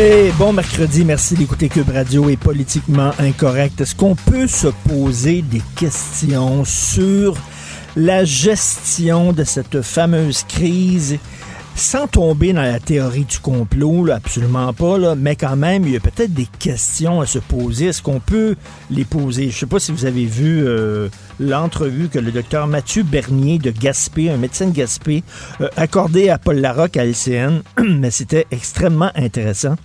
Et bon mercredi, merci d'écouter Cube Radio est politiquement incorrect. Est-ce qu'on peut se poser des questions sur la gestion de cette fameuse crise sans tomber dans la théorie du complot, absolument pas, mais quand même, il y a peut-être des questions à se poser. Est-ce qu'on peut les poser? Je sais pas si vous avez vu euh, l'entrevue que le docteur Mathieu Bernier de Gaspé, un médecin de Gaspé, euh, accordé à Paul Larocque à LCN, mais c'était extrêmement intéressant.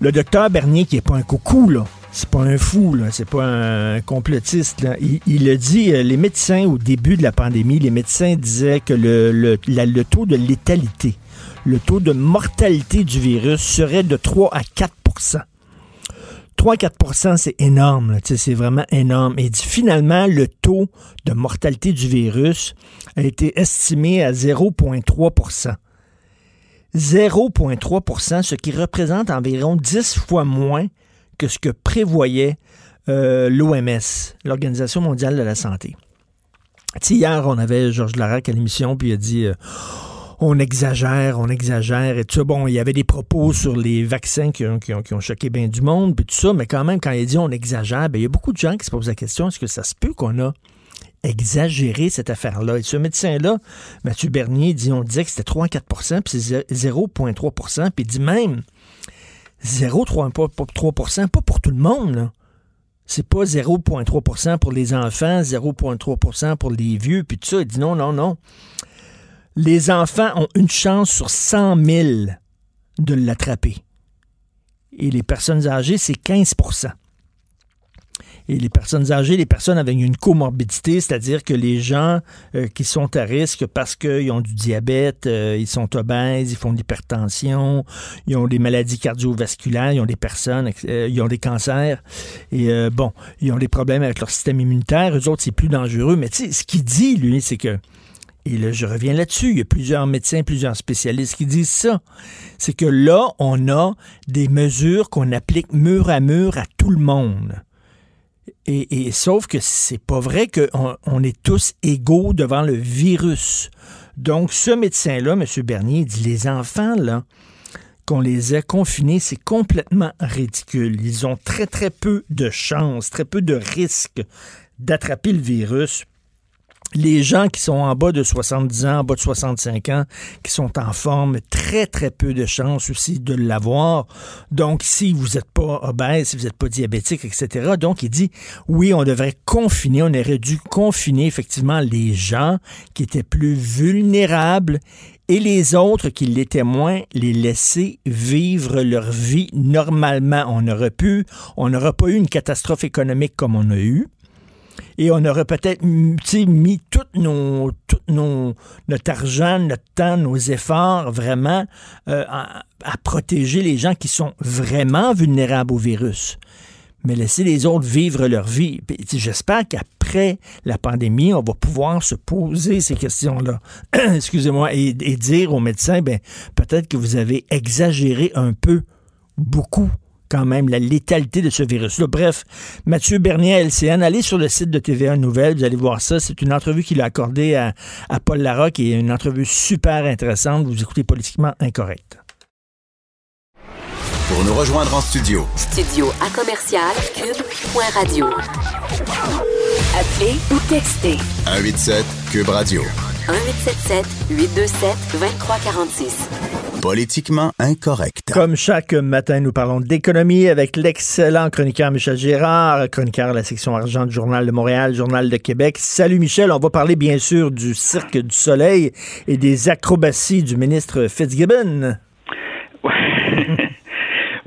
Le docteur Bernier, qui est pas un coucou, là, c'est pas un fou, là, c'est pas un complotiste. Il, il a dit, euh, les médecins, au début de la pandémie, les médecins disaient que le, le, le taux de létalité, le taux de mortalité du virus serait de 3 à 4% 3 à 4% c'est énorme, c'est vraiment énorme. Et dit, finalement, le taux de mortalité du virus a été estimé à 0,3% 0,3% ce qui représente environ 10 fois moins que ce que prévoyait euh, l'OMS, l'Organisation mondiale de la santé. Hier, on avait Georges Larac à l'émission, puis il a dit euh, on exagère, on exagère, et tout ça. Bon, il y avait des propos sur les vaccins qui ont, choqué bien du monde, puis tout ça, mais quand même, quand il dit on exagère, ben, il y a beaucoup de gens qui se posent la question est-ce que ça se peut qu'on a exagéré cette affaire-là? Et ce médecin-là, Mathieu Bernier, dit on disait que c'était 3 à 4 puis c'est 0,3% puis il dit même 0,3% pas pour tout le monde. C'est pas 0,3% pour les enfants, 0,3% pour les vieux, puis tout ça. Il dit non, non, non. Les enfants ont une chance sur 100 000 de l'attraper. Et les personnes âgées, c'est 15 et les personnes âgées, les personnes avec une comorbidité, c'est-à-dire que les gens euh, qui sont à risque parce qu'ils ont du diabète, euh, ils sont obèses, ils font de l'hypertension, ils ont des maladies cardiovasculaires, ils ont des personnes, euh, ils ont des cancers, et euh, bon, ils ont des problèmes avec leur système immunitaire, eux autres, c'est plus dangereux. Mais tu sais, ce qu'il dit, lui, c'est que et là, je reviens là-dessus. Il y a plusieurs médecins, plusieurs spécialistes qui disent ça. C'est que là, on a des mesures qu'on applique mur à mur à tout le monde. Et, sauf que c'est pas vrai qu'on on est tous égaux devant le virus. Donc, ce médecin-là, M. Bernier, dit les enfants, là, qu'on les ait confinés, c'est complètement ridicule. Ils ont très, très peu de chances, très peu de risques d'attraper le virus les gens qui sont en bas de 70 ans, en bas de 65 ans, qui sont en forme, très, très peu de chances aussi de l'avoir. Donc, si vous n'êtes pas obèse, si vous n'êtes pas diabétique, etc. Donc, il dit, oui, on devrait confiner, on aurait dû confiner effectivement les gens qui étaient plus vulnérables et les autres qui l'étaient moins, les laisser vivre leur vie normalement. On aurait pu, on n'aurait pas eu une catastrophe économique comme on a eu et on aurait peut-être mis tout, notre argent, notre temps, nos efforts vraiment euh, à, protéger les gens qui sont vraiment vulnérables au virus. Mais laisser les autres vivre leur vie. J'espère qu'après la pandémie, on va pouvoir se poser ces questions-là. Excusez-moi. Et, et dire aux médecins, ben, peut-être que vous avez exagéré un peu, beaucoup quand même la létalité de ce virus-là. Bref, Mathieu Bernier LCN, allez sur le site de TVA Nouvelles, vous allez voir ça. C'est une entrevue qu'il a accordée à, à Paul Larocque et une entrevue super intéressante. Vous écoutez Politiquement Incorrect. Pour nous rejoindre en studio, Studio à commercial cube.radio. Appelez ou textez 187 Cube Radio. 1877 827 2346. Politiquement incorrect. Comme chaque matin, nous parlons d'économie avec l'excellent chroniqueur Michel Gérard, chroniqueur de la section argent du Journal de Montréal, Journal de Québec. Salut Michel, on va parler bien sûr du Cirque du Soleil et des acrobaties du ministre Fitzgibbon.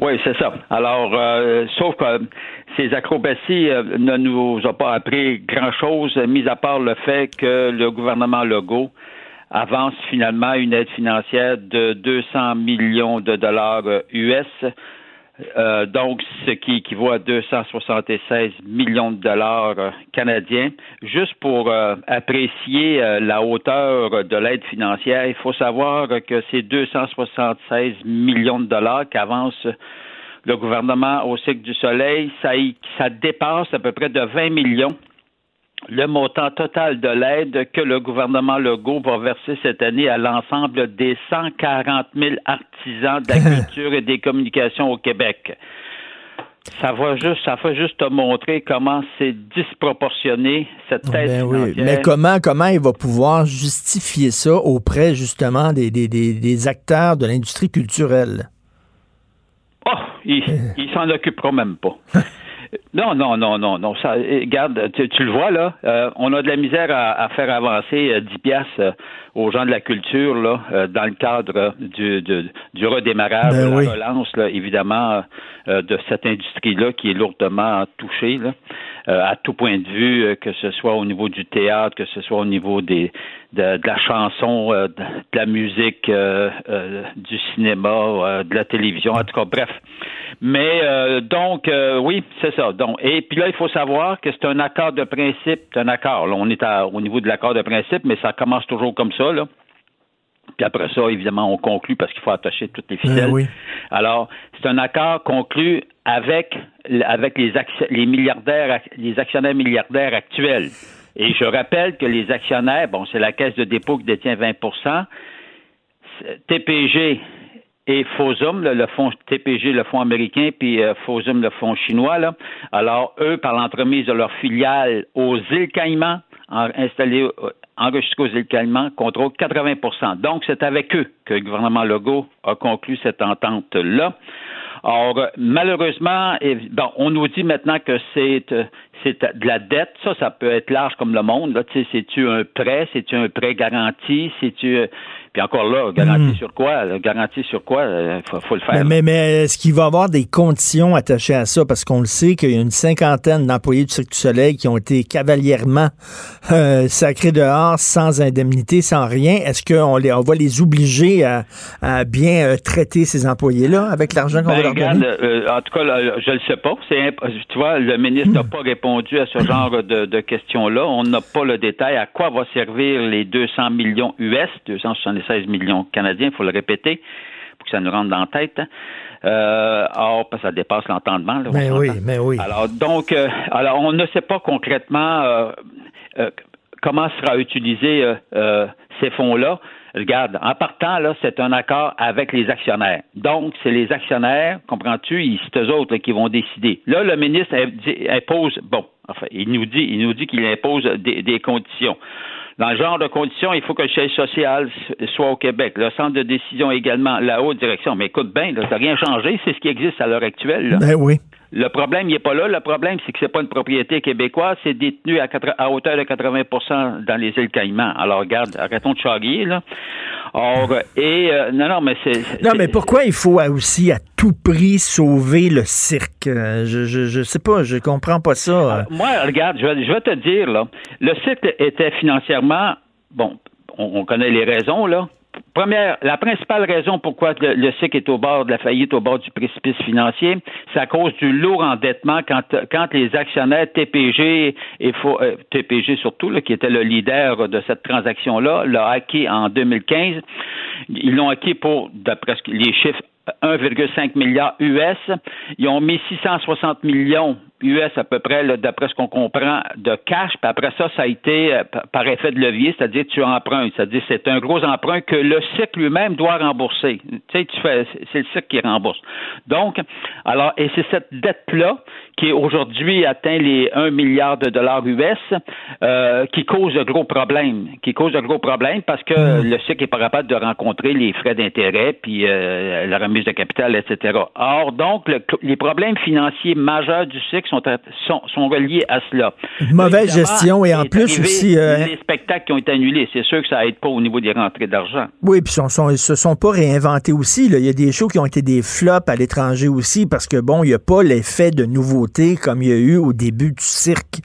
Oui, c'est ça. Alors, euh, sauf que ces acrobaties euh, ne nous ont pas appris grand-chose, mis à part le fait que le gouvernement Legault avance finalement une aide financière de 200 millions de dollars US. Euh, donc, ce qui équivaut à 276 millions de dollars canadiens. Juste pour apprécier la hauteur de l'aide financière, il faut savoir que ces 276 millions de dollars qu'avance le gouvernement au cycle du soleil, ça dépasse à peu près de 20 millions le montant total de l'aide que le gouvernement Legault va verser cette année à l'ensemble des 140 000 artisans de la culture et des communications au Québec. Ça va juste, ça va juste te montrer comment c'est disproportionné cette aide ben oui. Mais comment, comment il va pouvoir justifier ça auprès justement des, des, des acteurs de l'industrie culturelle? Oh, il, il s'en occupera même pas. Non, non, non, non, non. Ça, regarde, tu, le vois là, euh, on a de la misère à, faire avancer 10 euh, piastres euh, aux gens de la culture là, dans le cadre du, du, redémarrage, ben de la relance, là, évidemment, de cette industrie-là qui est lourdement touchée. Là. Euh, à tout point de vue, euh, que ce soit au niveau du théâtre, que ce soit au niveau des, de, la chanson, euh, de, la musique, du cinéma, de la télévision, en tout cas, bref. Mais donc, oui, c'est ça. Donc, et puis là, il faut savoir que c'est un accord de principe, un accord. Là, on est au niveau de l'accord de principe, mais ça commence toujours comme ça, là. Puis après ça, évidemment, on conclut parce qu'il faut attacher toutes les ficelles. Alors, c'est un accord conclu avec, avec les, les milliardaires, les actionnaires milliardaires actuels. Et je rappelle que les actionnaires, bon, c'est la caisse de dépôt qui détient 20% TPG et Fosum, le fonds TPG, le fonds américain, puis euh, Fosum, le fonds chinois. Là. Alors, eux, par l'entremise de leur filiale aux îles Caïmans, installées enregistrés aux îles Caïmans, contrôlent 80% Donc, c'est avec eux que le gouvernement Legault a conclu cette entente-là. Or, malheureusement, on nous dit maintenant que c'est euh, c'est de la dette. Ça, ça peut être large comme le monde. C'est-tu un prêt? C'est-tu un prêt garanti? C'est-tu puis encore là, garantie hmm. sur quoi? Garantie sur quoi? Il euh, faut, le faire. Mais, mais, est-ce qu'il va y avoir des conditions attachées à ça? Parce qu'on le sait qu'il y a une cinquantaine d'employés du Cirque du Soleil qui ont été cavalièrement euh, sacrés dehors, sans indemnité, sans rien. Est-ce qu'on les, on va les obliger à, bien euh, traiter ces employés-là avec l'argent qu'on va leur donner? en tout cas, je ne le sais pas. tu vois, le ministre n'a pas répondu à ce genre de, de questions-là. On n'a pas le détail à quoi va servir les 200 millions US, 270 16 millions canadiens, il faut le répéter pour que ça nous rentre dans la tête. Euh, or, ça dépasse l'entendement. Mais oui, mais oui. Alors, donc, euh, alors, on ne sait pas concrètement euh, euh, comment sera utilisé ces fonds-là. Regarde, en partant, là, c'est un accord avec les actionnaires. Donc, c'est les actionnaires, comprends-tu, c'est eux autres qui vont décider. Là, le ministre impose, bon, enfin, il nous dit, il nous dit qu'il impose des conditions. Dans le genre de conditions, il faut que le siège social soit au Québec. Le centre de décision également, la haute direction. Mais écoute bien, ça n'a rien changé. C'est ce qui existe à l'heure actuelle. Ben oui. Le problème, il n'est pas là. Le problème, c'est que c'est pas une propriété québécoise. C'est détenu à, hauteur de 80% dans les îles Caïmans. Alors, regarde, arrêtons de charrier, là. Or, et, euh, non, non, mais c'est. Non, mais pourquoi il faut aussi à tout prix sauver le cirque? Euh, je, je, je sais pas, je comprends pas ça. Ah, moi, regarde, je vais, je vais te dire, là. Le cirque était financièrement, bon, on connaît les raisons, là première, la principale raison pourquoi le, le, SIC est au bord de la faillite, au bord du précipice financier, c'est à cause du lourd endettement quand, quand les actionnaires TPG et euh, TPG surtout, qui était le leader de cette transaction-là, l'a acquis en 2015. Ils l'ont acquis pour, d'après les chiffres, 1,5 milliard US. Ils ont mis 660 millions US à peu près, d'après ce qu'on comprend, de cash. Puis après ça, ça a été euh, par effet de levier, c'est-à-dire tu empruntes. C'est-à-dire c'est un gros emprunt que le cycle lui-même doit rembourser. Tu sais, tu fais, c'est le cycle qui rembourse. Donc, alors, et c'est cette dette-là qui aujourd'hui atteint les 1 milliard de dollars US, euh, qui cause de gros problèmes. Qui cause de gros problèmes parce que mmh. le cycle n'est pas capable de rencontrer les frais d'intérêt, puis euh, la remise de capital, etc. Or, donc, les problèmes financiers majeurs du cycle sont, sont, sont reliés à cela. mauvaise gestion et en plus aussi... Euh, les spectacles qui ont été annulés, c'est sûr que ça aide pas au niveau des rentrées d'argent. Oui, puis ils se sont pas réinventés aussi. Il y a des shows qui ont été des flops à l'étranger aussi parce que, bon, il n'y a pas l'effet de nouveauté comme il y a eu au début du cirque.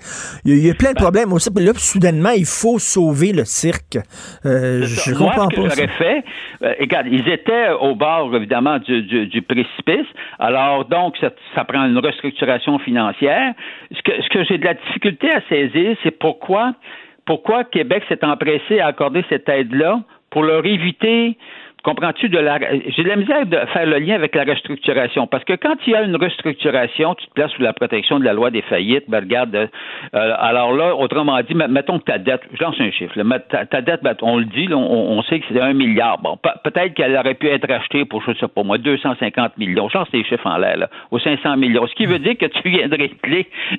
Il y a, plein de ben problèmes aussi. Là, soudainement, il faut sauver le cirque. Euh, je comprends pas. Ce que fait, euh, ils étaient au bord, évidemment, du, précipice. Alors, donc, ça, prend une restructuration financière. Ce que, j'ai de la difficulté à saisir, c'est pourquoi Québec s'est empressé à accorder cette aide-là pour leur éviter Comprends-tu de la j'ai de la misère de faire le lien avec la restructuration parce que quand il y a une restructuration, tu te places sous la protection de la loi des faillites. Ben regarde, euh, alors là, autrement dit, mettons que ta dette, je lance un chiffre, ta, dette, ben, on le dit, on, sait que c'est un milliard. Bon, peut-être qu'elle aurait pu être achetée pour je sais pas moi 250 millions. Je lance des chiffres en l'air là, ou 500 millions. Ce qui veut dire que tu viendrais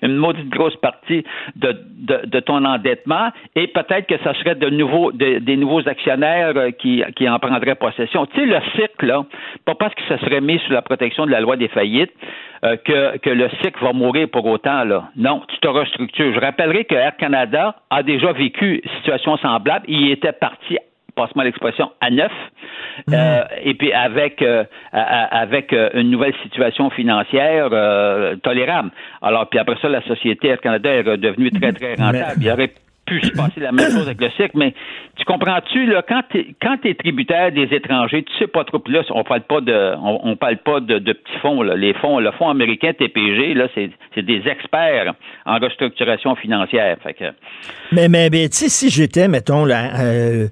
une maudite grosse partie de, de, ton endettement et peut-être que ça serait de nouveaux des nouveaux actionnaires euh, qui qui en prendraient pas tu sais, le cycle, là, pas parce que ça serait mis sous la protection de la loi des faillites, euh, que, que, le cycle va mourir pour autant. Là. Non, tu te restructures. Je rappellerai que Air Canada a déjà vécu une situation semblable. Il était parti passe-moi l'expression, à neuf, mmh. euh, et puis avec euh, avec une nouvelle situation financière tolérable. Alors, puis après ça, la société Air Canada est redevenue très, très rentable. Il y aurait pu se passer la même chose avec le cycle, mais tu comprends-tu, là, quand quand es tributaire des étrangers, tu sais pas trop, là, on parle pas de on, parle pas de, petits fonds, là. Les fonds, le fonds américain TPG, là, c'est des experts en restructuration financière. Fait que... Mais, mais, mais tu sais, si j'étais, mettons, là, euh,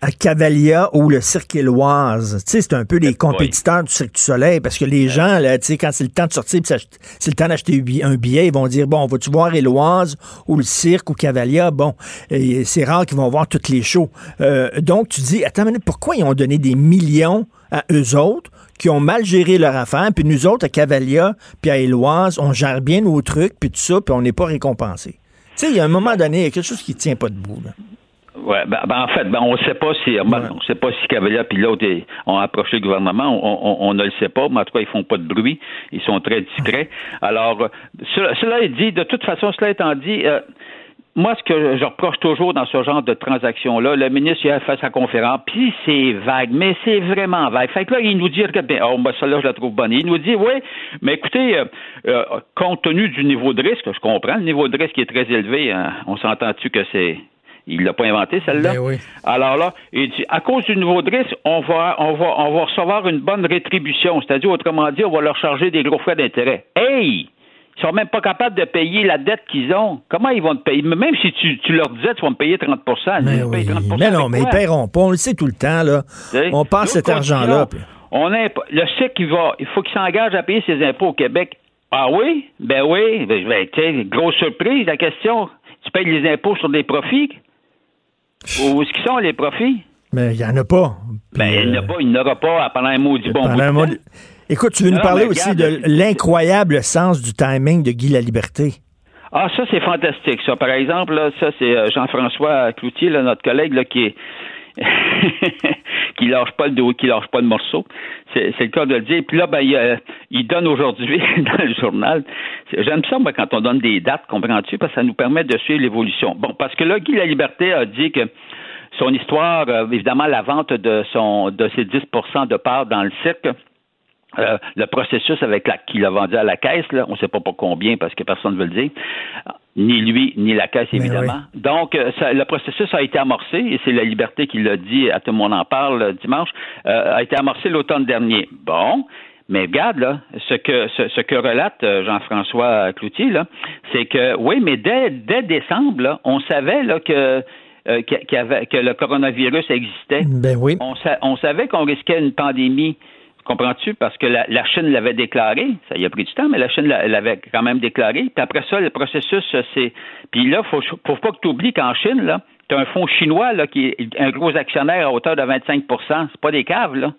à Cavalia ou le Cirque Éloise. Tu sais, c'est un peu les compétiteurs du Cirque du Soleil parce que les gens, là, tu sais, quand c'est le temps de sortir, c'est le temps d'acheter un billet, ils vont dire, bon, vas-tu voir Éloise ou le Cirque ou Cavalia? Bon, c'est rare qu'ils vont voir toutes les shows. Euh, donc, tu dis, attends pourquoi ils ont donné des millions à eux autres qui ont mal géré leur affaire, puis nous autres, à Cavalia, puis à Éloise, on gère bien nos trucs, puis tout ça, puis on n'est pas récompensé? Tu sais, il y a un moment donné, il y a quelque chose qui tient pas debout. Là. Ouais, ben, ben, en fait, ben, on ne sait pas si ben, on sait pas si Cavalier puis l'autre ont approché le gouvernement. On, ne le sait pas, mais en tout cas, ils font pas de bruit. Ils sont très discrets. Alors, cela, est dit, de toute façon, cela étant dit, euh, moi, ce que je reproche toujours dans ce genre de transaction-là, le ministre il a fait sa conférence, puis c'est vague, mais c'est vraiment vague. Fait que là, il nous dit, ben, oh, ben, celle-là, je la trouve bonne. Il nous dit, oui, mais écoutez, euh, euh, compte tenu du niveau de risque, je comprends, le niveau de risque est très élevé, hein, on s'entend-tu que c'est il l'a pas inventé, celle-là? Ben Alors là, il dit, à cause du nouveau de risque, on va, on va, on va recevoir une bonne rétribution. C'est-à-dire, autrement dit, on va leur charger des gros frais d'intérêt. Hey! Ils sont même pas capables de payer la dette qu'ils ont. Comment ils vont te payer? Même si tu, tu leur disais, tu vas me payer 30 Mais, oui. mais non, mais ils paieront pas. On le sait tout le temps, là. On passe cet argent-là. On le sait qu'il va, il faut qu'il s'engage à payer ses impôts au Québec. Ah oui? Ben oui. Ben, ben grosse surprise, la question. Tu payes les impôts sur des profits? Où est-ce qu'ils sont, les profits? Mais il n'y en a pas. Ben, il n'y en a pas, il n'y aura pas pendant un maudit bon bout Écoute, tu veux nous parler aussi de l'incroyable sens du timing de Guy la Liberté. Ah, ça, c'est fantastique, ça. Par exemple, là, ça, c'est euh, Jean-François Cloutier, notre collègue, là, qui est qui lâche pas le qui lâche pas le morceau. C'est, le cas de le dire. Puis là, ben, il, donne aujourd'hui dans le journal. J'aime ça, moi, quand on donne des dates, comprends-tu, parce que ça nous permet de suivre l'évolution. Bon, parce que là, Guy La Liberté a dit que son histoire, euh, évidemment, la vente de son de ses 10% de part dans le cirque, euh, le processus avec la qu'il a vendu à la caisse, là, on ne sait pas pour combien parce que personne ne veut le dire, ni lui ni la caisse ben évidemment. Donc euh, le processus a été amorcé et c'est la Liberté qui l'a dit, à tout le monde en parle euh, dimanche, a été amorcé l'automne dernier. Bon, mais regarde là, ce que ce, que relate Jean-François Cloutier là, c'est que oui, mais dès dès décembre on savait là que que le coronavirus existait. Ben oui. On, on savait qu'on risquait une pandémie. Comprends-tu? Parce que la, Chine l'avait déclaré. Ça y a pris du temps, mais la Chine l'avait quand même déclaré. Puis après ça, le processus, c'est. Puis là, faut, faut pas que tu oublies qu'en Chine, là, tu as un fonds chinois là, qui est un gros actionnaire à hauteur de 25% C'est pas des caves, là.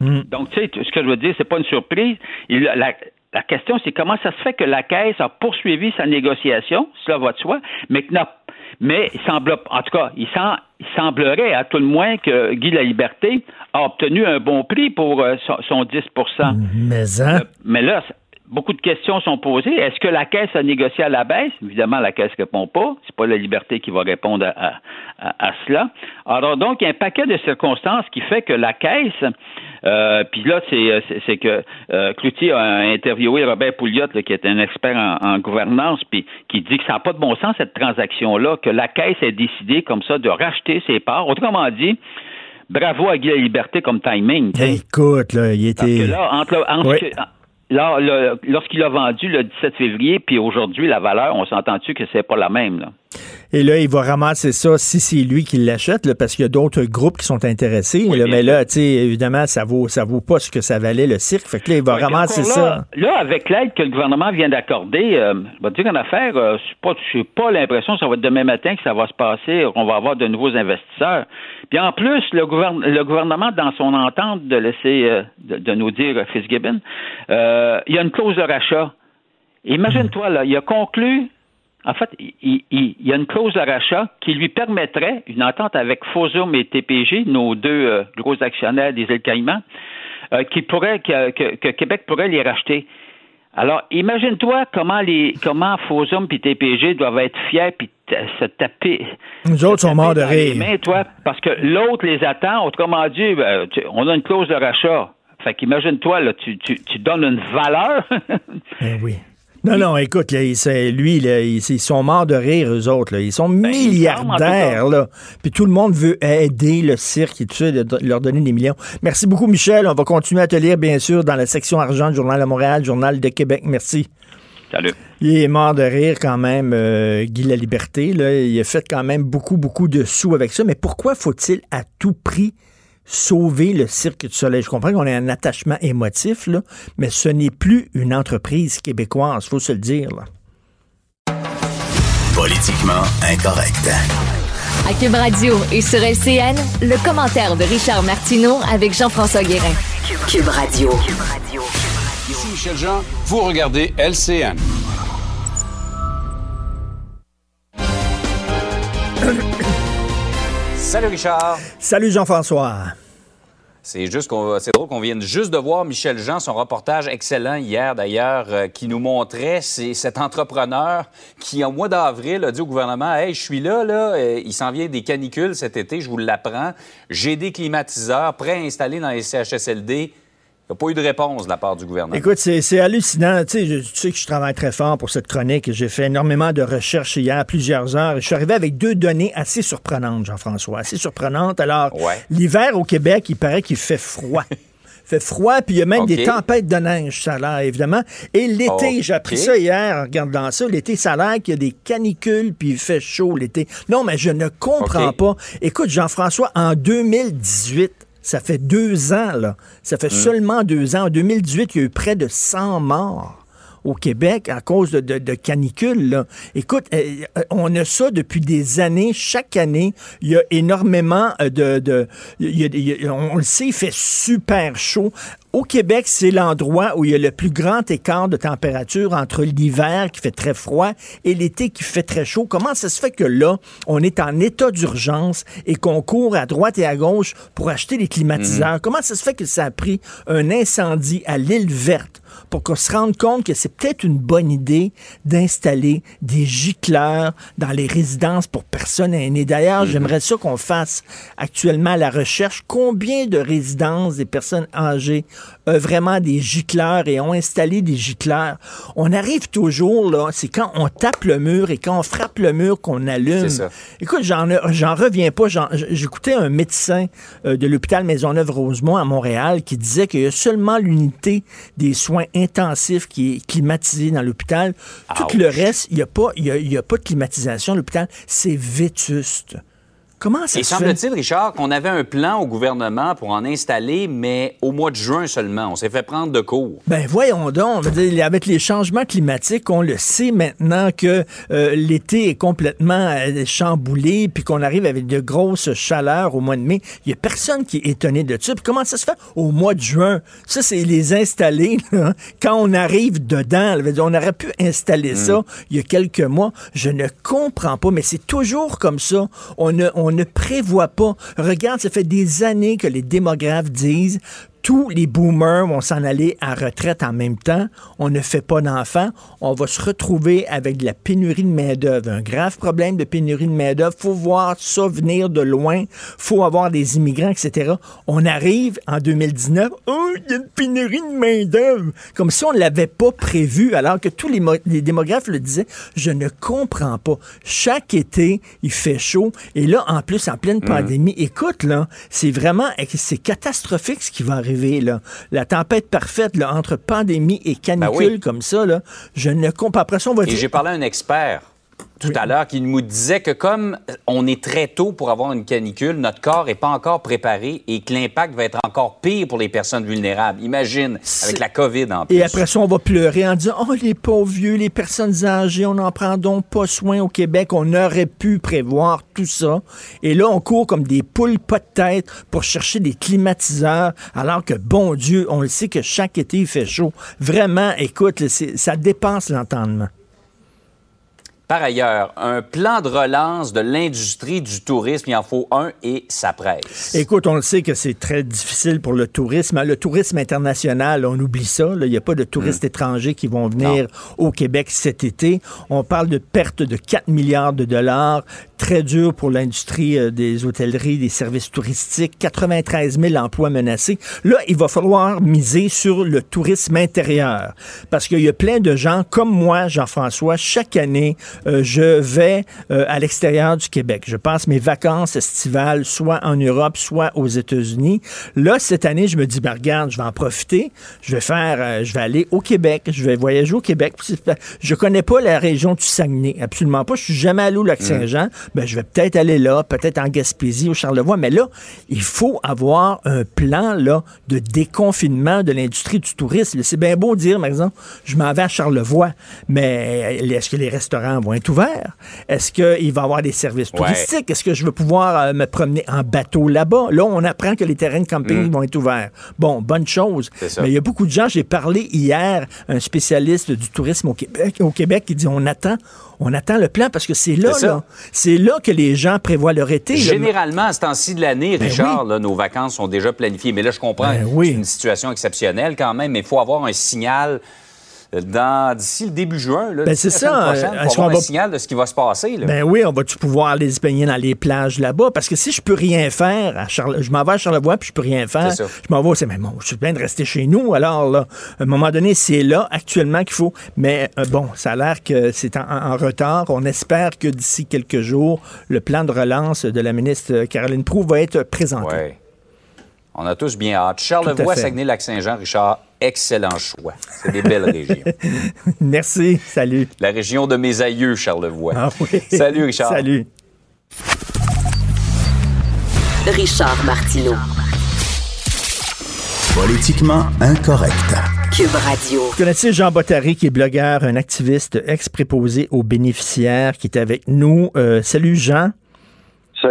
Hmm. Donc, tu sais, ce que je veux dire, c'est pas une surprise. la, la question, c'est comment ça se fait que la Caisse a poursuivi sa négociation, cela va de soi, mais que n'a mais il semble, en tout cas, il, semblerait à tout le moins que Guy La Liberté a obtenu un bon prix pour euh, son, 10 Mais, hein? mais là, beaucoup de questions sont posées. Est-ce que la Caisse a négocié à la baisse? Évidemment, la Caisse ne répond pas. C'est pas la liberté qui va répondre à, cela. Alors donc, il y a un paquet de circonstances qui fait que la Caisse, euh, puis là, c'est que euh, Cloutier a interviewé Robert Pouliot, qui est un expert en, gouvernance, puis qui dit que ça n'a pas de bon sens, cette transaction-là, que la Caisse ait décidé comme ça de racheter ses parts. Autrement dit, bravo à Guy la Liberté comme timing. Écoute, là, il était... là, entre, entre Là, lorsqu'il a vendu le 17 février, puis aujourd'hui, la valeur, on s'entend-tu que c'est pas la même, là? Et là, il va ramasser ça si c'est lui qui l'achète, parce qu'il y a d'autres groupes qui sont intéressés. mais là, tu sais, évidemment, ça vaut, ça vaut pas ce que ça valait le cirque. Fait que là, il va ramasser ça. Là, avec l'aide que le gouvernement vient d'accorder, euh, je vais dire qu'en affaire, euh, je n'ai pas, l'impression que ça va être demain matin que ça va se passer, qu'on va avoir de nouveaux investisseurs. Puis en plus, le, le gouvernement, dans son entente de laisser, euh, de, nous dire Fitzgibbon, euh, il y a une clause de rachat. Imagine-toi, là, il a conclu en fait, il, y a une clause de rachat qui lui permettrait, une entente avec Fosum et TPG, nos deux euh, gros actionnaires des îles Caïmans, euh, qui pourrait, que, Québec pourrait les racheter. Alors, imagine-toi comment les comment Fosum et TPG doivent être fiers puis se taper. Nous autres sont morts de rire. toi, parce que l'autre les attend. Autrement dit, ben, on a une clause de rachat. Fait qu'imagine-toi, là, tu, tu, tu donnes une valeur. eh oui. Non, non, écoute, lui, ils sont morts de rire, eux autres. Ils sont ben, milliardaires. Là. Puis tout le monde veut aider le cirque et tout ça, leur donner des millions. Merci beaucoup, Michel. On va continuer à te lire, bien sûr, dans la section argent du Journal de Montréal, Journal de Québec. Merci. Salut. Il est mort de rire quand même, euh, Guy La Liberté. Là. Il a fait quand même beaucoup, beaucoup de sous avec ça. Mais pourquoi faut-il à tout prix sauver le Cirque du Soleil. Je comprends qu'on a un attachement émotif, là, mais ce n'est plus une entreprise québécoise, faut se le dire. Politiquement incorrect. À Cube Radio et sur LCN, le commentaire de Richard Martineau avec Jean-François Guérin. Cube Radio. Ici Michel Jean, vous regardez LCN. Salut Richard. Salut Jean-François. C'est juste qu'on, c'est drôle qu'on vienne juste de voir Michel Jean, son reportage excellent hier d'ailleurs, euh, qui nous montrait c'est cet entrepreneur qui, au mois d'avril, a dit au gouvernement Hey, je suis là, là, euh, il s'en vient des canicules cet été, je vous l'apprends. J'ai des climatiseurs prêts à installer dans les CHSLD. Il n'y a pas eu de réponse de la part du gouvernement. Écoute, c'est hallucinant. Tu sais, je, tu sais que je travaille très fort pour cette chronique. J'ai fait énormément de recherches hier, plusieurs heures. Je suis arrivé avec deux données assez surprenantes, Jean-François. Assez surprenantes. Alors, l'hiver au Québec, il paraît qu'il fait froid. fait froid, puis il y a même des tempêtes de neige, ça a l'air, évidemment. Et l'été, j'ai appris ça hier en regardant ça, l'été, ça a l'air qu'il y a des canicules, puis il fait chaud l'été. Non, mais je ne comprends pas. Écoute, Jean-François, en 2018, ça fait deux ans, là. Ça fait mm. seulement deux ans. En 2018, il y a eu près de 100 morts au Québec à cause de, de, canicules. Là. Écoute, euh, euh, on a ça depuis des années. Chaque année, il y a énormément euh, de... de on le sait, il fait super chaud. Au Québec, c'est l'endroit où il y a le plus grand écart de température entre l'hiver qui fait très froid et l'été qui fait très chaud. Comment ça se fait que là, on est en état d'urgence et qu'on court à droite et à gauche pour acheter des climatiseurs? Mhm. Comment ça se fait que ça a pris un incendie à l'île verte pour qu'on se rende compte que c'est peut-être une bonne idée d'installer des gicleurs dans les résidences pour personnes aînées. D'ailleurs, mhm. j'aimerais ça qu'on fasse actuellement la recherche. Combien de résidences des personnes âgées ont vraiment des gicleurs et ont installé des gicleurs? On arrive toujours, là, c'est quand on tape le mur et quand on frappe le mur qu'on allume. Écoute, j'en, j'en reviens pas. j'écoutais un médecin euh, de l'hôpital Maisonneuve-Rosemont à Montréal qui disait qu'il y a seulement l'unité des soins intensif qui est climatisé dans l'hôpital. Tout le reste, il n'y a, pas, a pas de climatisation à l'hôpital. C'est vétuste. Comment ça Et semble-t-il, Richard, qu'on avait un plan au gouvernement pour en installer, mais au mois de juin seulement. On s'est fait prendre de court. Ben voyons donc. avec les changements climatiques, on le sait maintenant que euh, l'été est complètement euh, chamboulé, puis qu'on arrive avec de grosses chaleurs au mois de mai. Il n'y a personne qui est étonné de ça. Puis comment ça se fait au mois de juin? Ça, c'est les installer quand on arrive dedans. on aurait pu installer mm. ça il y a quelques mois. Je ne comprends pas, mais c'est toujours comme ça. On, on on ne prévoit pas. Regarde, ça fait des années que les démographes disent tous les boomers vont s'en aller à retraite en même temps. On ne fait pas d'enfants. On va se retrouver avec de la pénurie de main-d'œuvre, un grave problème de pénurie de main-d'œuvre. faut voir ça venir de loin. faut avoir des immigrants, etc. On arrive en 2019. Oh, il y a une pénurie de main-d'œuvre. Comme si on ne l'avait pas prévu, alors que tous les, les démographes le disaient. Je ne comprends pas. Chaque été, il fait chaud. Et là, en plus, en pleine mm. pandémie, écoute, là, c'est vraiment, c'est catastrophique ce qui va arriver, là. La tempête parfaite, là, entre pandémie et canicule ben comme ça, là, je ne comprends pas. ça, on va Et j'ai parlé à un expert tout à l'heure qui nous disait que comme on est très tôt pour avoir une canicule, notre corps n'est pas encore préparé et que l'impact va être encore pire pour les personnes vulnérables. Imagine, avec la COVID en plus. Et après ça, on va pleurer en disant, oh, les pauvres vieux, les personnes âgées, on n'en prend donc pas soin au Québec. On aurait pu prévoir tout ça. Et là, on court comme des poules pas de tête pour chercher des climatiseurs, alors que, bon Dieu, on le sait que chaque été, il fait chaud. Vraiment, écoute, ça dépasse l'entendement. Par ailleurs, un plan de relance de l'industrie du tourisme, il en faut un et ça presse. Écoute, on le sait que c'est très difficile pour le tourisme. Le tourisme international, on oublie ça. Il n'y a pas de touristes hmm. étrangers qui vont venir au Québec cet été. On parle de perte de 4 milliards de dollars très dur pour l'industrie euh, des hôtelleries, des services touristiques, 93 000 emplois menacés. Là, il va falloir miser sur le tourisme intérieur parce qu'il y a plein de gens comme moi, Jean-François, chaque année, euh, je vais euh, à l'extérieur du Québec. Je passe mes vacances estivales soit en Europe, soit aux États-Unis. Là, cette année, je me dis, ben, regarde, je vais en profiter. Je vais faire, je vais aller au Québec. Je vais voyager au Québec. Je connais pas la région du Saguenay, absolument pas. Je suis jamais allé au Lac-Saint-Jean. Ben, je vais peut-être aller là, peut-être en Gaspésie, au Charlevoix. Mais là, il faut avoir un plan là, de déconfinement de l'industrie du tourisme. C'est bien beau dire, par exemple, je m'en vais à Charlevoix, mais est-ce que les restaurants vont être ouverts? Est-ce qu'il va y avoir des services touristiques? Est-ce que je vais pouvoir euh, me promener en bateau là-bas? Là, on apprend que les terrains de camping mm. vont être ouverts. Bon, bonne chose. Mais il y a beaucoup de gens, j'ai parlé hier, un spécialiste du tourisme au Québec, au Québec qui dit on attend, on attend le plan parce que c'est là, là. C'est là que les gens prévoient leur été. Généralement, à ce temps-ci de l'année, ben Richard, nos vacances sont déjà planifiées. Mais là, je comprends, ben c'est une situation exceptionnelle quand même, mais il faut avoir un signal d'ici le début juin. ben c'est ça. Est-ce qu'on va... un signal de ce qui va se passer. Ben oui, on va-tu pouvoir aller se baigner dans les plages là-bas? Parce que si je peux rien faire, à je m'en vais à Charlevoix puis je peux rien faire, je m'en vais, c'est mais bon, je suis bien de rester chez nous. Alors là, à un moment donné, c'est là actuellement qu'il faut. Mais euh, bon, ça a l'air que c'est en, retard. On espère que d'ici quelques jours, le plan de relance de la ministre Caroline Proux va être présenté. Ouais. On a tous bien hâte. Charlevoix, Saguenay-Lac-Saint-Jean, Richard, excellent choix. C'est des belles régions. Merci. Salut. La région de mes aïeux, Charlevoix. Ah oui. Salut, Richard. Salut. Richard Martineau. Politiquement incorrect. Cube Radio. Vous connaissez Jean Bottary, qui est blogueur, un activiste ex-préposé aux bénéficiaires, qui est avec nous? Euh, salut, Jean.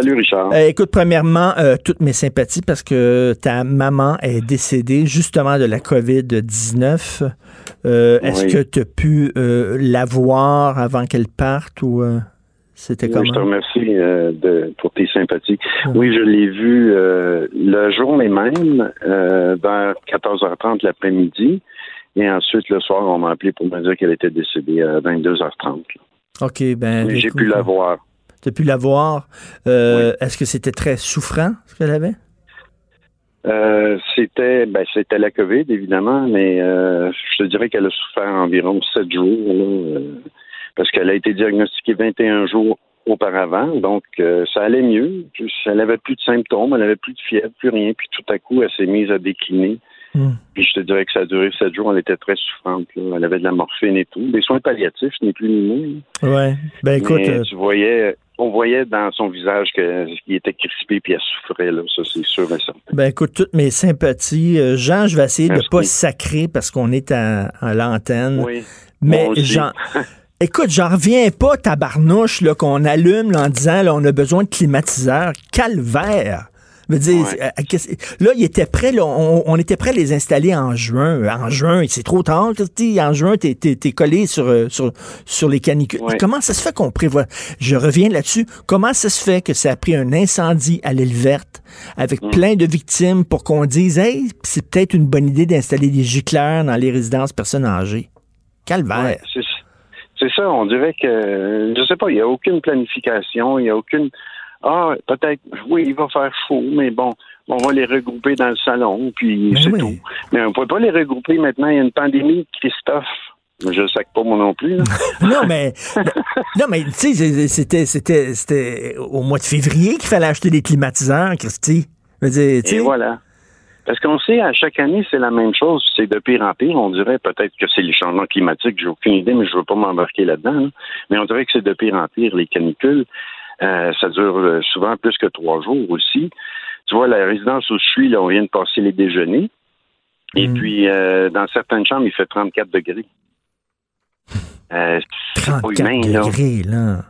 Salut Richard. Euh, écoute, premièrement, euh, toutes mes sympathies parce que ta maman est décédée justement de la COVID-19. Euh, est-ce que tu as pu la voir avant qu'elle parte ou c'était comment? je te remercie de, pour tes sympathies. Oui, je l'ai vue le jour même, vers 14h30 l'après-midi. Et ensuite, le soir, on m'a appelé pour me dire qu'elle était décédée à 22h30. OK, ben. J'ai pu la voir tu pu la voir. Euh, est-ce que c'était très souffrant, ce qu'elle avait? Euh, c'était ben, c'était la COVID, évidemment, mais euh, je te dirais qu'elle a souffert environ sept jours, parce qu'elle a été diagnostiquée 21 jours auparavant, donc ça allait mieux. Elle avait plus de symptômes, elle avait plus de fièvre, plus rien, puis tout à coup, elle s'est mise à décliner. Hmm. Puis je te dirais que ça a duré sept jours, elle était très souffrante. Elle avait de la morphine et tout. Des soins palliatifs, ni plus ni moins. Ouais. Ben écoute. tu voyais, on voyait dans son visage qu'il était crispé puis elle souffrait, là. Ça, c'est sûr et certain. Ben, écoute, toutes mes sympathies. Euh, Jean, je vais essayer de ne pas sacrer parce qu'on est à, l'antenne. Oui. Mais Jean. Écoute, j'en reviens pas, tabarnouche, qu'on allume en disant là, on a besoin de climatiseurs. Calvaire! Dire, là, il était prêt, là, on, était prêt à les installer en juin. En juin, c'est trop tard, en juin, t'es es, collé sur, sur, sur les canicules. Comment ça se fait qu'on prévoit? Je reviens là-dessus. Comment ça se fait que ça a pris un incendie à l'île verte avec mm. plein de victimes pour qu'on dise, hey, c'est peut-être une bonne idée d'installer des gicleurs dans les résidences personnes âgées? Calvaire. c'est ça, on dirait que, je sais pas, il n'y a aucune planification, il n'y a aucune ah, peut-être, oui, il va faire chaud, mais bon, on va les regrouper dans le salon, puis c'est tout. Mais on ne peut pas les regrouper maintenant. Il y a une pandémie, Christophe. Je ne sais pas moi non plus. non, mais, non, mais tu sais, c'était, c'était, c'était au mois de février qu'il fallait acheter des climatiseurs, Christy. Et voilà. Parce qu'on sait, à chaque année, c'est la même chose. C'est de pire en pire. On dirait peut-être que c'est les changements climatiques. J'ai aucune idée, mais je ne veux pas m'embarquer là-dedans. Mais on dirait que c'est de pire en pire, les canicules. Euh, ça dure euh, souvent plus que trois jours aussi. Tu vois, la résidence où je suis, là, on vient de passer les déjeuners. Et mm. puis, euh, dans certaines chambres, il fait 34 degrés. Euh, 34 degrés, là.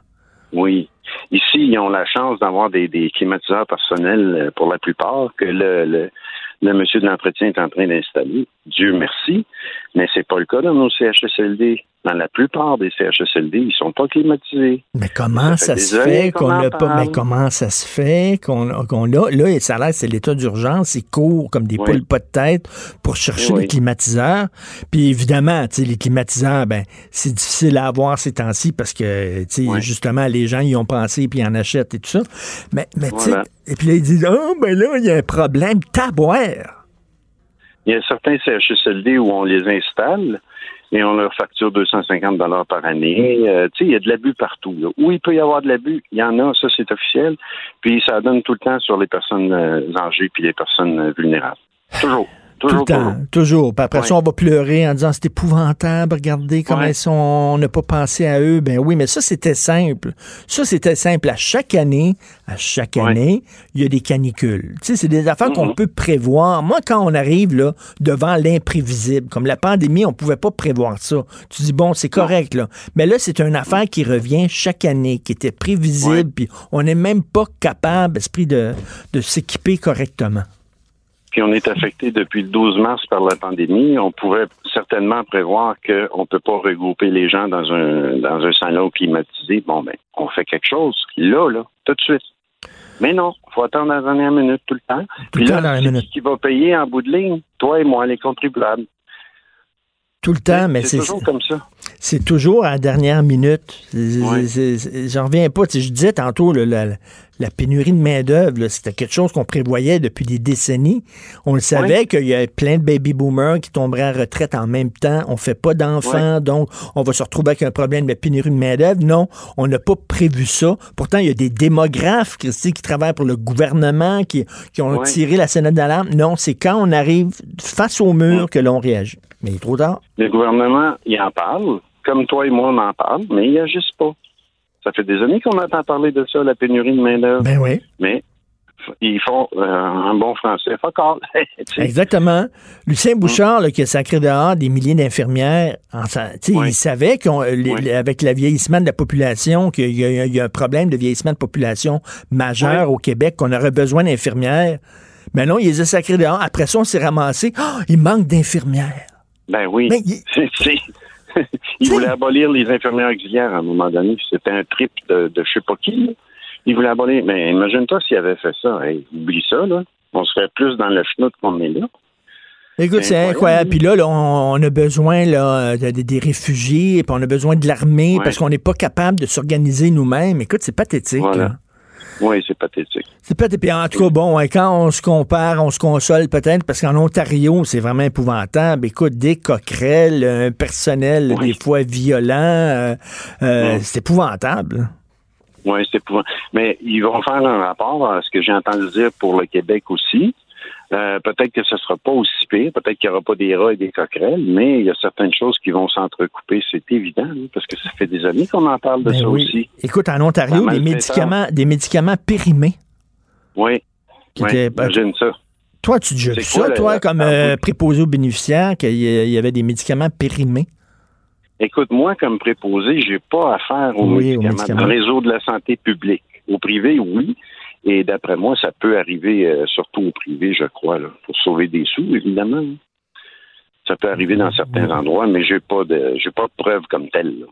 Oui. Ici, ils ont la chance d'avoir des, des, climatiseurs personnels pour la plupart que le, le, le monsieur de l'entretien est en train d'installer. Dieu merci. Mais c'est pas le cas dans nos CHSLD dans la plupart des CHSLD, ils sont pas climatisés. Mais comment ça, se fait qu'on n'a pas? Mais comment ça se fait qu'on a là ça a l'air c'est l'état d'urgence, ils courent comme des poules pas de tête pour chercher des climatiseurs. Puis évidemment, tu sais les climatiseurs ben c'est difficile à avoir ces temps-ci parce que tu sais justement les gens y ont pensé puis ils en achètent et tout ça. Mais mais tu sais et puis là ils disent "Oh ben là il y a un problème taboire." Il y a certains CHSLD où on les installe et on leur facture 250 dollars par année. Euh, tu sais, il y a de l'abus partout. Où il peut y avoir de l'abus, il y en a, ça c'est officiel. Puis ça donne tout le temps sur les personnes euh, âgées puis les personnes euh, vulnérables. Toujours. Toujours, Tout le temps, toujours. Puis après ça, on va pleurer en disant c'est épouvantable, regardez comment ils sont, on n'a pas pensé à eux. Ben oui, mais ça, c'était simple. Ça, c'était simple. À chaque année, à chaque année, il y a des canicules. Tu sais, c'est des affaires qu'on peut prévoir. Moi, quand on arrive là devant l'imprévisible, comme la pandémie, on pouvait pas prévoir ça. Tu dis, bon, c'est correct, là. Mais là, c'est une affaire qui revient chaque année, qui était prévisible, puis on n'est même pas capable, esprit, de, de s'équiper correctement puis on est affecté depuis le 12 mars par la pandémie, on pouvait certainement prévoir qu'on ne peut pas regrouper les gens dans un dans un salon climatisé. Bon, ben, on fait quelque chose. Là, là, tout de suite. Mais non, il faut attendre la dernière minute tout le temps. Tout le temps là, c'est qui va payer en bout de ligne, toi et moi, les contribuables. Tout le temps, mais c'est toujours comme ça. C'est toujours à la dernière minute. J'en reviens pas. je disais tantôt, la, pénurie de main-d'œuvre, c'était quelque chose qu'on prévoyait depuis des décennies. On le savait qu'il y a plein de baby boomers qui tomberaient en retraite en même temps. On fait pas d'enfants, donc on va se retrouver avec un problème de pénurie de main-d'œuvre. Non, on n'a pas prévu ça. Pourtant, il y a des démographes, Christy, qui travaillent pour le gouvernement, qui, ont tiré la sonnette d'alarme. Non, c'est quand on arrive face au mur que l'on réagit. Mais il est trop tard. Le gouvernement, il en parle, comme toi et moi, on en parle, mais il n'agisse pas. Ça fait des années qu'on entend parler de ça, la pénurie de main-d'œuvre. Ben oui. Mais ils font euh, un bon français. Fuck Exactement. Lucien Bouchard, qui a sacré dehors des milliers d'infirmières, il savait qu'avec le vieillissement de la population, qu'il y, a un problème de vieillissement de population majeur au Québec, qu'on aurait besoin d'infirmières. Mais non, il les a sacrés dehors. Après ça, on s'est ramassé. Oh, il manque d'infirmières. Ben oui. il... voulait abolir les infirmières auxiliaires à un moment donné. C'était un trip de, de je sais pas qui. Il voulait abolir. Mais imagine-toi s'il avait fait ça. oublie ça, là. On serait plus dans le schnout qu'on est là. Écoute, c'est incroyable. Puis là, on, a besoin là, des réfugiés, puis on a besoin de l'armée parce qu'on n'est pas capable de s'organiser nous-mêmes. Écoute, c'est pathétique. Oui, c'est pathétique. C'est pathétique. En tout cas, bon, quand on se compare, on se console peut-être, parce qu'en Ontario, c'est vraiment épouvantable. Écoute, des coquerelles, un personnel des fois violent, euh, euh, c'est épouvantable. Oui, c'est épouvantable. Mais ils vont faire un rapport à ce que j'ai entendu dire pour le Québec aussi. Euh, peut-être que ce ne sera pas aussi pire, peut-être qu'il n'y aura pas des rats et des coquerelles, mais il y a certaines choses qui vont s'entrecouper, c'est évident, parce que ça fait des années qu'on en parle de ben ça aussi. Écoute, en Ontario, des médicaments, des médicaments périmés. Oui, j'imagine ça. Toi, tu vu ça, toi, comme euh, préposé aux bénéficiaires, qu'il y avait des médicaments périmés? Écoute, moi, comme préposé, j'ai pas affaire aux, médicaments, au réseau de la santé publique. Au privé, oui. Et d'après moi, ça peut arriver euh, surtout au privé, je crois, là, pour sauver des sous, évidemment. Ça peut arriver dans certains endroits, mais j'ai pas de j'ai pas de preuves comme telles.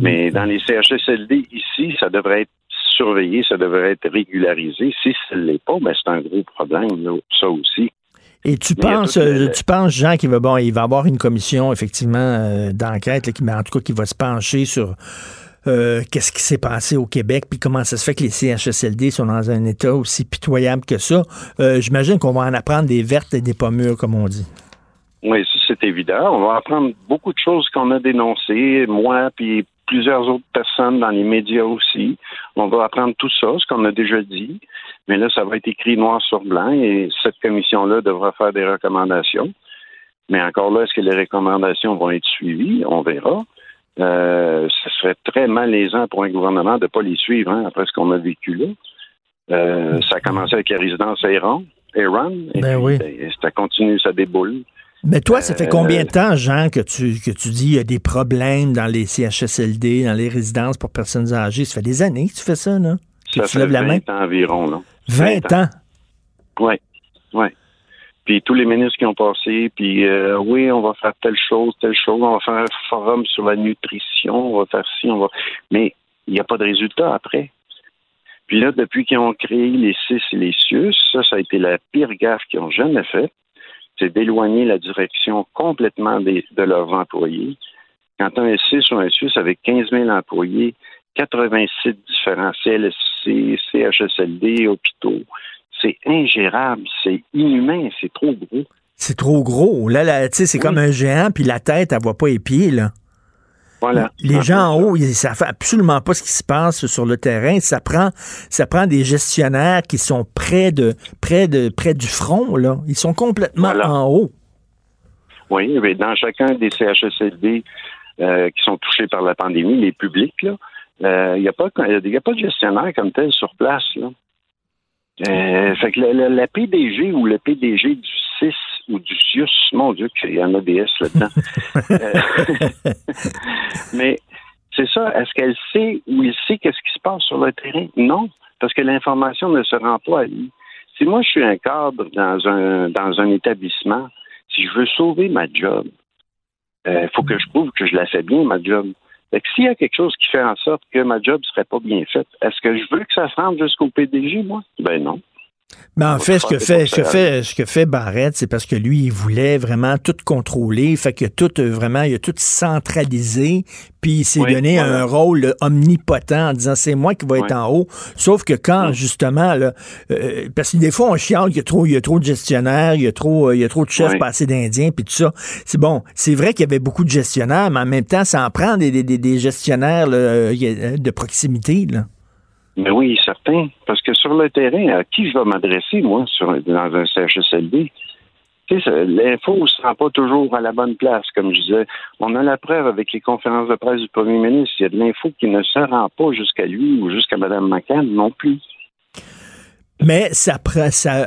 Mais dans les CHSLD ici, ça devrait être surveillé, ça devrait être régularisé. Si ce ne l'est pas, ben c'est un gros problème, là, ça aussi. Et tu penses, euh, tu penses, Jean, qu'il va bon, il va avoir une commission effectivement euh, d'enquête, qui, en tout cas, qui va se pencher sur euh, qu'est-ce qui s'est passé au Québec, puis comment ça se fait que les CHSLD sont dans un état aussi pitoyable que ça. J'imagine qu'on va en apprendre des vertes et des pas mûres, comme on dit. Oui, c'est évident. On va apprendre beaucoup de choses qu'on a dénoncées, moi, puis plusieurs autres personnes dans les médias aussi. On va apprendre tout ça, ce qu'on a déjà dit. Mais là, ça va être écrit noir sur blanc et cette commission-là devra faire des recommandations. Mais encore là, est-ce que les recommandations vont être suivies? On verra. Euh, ce serait très malaisant pour un gouvernement de ne pas les suivre hein, après ce qu'on a vécu là. Euh, ça a commencé avec la résidence Aaron, Aaron et ben oui. Ben, ça continue, ça déboule. Mais toi, ça fait combien de temps, Jean, que tu, que tu dis qu'il y a des problèmes dans les CHSLD, dans les résidences pour personnes âgées? Ça fait des années que tu fais ça, là? Ça fait 20 ans environ, là. 20, ans? Oui, oui. Puis tous les ministres qui ont passé, puis euh, oui, on va faire telle chose, telle chose, on va faire un forum sur la nutrition, on va faire ci, on va... Mais il n'y a pas de résultat après. Puis là, depuis qu'ils ont créé les CIS et les CIUS, ça, ça a été la pire gaffe qu'ils ont jamais faite c'est d'éloigner la direction complètement de leurs employés. Quand un SC ou un SUS avec 15 000 employés, 86 différents CLSC, CHSLD, hôpitaux, c'est ingérable, c'est inhumain, c'est trop gros. C'est trop gros. Là, là tu sais, c'est comme un géant, puis la tête, elle voit pas les pieds, là. Les gens en haut, ils savent absolument pas ce qui se passe sur le terrain. Ça prend, ça prend des gestionnaires qui sont près de, près de, près du front, là. Ils sont complètement en haut. Oui, mais dans chacun des CHSLD euh, qui sont touchés par la pandémie, les publics, là, il euh, n'y a, pas, a pas de gestionnaire comme tel sur place, là. Euh, fait que la, PDG ou le PDG du CIS ou du CIUS, mon Dieu, qu'il y en a des S là-dedans. Euh, mais c'est ça, est-ce qu'elle sait ou il sait qu'est-ce qui se passe sur le terrain? Non, parce que l'information ne se rend pas à lui. Si moi je suis un cadre dans un dans un établissement, si je veux sauver ma job, il euh, faut que je prouve que je la fais bien, ma job. Fait que s'il y a quelque chose qui fait en sorte que ma job serait pas bien faite, est-ce que je veux que ça se rende jusqu'au PDG, moi? Ben non. Mais en fait, ce que fait, ce que fait, ce que fait Barrett, c'est parce que lui, il voulait vraiment tout contrôler. Fait que tout, euh, vraiment, il a tout centralisé. Puis il s'est donné un rôle omnipotent en disant c'est moi qui vais être en haut. Sauf que quand, justement, là, euh, parce que des fois, on chiale qu'il y a trop, il y a trop de gestionnaires, il y a trop, il y a trop de chefs passés d'Indiens, puis tout ça. C'est bon. C'est vrai qu'il y avait beaucoup de gestionnaires, mais en même temps, ça en prend des, des, des gestionnaires euh, de proximité, là. Mais oui, certain. Parce que sur le terrain, à qui je vais m'adresser, moi, sur, dans un CHSLD? L'info ne se rend pas toujours à la bonne place, comme je disais. On a la preuve avec les conférences de presse du premier ministre. Il y a de l'info qui ne se rend pas jusqu'à lui ou jusqu'à Mme McCann non plus. Mais ça,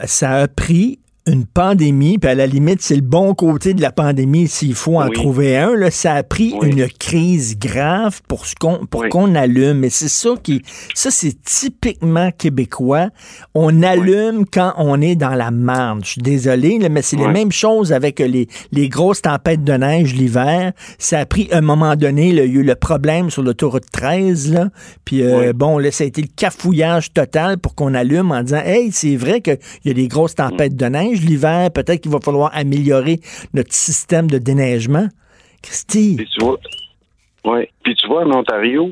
ça a pris une pandémie, puis à la limite, c'est le bon côté de la pandémie s'il faut en trouver un. Là, ça a pris une crise grave pour ce qu'on pour qu'on allume. Et c'est ça qui, ça c'est typiquement québécois. On allume quand on est dans la marge. Je suis désolé, mais c'est les mêmes choses avec les, les grosses tempêtes de neige l'hiver. Ça a pris un moment donné, il y a eu le problème sur l'autoroute 13, là. Puis euh, bon, là, ça a été le cafouillage total pour qu'on allume en disant, hey, c'est vrai qu'il y a des grosses tempêtes de neige l'hiver, peut-être qu'il va falloir améliorer notre système de déneigement. Christy? Puis tu vois. Puis tu vois, en Ontario,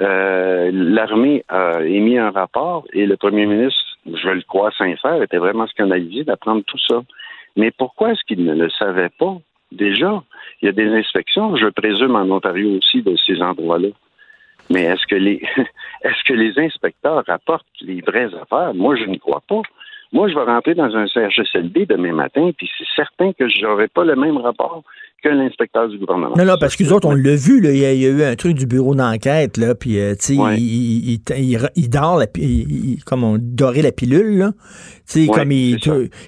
euh, l'armée a émis un rapport et le premier ministre, je le crois sincère, était vraiment scandalisé d'apprendre tout ça. Mais pourquoi est-ce qu'il ne le savait pas? Déjà, il y a des inspections, je présume, en Ontario aussi, de ces endroits-là. Mais est-ce que les est-ce que les inspecteurs rapportent les vraies affaires? Moi, je ne crois pas. Moi, je vais rentrer dans un CHSLD demain matin, puis c'est certain que je n'aurai pas le même rapport que l'inspecteur du gouvernement. Non, non, parce que autres, on l'a vu, là, il, y a, eu un truc du bureau d'enquête, là, puis, euh, tu sais, il, il, dort, la, comme on dorait la pilule, là. Tu sais, comme il,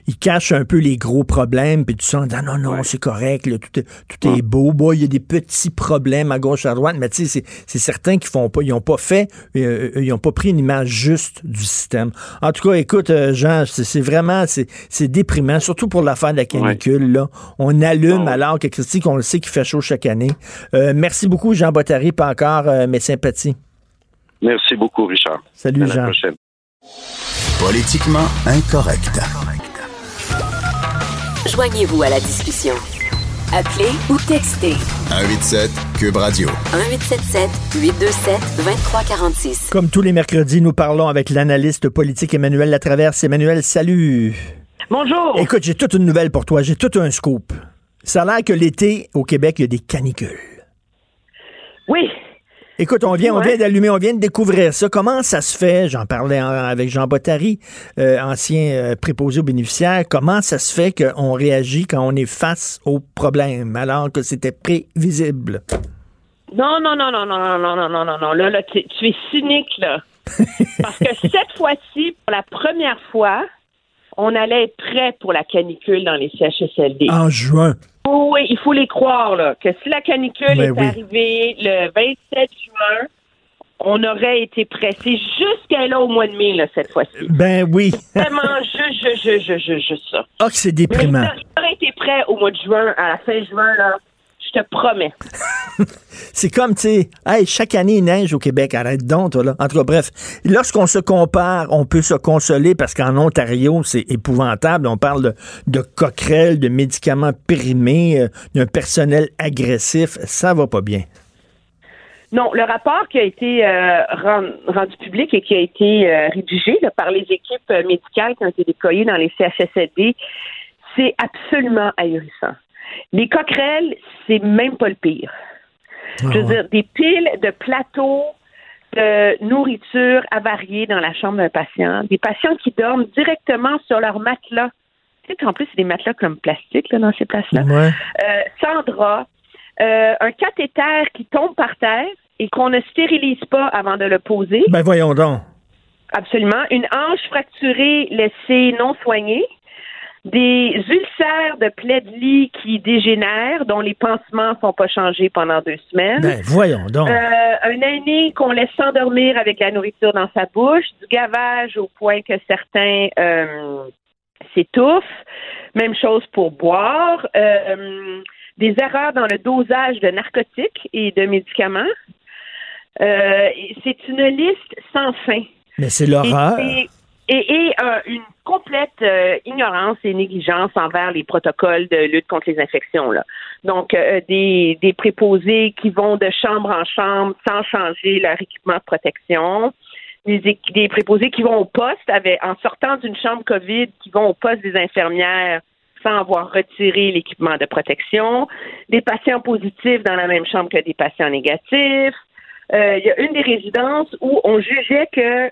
il, cache un peu les gros problèmes, puis tu sens, ah, non, non, c'est correct, là, tout, est, tout est beau. Bon, il y a des petits problèmes à gauche, à droite, mais tu sais, c'est certains qui font pas, ils ont pas fait, euh, euh, ils ont pas pris une image juste du système. En tout cas, écoute, Jean, c'est vraiment, c'est déprimant, surtout pour l'affaire de la canicule, là. On allume alors qu'on le sait qu'il fait chaud chaque année. Euh, merci beaucoup, Jean Bottary, pas encore euh, mes sympathies. Merci beaucoup, Richard. Salut, Jean. Politiquement incorrect. Joignez-vous à la discussion. Appelez ou textez. 187 Cube Radio. 1877 827 2346. Comme tous les mercredis, nous parlons avec l'analyste politique Emmanuel Latraverse. Emmanuel, salut. Bonjour. Écoute, j'ai toute une nouvelle pour toi. J'ai tout un scoop. Ça a l'air que l'été, au Québec, il y a des canicules. Oui. Écoute, on vient, on vient d'allumer, on vient de découvrir ça. Comment ça se fait? J'en parlais avec Jean Bottary, euh, ancien euh, préposé aux bénéficiaires. Comment ça se fait qu'on réagit quand on est face au problème alors que c'était prévisible? Non, non, non, non, non, non, non, non, non, non, non. Là, là tu, tu es cynique, là. Parce que cette fois-ci, pour la première fois, on allait être prêt pour la canicule dans les CHSLD. En juin. Oui, il faut les croire, là, que si la canicule ben est arrivée le 27 juin, on aurait été prêt. C'est jusqu'à là au mois de mai, là, cette fois-ci. Ben oui. Vraiment, juste, juste, juste, juste, juste ça. Ah, que c'est déprimant. J'aurais été prêt au mois de juin, à la fin juin, là. Je te promets. c'est comme, tu sais, hey, chaque année, il neige au Québec. Arrête donc, toi, là. En tout cas, bref, lorsqu'on se compare, on peut se consoler parce qu'en Ontario, c'est épouvantable. On parle de, de coquerelles, de médicaments périmés, euh, d'un personnel agressif. Ça va pas bien. Non, le rapport qui a été euh, rendu public et qui a été euh, rédigé par les équipes médicales qui ont été déployées dans les CHSLD, c'est absolument ahurissant. Les coquerelles, c'est même pas le pire. Je veux ah dire, des piles de plateaux de nourriture avariée dans la chambre d'un patient, des patients qui dorment directement sur leur matelas. Tu sais qu'en plus, c'est des matelas comme plastique là, dans ces places-là. Euh, sans drap, euh, un cathéter qui tombe par terre et qu'on ne stérilise pas avant de le poser. Ben voyons donc. Absolument. Une hanche fracturée laissée non soignée des ulcères de plaie de lit qui dégénèrent, dont les pansements ne sont pas changés pendant deux semaines. Ben, voyons donc. Euh, un aîné qu'on laisse s'endormir avec la nourriture dans sa bouche, du gavage au point que certains euh, s'étouffent. Même chose pour boire. Euh, des erreurs dans le dosage de narcotiques et de médicaments. c'est une liste sans fin. Mais c'est l'horreur et, euh, une complète euh, ignorance et négligence envers les protocoles de lutte contre les infections. Donc, euh, des, des préposés qui vont de chambre en chambre sans changer leur équipement de protection. Des, des préposés qui vont au poste avec, en sortant d'une chambre COVID, qui vont au poste des infirmières sans avoir retiré l'équipement de protection. Des patients positifs dans la même chambre que des patients négatifs. Il y a une des résidences où on jugeait que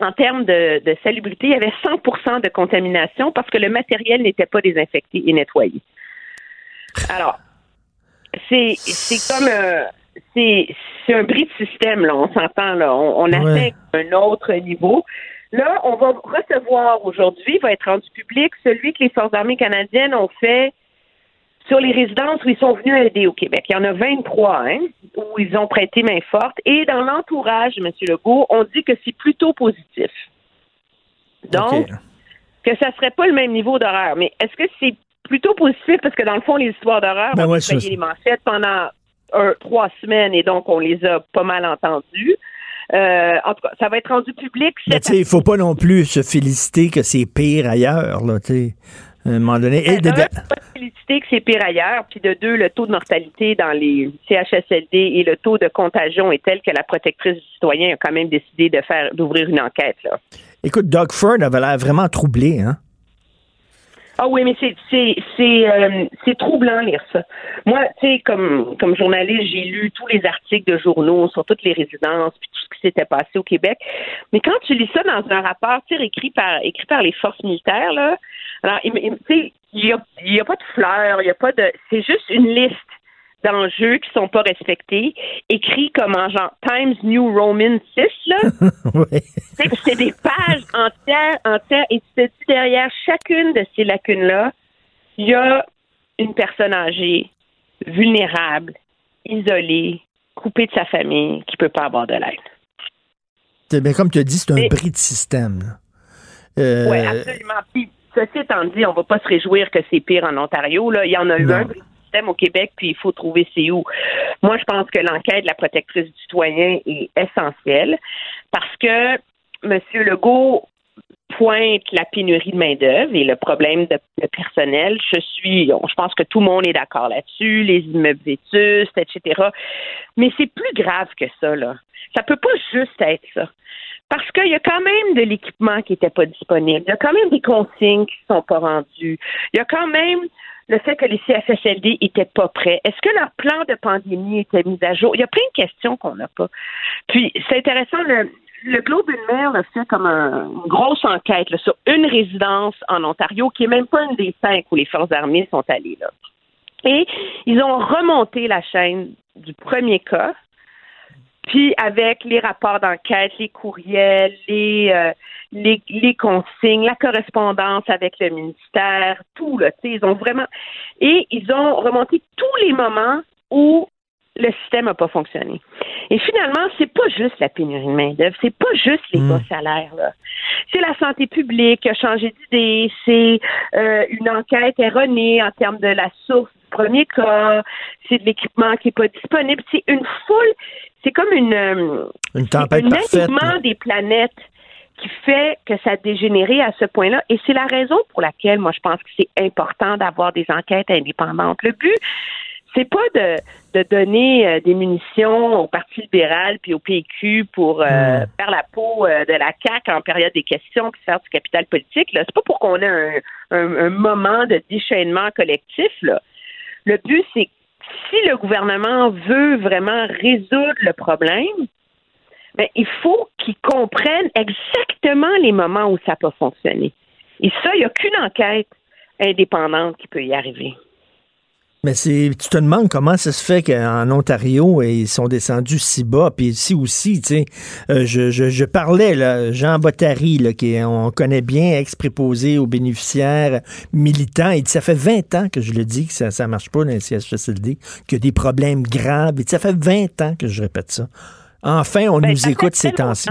en termes de, salubrité, il y avait 100% de contamination parce que le matériel n'était pas désinfecté et nettoyé. Alors, c'est comme euh, c'est un bris de système là, on s'entend là, on, on atteint un autre niveau. Là, on va recevoir aujourd'hui, va être rendu public celui que les forces armées canadiennes ont fait sur les résidences où ils sont venus aider au Québec. Il y en a 23 hein, où ils ont prêté main forte. Et dans l'entourage, M. Legault, on dit que c'est plutôt positif. Donc, que ça serait pas le même niveau d'horreur. Mais est-ce que c'est plutôt positif? Parce que dans le fond, les histoires d'horreur, ben on a les manchettes pendant trois semaines et donc on les a pas mal entendues. Euh, en tout cas, ça va être rendu public. Il ne faut pas non plus se féliciter que c'est pire ailleurs. Là, à un moment donné. Et de, que c'est pire ailleurs, puis de deux, le taux de mortalité dans les CHSLD et le taux de contagion est tel que la protectrice du citoyen a quand même décidé de faire d'ouvrir une enquête. Là. Écoute, Doug Ford avait l'air vraiment troublé, hein? Ah oui, mais c'est c'est c'est euh, c'est troublant lire ça. Moi, tu sais, comme comme journaliste, j'ai lu tous les articles de journaux sur toutes les résidences puis tout ce qui s'était passé au Québec. Mais quand tu lis ça dans un rapport, tu écrit par écrit par les forces militaires là, alors tu sais, il n'y a, y a pas de fleurs, il y a pas de. C'est juste une liste d'enjeux qui sont pas respectés, écrits comme en genre Times New Roman 6, là. C'est des pages entières, entières, et tu te dis derrière chacune de ces lacunes-là, il y a une personne âgée, vulnérable, isolée, coupée de sa famille, qui peut pas avoir de l'aide. Mais comme tu as dit, c'est un bris de système. Euh... Oui, absolument. Puis, ceci étant dit, on va pas se réjouir que c'est pire en Ontario. Là. Il y en a eu un système au Québec, puis il faut trouver c'est où. Moi, je pense que l'enquête de la protectrice du citoyen est essentielle parce que M. Legault pointe la pénurie de main-d'œuvre et le problème de, personnel. Je suis, je pense que tout le monde est d'accord là-dessus, les immeubles vétustes, etc. Mais c'est plus grave que ça, là. Ça peut pas juste être ça. Parce qu'il y a quand même de l'équipement qui n'était pas disponible. Il y a quand même des consignes qui ne sont pas rendues. Il y a quand même le fait que les CFSLD n'étaient pas prêts. Est-ce que leur plan de pandémie était mis à jour? Il y a plein de questions qu'on n'a pas. Puis, c'est intéressant, le, le Globe and Mail a fait comme une grosse enquête sur une résidence en Ontario qui est même pas une des cinq où les forces armées sont allées là. Et ils ont remonté la chaîne du premier cas, puis avec les rapports d'enquête, les courriels, les, euh, les, les consignes, la correspondance avec le ministère, tout là, ils ont vraiment et ils ont remonté tous les moments où le système n'a pas fonctionné. Et finalement, c'est pas juste la pénurie de main-d'œuvre, c'est pas juste les hmm. bas salaires. Là. C'est la santé publique qui a changé d'idée, c'est euh, une enquête erronée en termes de la source du premier cas, c'est de l'équipement qui n'est pas disponible. C'est une foule, c'est comme une, euh, une tempête un alignement des planètes qui fait que ça a dégénéré à ce point-là. Et c'est la raison pour laquelle moi je pense que c'est important d'avoir des enquêtes indépendantes. Le but, c'est pas de, de donner euh, des munitions au Parti libéral puis au PQ pour euh, hmm. faire la peau euh, de la CAQ en période des questions puis faire du capital politique. C'est pas pour qu'on ait un, un, moment de déchaînement collectif. Là. Le but, c'est si le gouvernement veut vraiment résoudre le problème, ben, il faut qu'il comprenne exactement les moments où ça peut fonctionner. Et ça, il n'y a qu'une enquête indépendante qui peut y arriver. Mais c'est, tu te demandes comment ça se fait qu'en Ontario, ils sont descendus si bas. Puis ici aussi, tu sais, euh, je, je, parlais, là, Jean Bottary, là, qui on connaît bien, ex-préposé aux bénéficiaires militants. Il dit, ça fait 20 ans que je le dis que ça ne marche pas dans les CHSLD, qu'il y a des problèmes graves. Il dit, ça fait 20 ans que je répète ça. Enfin, on ben, nous écoute ces temps-ci.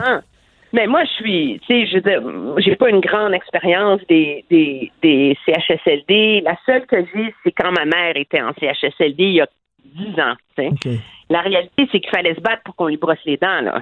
Mais moi, je suis, tu sais, je veux j'ai pas une grande expérience des, des, des CHSLD. La seule que j'ai, c'est quand ma mère était en CHSLD il y a 10 ans. Okay. La réalité, c'est qu'il fallait se battre pour qu'on lui brosse les dents, là.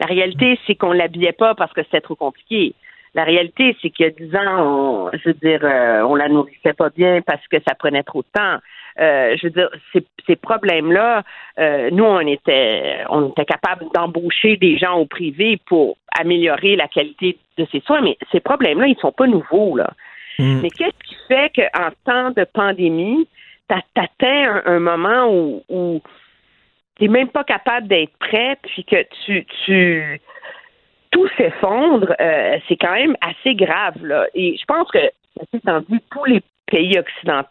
La réalité, c'est qu'on l'habillait pas parce que c'était trop compliqué. La réalité, c'est qu'il y a 10 ans, on, je veux dire, euh, on la nourrissait pas bien parce que ça prenait trop de temps. Euh, je veux dire, ces, ces problèmes-là, euh, nous, on était, on était capable d'embaucher des gens au privé pour améliorer la qualité de ces soins, mais ces problèmes-là, ils sont pas nouveaux, là. Mm. Mais qu'est-ce qui fait qu'en temps de pandémie, t'atteins un, un moment où, où t'es même pas capable d'être prêt, puis que tu, tu tout s'effondre, euh, c'est quand même assez grave. Là. Et je pense que, étant dit, tous les pays occidentaux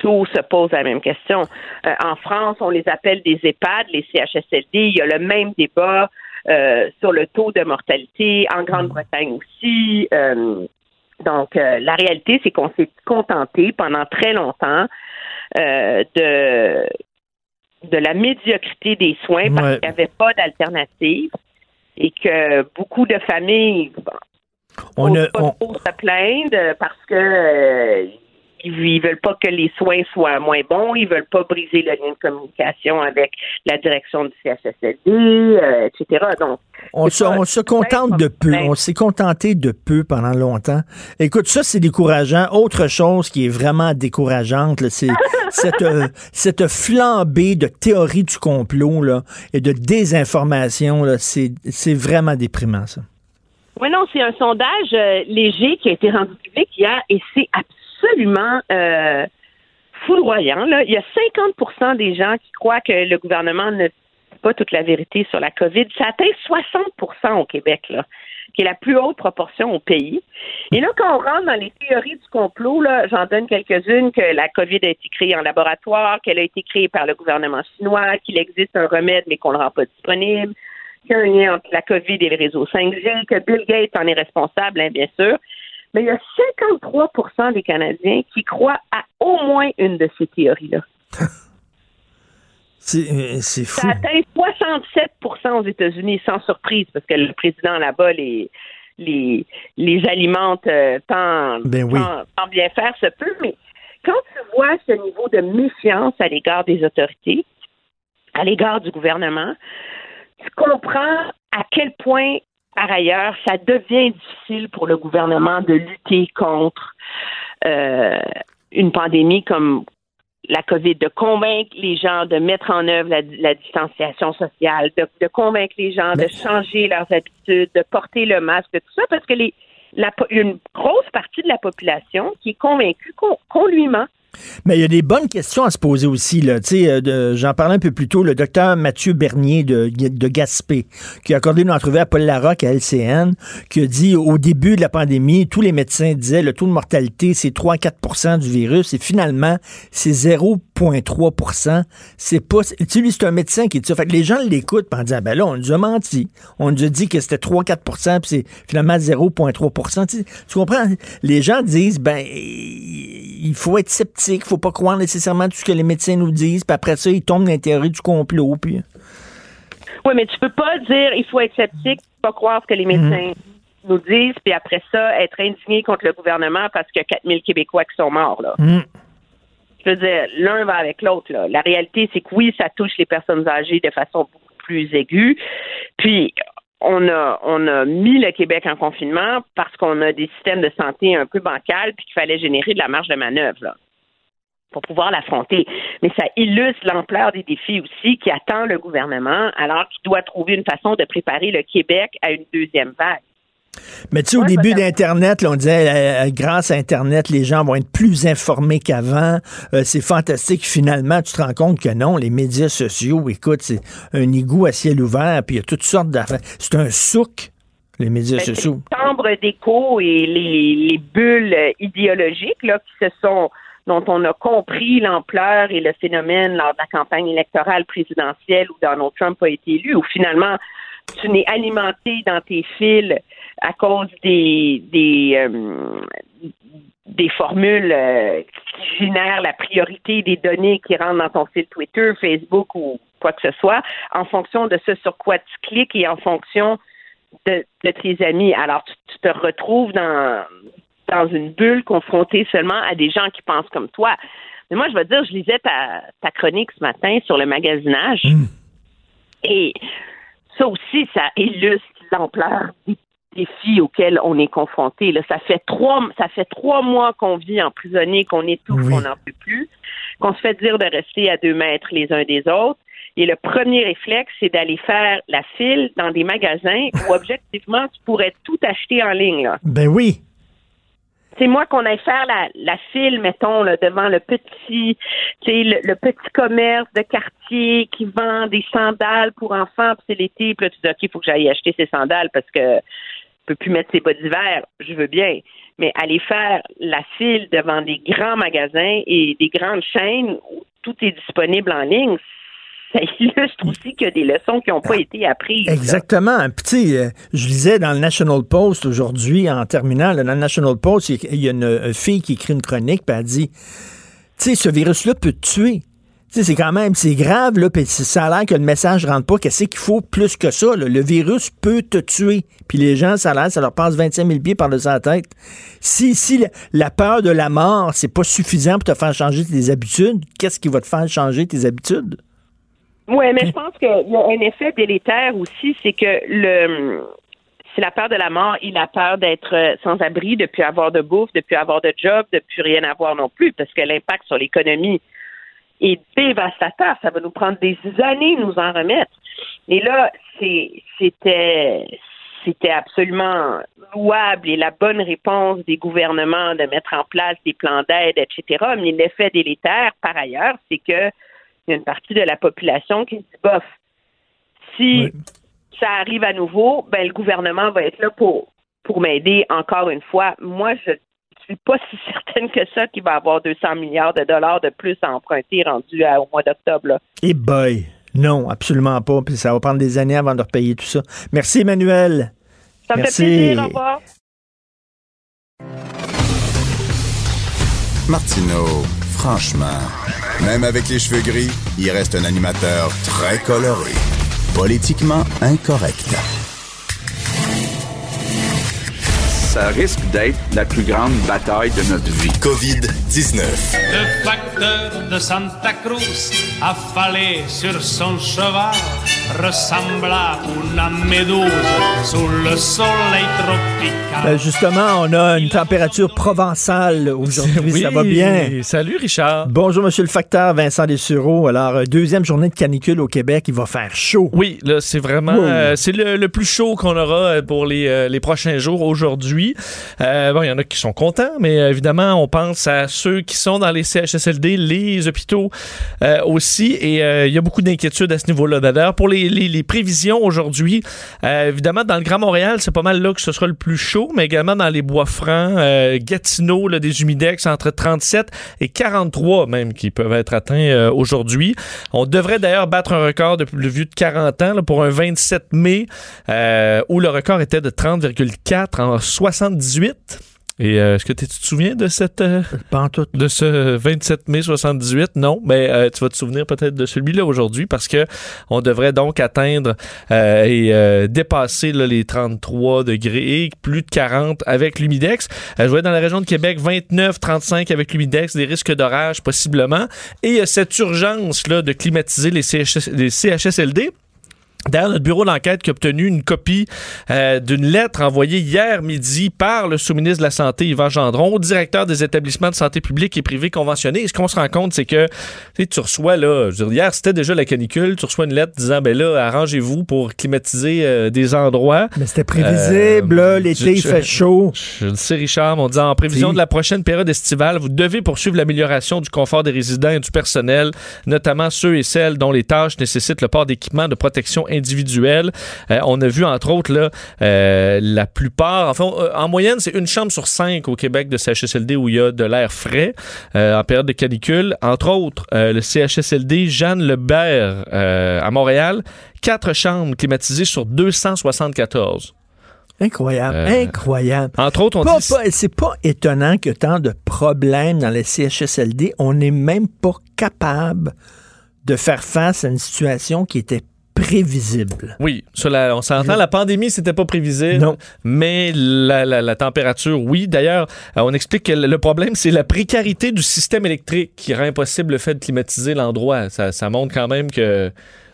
tout se pose la même question. Euh, en France, on les appelle des EHPAD, les CHSLD. Il y a le même débat euh, sur le taux de mortalité en Grande-Bretagne aussi. Euh, donc, la réalité, c'est qu'on s'est contenté pendant très longtemps de de la médiocrité des soins parce qu'il n'y avait pas d'alternative et que beaucoup de familles on, ne, on... se plaindre parce que ils, veulent pas que les soins soient moins bons, ils veulent pas briser le lien de communication avec la direction du CHSLD, euh, etc. Donc, on se, contente de peu. On s'est contenté de peu pendant longtemps. Écoute, ça, c'est décourageant. Autre chose qui est vraiment décourageante, c'est cette, euh, cette flambée de théorie du complot là, et de désinformation. C'est vraiment déprimant, ça. Oui, non, c'est un sondage euh, léger qui a été rendu public hier et c'est absolument absolument euh, foudroyant. Là. Il y a 50% des gens qui croient que le gouvernement ne dit pas toute la vérité sur la COVID. Ça atteint 60% au Québec. Qui est la plus haute proportion au pays. Et là, quand on rentre dans les théories du complot, j'en donne quelques-unes, que la COVID a été créée en laboratoire, qu'elle a été créée par le gouvernement chinois, qu'il existe un remède, mais qu'on ne le rend pas disponible, qu'il y a un lien entre la COVID et le réseau 5G, que Bill Gates en est responsable, hein, bien sûr. Mais il y a 53% des Canadiens qui croient à au moins une de ces théories-là. Euh, c'est fou. Ça atteint 67 aux États-Unis, sans surprise, parce que le président là-bas les, les, les alimente euh, tant, ben oui. tant, bien faire se peut. Mais quand tu vois ce niveau de méfiance à l'égard des autorités, à l'égard du gouvernement, tu comprends à quel point, par ailleurs, ça devient difficile pour le gouvernement de lutter contre euh, une pandémie comme, la COVID, de convaincre les gens de mettre en œuvre la, distanciation sociale, de, convaincre les gens de changer leurs habitudes, de porter le masque, tout ça, parce que les, la, une grosse partie de la population qui est convaincue qu'on lui ment. Mais il y a des bonnes questions à se poser aussi. Euh, j'en parlais un peu plus tôt, le docteur Mathieu Bernier de, Gaspé, qui a accordé une entrevue à Paul Larocque à LCN, qui a dit au début de la pandémie, tous les médecins disaient le taux de mortalité, c'est 3-4% du virus, et finalement, c'est 0,3 C'est pas. Tu sais, lui, c'est un médecin qui dit ça. Fait que les gens l'écoutent en disant, ben là, on nous a menti. On nous a dit que c'était 3-4% puis c'est finalement 0,3 tu, tu comprends? Les gens disent, ben, il faut être sceptique il faut pas croire nécessairement tout ce que les médecins nous disent, puis après ça, ils tombent dans l'intérêt du complot. Puis... Oui, mais tu peux pas dire il faut être sceptique, pas croire ce que les mhm. médecins nous disent, puis après ça, être indigné contre le gouvernement parce qu'il y a 4000 Québécois qui sont morts. Là. Mhm. Je veux l'un va avec l'autre. La réalité, c'est que oui, ça touche les personnes âgées de façon beaucoup plus aiguë. Puis, on a, on a mis le Québec en confinement parce qu'on a des systèmes de santé un peu bancals puis qu'il fallait générer de la marge de manœuvre. Là pour pouvoir l'affronter. Mais ça illustre l'ampleur des défis aussi qui attend le gouvernement alors qu'il doit trouver une façon de préparer le Québec à une deuxième vague. Mais tu sais, au début d'Internet, on disait, euh, euh, grâce à Internet, les gens vont être plus informés qu'avant. Euh, c'est fantastique. Finalement, tu te rends compte que non, les médias sociaux, écoute, c'est un égout à ciel ouvert, puis il y a toutes sortes d'affaires. C'est un souk, les médias ben, sociaux. Les chambres d'écho et les, les, bulles idéologiques là, qui se sont dont on a compris l'ampleur et le phénomène lors de la campagne électorale présidentielle où Donald Trump a été élu, où finalement tu n'es alimenté dans tes fils à cause des des euh, des formules euh, qui génèrent la priorité des données qui rentrent dans ton fil Twitter, Facebook ou quoi que ce soit, en fonction de ce sur quoi tu cliques et en fonction de, de tes amis. Alors, tu, te retrouves dans, dans une bulle confrontée seulement à des gens qui pensent comme toi. Mais moi, je veux dire, je lisais ta, ta chronique ce matin sur le magasinage. Hmm. Et ça aussi, ça illustre l'ampleur des défis auxquels on est confronté. Là, ça fait trois, ça fait trois mois qu'on vit emprisonné, qu'on tout, qu'on n'en peut plus, qu'on se fait dire de rester à deux mètres les uns des autres. Et le premier réflexe, c'est d'aller faire la file dans des magasins où objectivement tu pourrais tout acheter en ligne. Là. Ben oui c'est moi qu'on aille faire la, la file, mettons, là, devant le petit, le, le petit commerce de quartier qui vend des sandales pour enfants, puis c'est l'été, puis là, tu dis, OK, faut que j'aille acheter ces sandales parce que je peux plus mettre ses bottes d'hiver, je veux bien. Mais aller faire la file devant des grands magasins et des grandes chaînes où tout est disponible en ligne, ça illustre aussi qu'il y a des leçons qui n'ont pas été apprises. Exactement. Puis, euh, je lisais dans le National Post aujourd'hui, en terminant, dans le National Post, il y a une, fille qui écrit une chronique, puis elle dit, tu sais, ce virus-là peut te tuer. Tu sais, c'est quand même, c'est grave, là, puis ça a l'air que le message rentre pas. Qu'est-ce qu'il faut plus que ça, Le virus peut te tuer. Puis les gens, ça a l'air, ça leur passe 25 000 pieds par-dessus la tête. Si, si la peur de la mort, c'est pas suffisant pour te faire changer tes habitudes, qu'est-ce qui va te faire changer tes habitudes? Oui, mais je pense qu'il y a un effet délétère aussi, c'est que le c'est la peur de la mort et la peur d'être euh, sans abri, de plus avoir de bouffe, de plus avoir de job, de plus rien avoir non plus, parce que l'impact sur l'économie est dévastateur. Ça va nous prendre des années de nous en remettre. Et là, c'était c'était absolument louable et la bonne réponse des gouvernements de mettre en place des plans d'aide, etc. Mais l'effet délétère, par ailleurs, c'est que il y a une partie de la population qui se dit bof. Si ça arrive à nouveau, ben le gouvernement va être là pour pour m'aider encore une fois. Moi, je suis pas si certaine que ça qu'il va avoir 200 milliards de dollars de plus à emprunter rendu au mois d'octobre. Et boy, non, absolument pas. Puis ça va prendre des années avant de repayer tout ça. Merci, Emmanuel. Ça me Merci. fait plaisir. Au revoir. Martineau, franchement, même avec les cheveux gris, il reste un animateur très coloré. Politiquement incorrect. Ça risque d'être la plus grande bataille de notre vie. COVID-19. Le facteur de Santa Cruz, affalé sur son cheval, ressembla a una méduse sous le soleil tropical. Ben, justement, on a une température provençale aujourd'hui. Oui, ça va bien? Salut Richard. Bonjour, Monsieur le facteur Vincent Dessureau. Alors, euh, deuxième journée de canicule au Québec, il va faire chaud. Oui, là, c'est vraiment Wow. euh, c'est le, le plus chaud qu'on aura euh, pour les, euh, les prochains jours aujourd'hui. Euh, bon, il y en a qui sont contents, mais euh, évidemment, on pense à ceux qui sont dans les CHSLD, les hôpitaux euh, aussi, et euh, il y a beaucoup d'inquiétudes à ce niveau-là. D'ailleurs, pour les, les- les prévisions aujourd'hui, euh, évidemment, dans le Grand Montréal, c'est pas mal là que ce sera le plus chaud, mais également dans les Bois-Francs, euh, Gatineau, là, des humidex entre 37 et 43 même qui peuvent être atteints euh, aujourd'hui. On devrait d'ailleurs battre un record de plus vieux de 40 ans là, pour un 27 mai euh, où le record était de 30,4 en 78. Et euh, est-ce que tu te souviens de cette euh, tout. de ce 27 mai 78 Non, mais euh, tu vas te souvenir peut-être de celui-là aujourd'hui parce que on devrait donc atteindre euh, et euh, dépasser là, les 33 degrés et plus de 40 avec l'humidex. Euh, je vois dans la région de Québec 29 35 avec l'humidex, des risques d'orage possiblement et il y a cette urgence là de climatiser les, CHS les CHSLD. D'ailleurs, notre bureau d'enquête qui a obtenu une copie euh, d'une lettre envoyée hier midi par le sous-ministre de la Santé, Yvan Gendron, au directeur des établissements de santé publique et privés conventionnés. Et ce qu'on se rend compte, c'est que tu reçois, là, je veux dire, hier, c'était déjà la canicule, tu reçois une lettre disant, ben là, arrangez-vous pour climatiser euh, des endroits. Mais c'était prévisible, Euh, l'été, il fait chaud. Je le sais, Richard, mais on dit en prévision Si. de la prochaine période estivale, vous devez poursuivre l'amélioration du confort des résidents et du personnel, notamment ceux et celles dont les tâches nécessitent le port d'équipements de protection individuelle. Euh, on a vu, entre autres, là, euh, la plupart, enfin, euh, en moyenne, c'est une chambre sur cinq au Québec de CHSLD où il y a de l'air frais en période de canicule. Entre autres, le CHSLD Jeanne Lebert à Montréal, quatre chambres climatisées sur 274. Incroyable, Euh, incroyable. Entre autres, on Pas- dit... pas- c'est pas étonnant que tant de problèmes dans les CHSLD, on n'est même pas capable de faire face à une situation qui était prévisible. Oui, sur la- on s'entend, la pandémie, c'était pas prévisible. Non. Mais la, la- la température, oui. D'ailleurs, euh, on explique que le le problème, c'est la précarité du système électrique qui rend impossible le fait de climatiser l'endroit. Ça, ça montre quand même que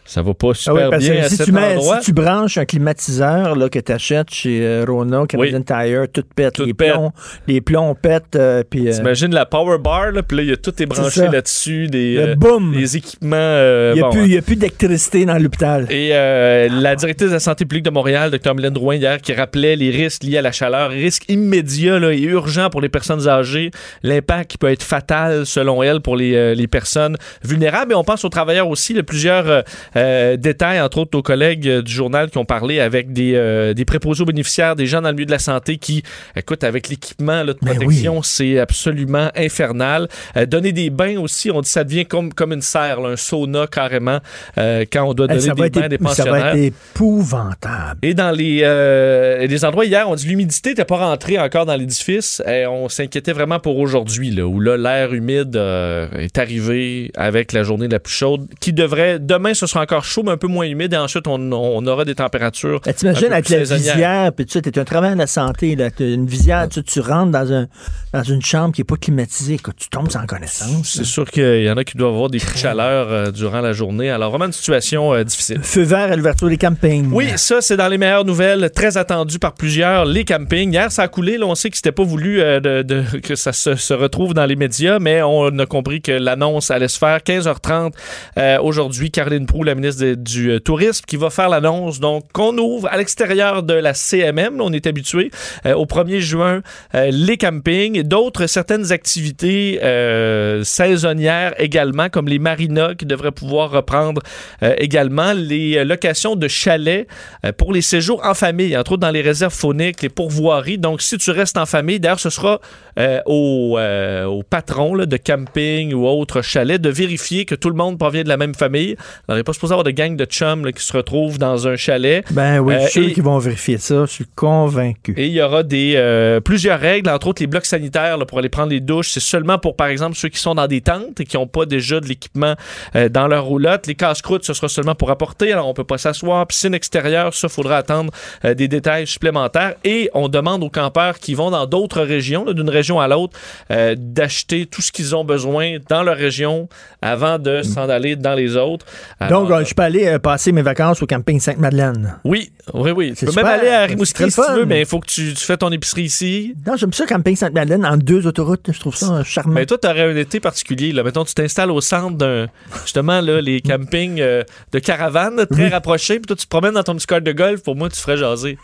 ça va pas Ah super oui, parce bien que si tu, mets- endroit. si tu branches un climatiseur là, que tu achètes chez euh, Rona, Canadian Tire, tout pète. Tout les, pète. Plombs, les plombs pètent. euh, puis, euh, T'imagines la power bar, là, puis là, il y a tout est branché là-dessus, des, euh, boom! des équipements. euh, Il n'y a, bon, plus- il y a plus d'électricité dans l'hôpital. Et euh, la directrice de la santé publique de Montréal, Dr. Mylène Drouin, hier, qui rappelait les risques liés à la chaleur, risques immédiats là, et urgents pour les personnes âgées, l'impact qui peut être fatal, selon elle, pour les, euh, les personnes vulnérables. Et on pense aux travailleurs aussi, plusieurs euh, détails, entre autres nos collègues euh, du journal qui ont parlé avec des, euh, des préposés aux bénéficiaires, des gens dans le milieu de la santé qui, écoute, avec l'équipement de Ben protection, c'est absolument infernal. Euh, donner des bains aussi, on dit ça devient comme, comme une serre, là, un sauna carrément, euh, quand on doit donner ça, des bains à des ép- ça pensionnaires. va être épouvantable. Et dans les, les endroits hier, on dit l'humidité n'était pas rentrée encore dans l'édifice. Et on s'inquiétait vraiment pour aujourd'hui, là, où là, l'air humide est arrivé avec la journée la plus chaude, qui devrait, demain, ce sera encore chaud, mais un peu moins humide. Et ensuite, on, on aura des températures. Ben, T'imagines avec la visière, puis tu sais, t'es un travail de la santé, là, une visière, tu, tu rentres dans, un, dans une chambre qui n'est pas climatisée, écoute, tu tombes sans connaissance. C'est sûr qu'il y en a qui doivent avoir des coups de chaleur euh, durant la journée. Alors, vraiment une situation euh, difficile. Feu vert à l'ouverture des campings. Oui, ça, c'est dans les meilleures nouvelles, très attendu par plusieurs, les campings. Hier, ça a coulé. Là, on sait que c'était pas voulu euh, de, de- que ça se, se retrouve dans les médias, mais on a compris que l'annonce allait se faire 15h30 euh, aujourd'hui. Caroline Proux, la ministre du euh, Tourisme, qui va faire l'annonce donc qu'on ouvre à l'extérieur de la CMM, on est habitué, euh, au 1er juin, euh, les campings et d'autres certaines activités saisonnières également, comme les marinas qui devraient pouvoir reprendre également, les locations de chalets pour les séjours en famille, entre autres dans les réserves fauniques, les pourvoiries. Donc, si tu restes en famille, d'ailleurs, ce sera euh, au, euh, au patron là, de camping ou autre chalet de vérifier que tout le monde provient de la même famille. Alors, il n'est pas supposé avoir de gang de chums là, qui se retrouvent dans un chalet. Ben oui, Euh, je suis sûr et- qu'ils vont vérifier ça. Je suis convaincu. Et il y aura des euh, plusieurs règles, entre autres les blocs sanitaires là, pour aller prendre les douches. C'est seulement pour, par exemple, ceux qui sont dans des tentes et qui n'ont pas déjà de l'équipement euh, dans leur roulotte. Les casse-croûtes, ce sera seulement pour apporter. Alors, on peut pas s'asseoir. Piscine extérieure, ça, faudra attendre euh, des détails supplémentaires. Et on demande aux campeurs qui vont dans d'autres régions, d'une région à l'autre, euh, d'acheter tout ce qu'ils ont besoin dans leur région avant de s'en aller dans les autres. Alors, Donc, euh, je peux aller euh, passer mes vacances au camping Sainte-Madeleine. oui, oui, oui. Tu peux même aller à Rimouski si tu veux, mais il faut que tu, tu fais ton épicerie ici. Non, j'aime ça, camping Sainte-Madeleine, en deux autoroutes. Je trouve ça charmant. Mais toi, tu aurais un été particulier. Là. Mettons, tu t'installes au centre d'un. Justement, là, les campings euh, de caravanes très rapprochés. Puis toi, tu te promènes dans ton petit de golf. Pour moi, tu ferais jaser.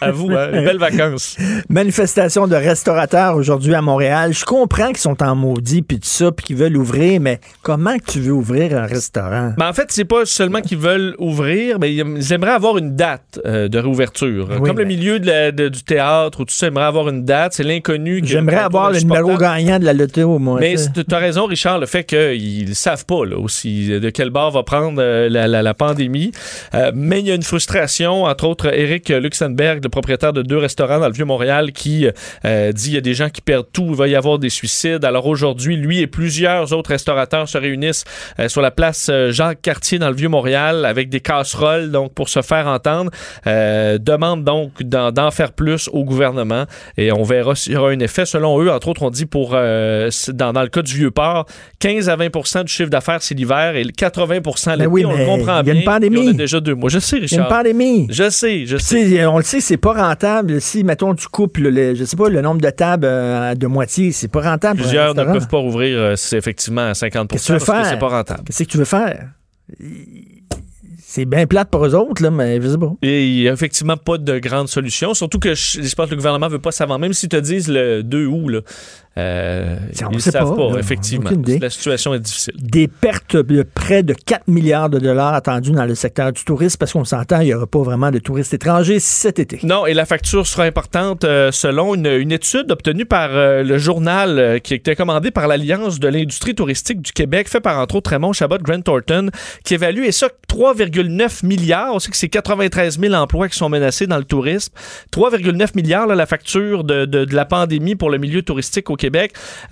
À vous, hein, les belles vacances. Manifestation de restaurateurs aujourd'hui à Montréal. Je comprends qu'ils sont en maudit puis tout ça, puis qu'ils veulent ouvrir, mais comment tu veux ouvrir un restaurant? Mais en fait, c'est pas seulement qu'ils veulent ouvrir, mais ils aimeraient avoir une date euh, de réouverture. Oui, Comme le milieu de la- de- du théâtre ou tout ça, aimerait avoir une date. C'est l'inconnu. J'aimerais avoir le numéro gagnant de la loto, moi. Mais tu as raison, Richard, le fait qu'ils ne savent pas là, aussi de quel bord va prendre euh, la, la- la pandémie. Euh, mais il y a une frustration, entre autres, Eric Luxembourg, le propriétaire de deux restaurants dans le Vieux-Montréal, qui euh, dit il y a des gens qui perdent tout, il va y avoir des suicides. Alors aujourd'hui, lui et plusieurs autres restaurateurs se réunissent euh, sur la place euh, Jacques-Cartier dans le Vieux-Montréal avec des casseroles donc pour se faire entendre. Euh, demande donc d'en d'en faire plus au gouvernement et on verra s'il y aura un effet. Selon eux, entre autres, on dit pour euh, dans, dans le cas du Vieux-Port, 15 à 20% du chiffre d'affaires c'est l'hiver et 80 l'été. Ben oui, on le comprend il y a bien. une pandémie. Déjà deux mois. Je sais, Il y a Richard. une pandémie. Je sais, je sais. on le sait, c'est pas rentable. Si, mettons, tu coupes, le, je sais pas, le nombre de tables euh, de moitié, c'est pas rentable. Plusieurs ne peuvent pas rouvrir, euh, c'est effectivement à 50 Qu'est-ce que tu veux parce que faire? c'est pas rentable. Qu'est-ce que tu veux faire? C'est bien plate pour eux autres, là, mais je sais pas. Et il n'y a effectivement pas de grande solution. Surtout que je, je pense que le gouvernement veut pas savoir. Même s'ils te disent le 2 août, là, euh, on ils ne savent pas, effectivement. La situation est difficile. Des pertes de près de 4 milliards de dollars attendues dans le secteur du tourisme parce qu'on s'entend, il n'y aura pas vraiment de touristes étrangers cet été. Non, et la facture sera importante euh, selon une, une étude obtenue par euh, le journal euh, qui a été commandé par l'Alliance de l'industrie touristique du Québec, fait par entre autres Raymond Chabot, Grant Thornton, qui évalue, et ça, 3,9 milliards. On sait que c'est 93 000 emplois qui sont menacés dans le tourisme. 3,9 milliards, là, la facture de, de- de la pandémie pour le milieu touristique au Québec.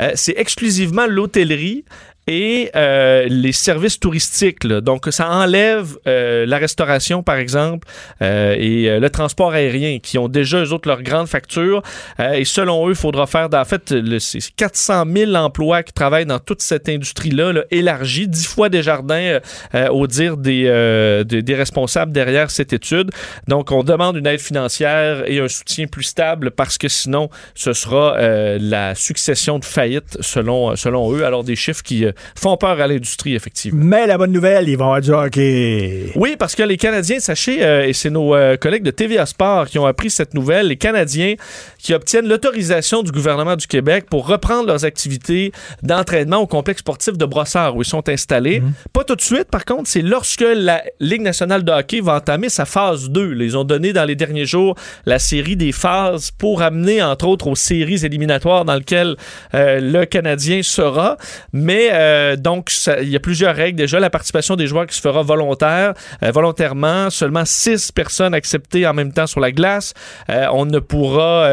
Euh, c'est exclusivement l'hôtellerie et euh, les services touristiques. là. Donc, ça enlève euh, la restauration, par exemple, euh, et euh, le transport aérien, qui ont déjà, eux autres, leurs grandes factures. Euh, et selon eux, il faudra faire, en fait, le- c'est 400 000 emplois qui travaillent dans toute cette industrie-là, là, élargie, dix fois des jardins, euh, au dire des, des, des responsables derrière cette étude. Donc, on demande une aide financière et un soutien plus stable parce que sinon, ce sera la succession de faillites, selon, selon eux. Alors, des chiffres qui font peur à l'industrie, effectivement. Mais la bonne nouvelle, ils vont avoir du hockey. Oui, parce que les Canadiens, sachez, euh, et c'est nos euh, collègues de TVA Sport qui ont appris cette nouvelle, les Canadiens qui obtiennent l'autorisation du gouvernement du Québec pour reprendre leurs activités d'entraînement au complexe sportif de Brossard où ils sont installés. Pas tout de suite, par contre, c'est lorsque la Ligue nationale de hockey va entamer sa phase 2. Là, Ils ont donné dans les derniers jours la série des phases pour amener, entre autres, aux séries éliminatoires dans lesquelles euh, le Canadien sera. Mais euh, donc, il y a plusieurs règles. Déjà, la participation des joueurs qui se fera volontaire, euh, volontairement, seulement six personnes acceptées en même temps sur la glace. Euh, on ne pourra,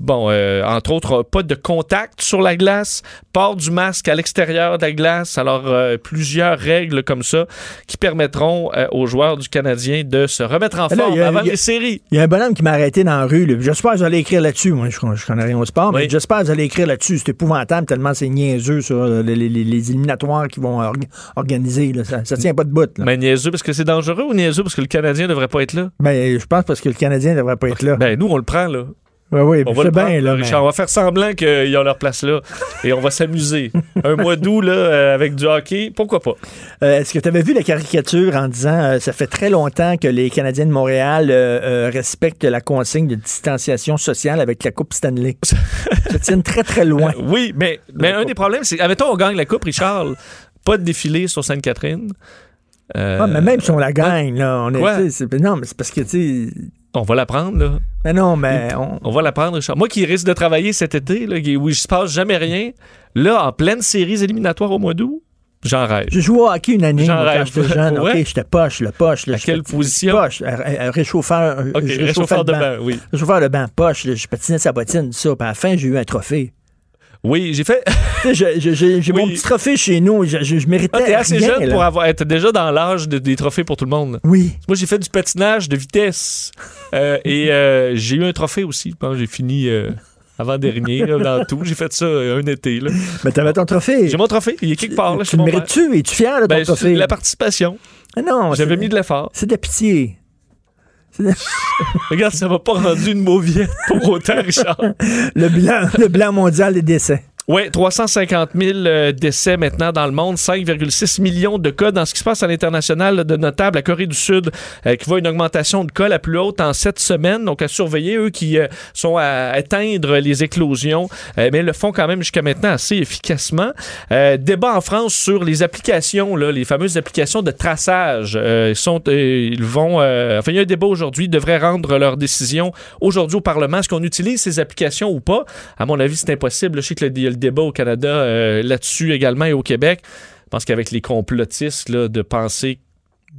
bon, entre autres, pas de contact sur la glace, port du masque à l'extérieur de la glace. Alors, plusieurs règles comme ça qui permettront aux joueurs du Canadien de se remettre en là, forme a- avant a- les séries. Il y a un bonhomme qui m'a arrêté dans la rue. J'espère que vous allez écrire là-dessus. Moi, je, je connais rien au sport, mais j'espère que vous allez écrire là-dessus. C'est épouvantable tellement c'est niaiseux sur euh, les, les- les éliminatoires qu'ils vont orga- organiser. là. Ça, ça tient pas de bout. là. Mais niaiseux parce que c'est dangereux ou niaiseux parce que le Canadien ne devrait pas être là? Ben, je pense parce que le Canadien ne devrait pas être là. Ben, nous, on le prend, là. Oui, oui, On va le prendre, bien, là, Richard. mais- On va faire semblant qu'ils ont leur place là et on va s'amuser. Un mois d'août là, euh, avec du hockey, pourquoi pas? Euh, Est-ce que tu avais vu la caricature en disant euh, ça fait très longtemps que les Canadiens de Montréal respectent la consigne de distanciation sociale avec la Coupe Stanley? Se tiennent très, très loin. Oui, mais, mais un des problèmes, c'est, admettons, on gagne la Coupe, Richard, pas de défilé sur Sainte-Catherine. Ah, mais même si on la gagne, là, on est. Non, mais c'est parce que, tu sais. On va la prendre, là. Mais non, mais. On... On va la prendre, Richard. Moi qui risque de travailler cet été, là, où il se passe jamais rien, là, en pleine séries éliminatoires au mois d'août, j'en rêve. J'ai joué au hockey une année quand rêve. j'étais jeune. Ouais? OK, j'étais poche, le poche. Là, À je quelle position? Poche, euh, euh, réchauffeur. euh, je réchauffeur le de banc. banc, oui. Réchauffeur de banc, poche. là, je patinais sa bottine, ça. Puis à la fin, j'ai eu un trophée. Oui, j'ai fait. J'ai- j'ai mon Oui. petit trophée chez nous. Je, je, je méritais. Ah, t'es assez rien, jeune là. pour avoir, être déjà dans l'âge de- des trophées pour tout le monde. Oui. Moi, j'ai fait du patinage de vitesse euh, et euh, j'ai eu un trophée aussi. Je pense que j'ai fini euh, avant-dernier dans tout. J'ai fait ça un été. là. Mais t'avais ton trophée. J'ai mon trophée. Il est quelque part. Là, Tu le mérites-tu? Es-tu fier de ton Ben, trophée? la participation. Ah non, J'avais mis de l'effort. C'est de la pitié. Regarde, ça m'a pas rendu une mauviette pour autant, Richard. le, bilan, le bilan mondial des décès. Oui, 350 000 euh, décès maintenant dans le monde, 5,6 millions de cas dans ce qui se passe à l'international de notable. La Corée du Sud euh, qui voit une augmentation de cas la plus haute en sept semaines. Donc à surveiller, eux qui euh, sont à atteindre les éclosions, euh, mais le font quand même jusqu'à maintenant assez efficacement. Euh, débat en France sur les applications, là, les fameuses applications de traçage. Euh, ils, sont, euh, ils vont... enfin, il y a un débat aujourd'hui. Ils devraient rendre leur décision aujourd'hui au Parlement. Est-ce qu'on utilise ces applications ou pas? À mon avis, c'est impossible. Je sais qu'il y a débat au Canada euh, là-dessus également et au Québec. Je pense qu'avec les complotistes, là, de penser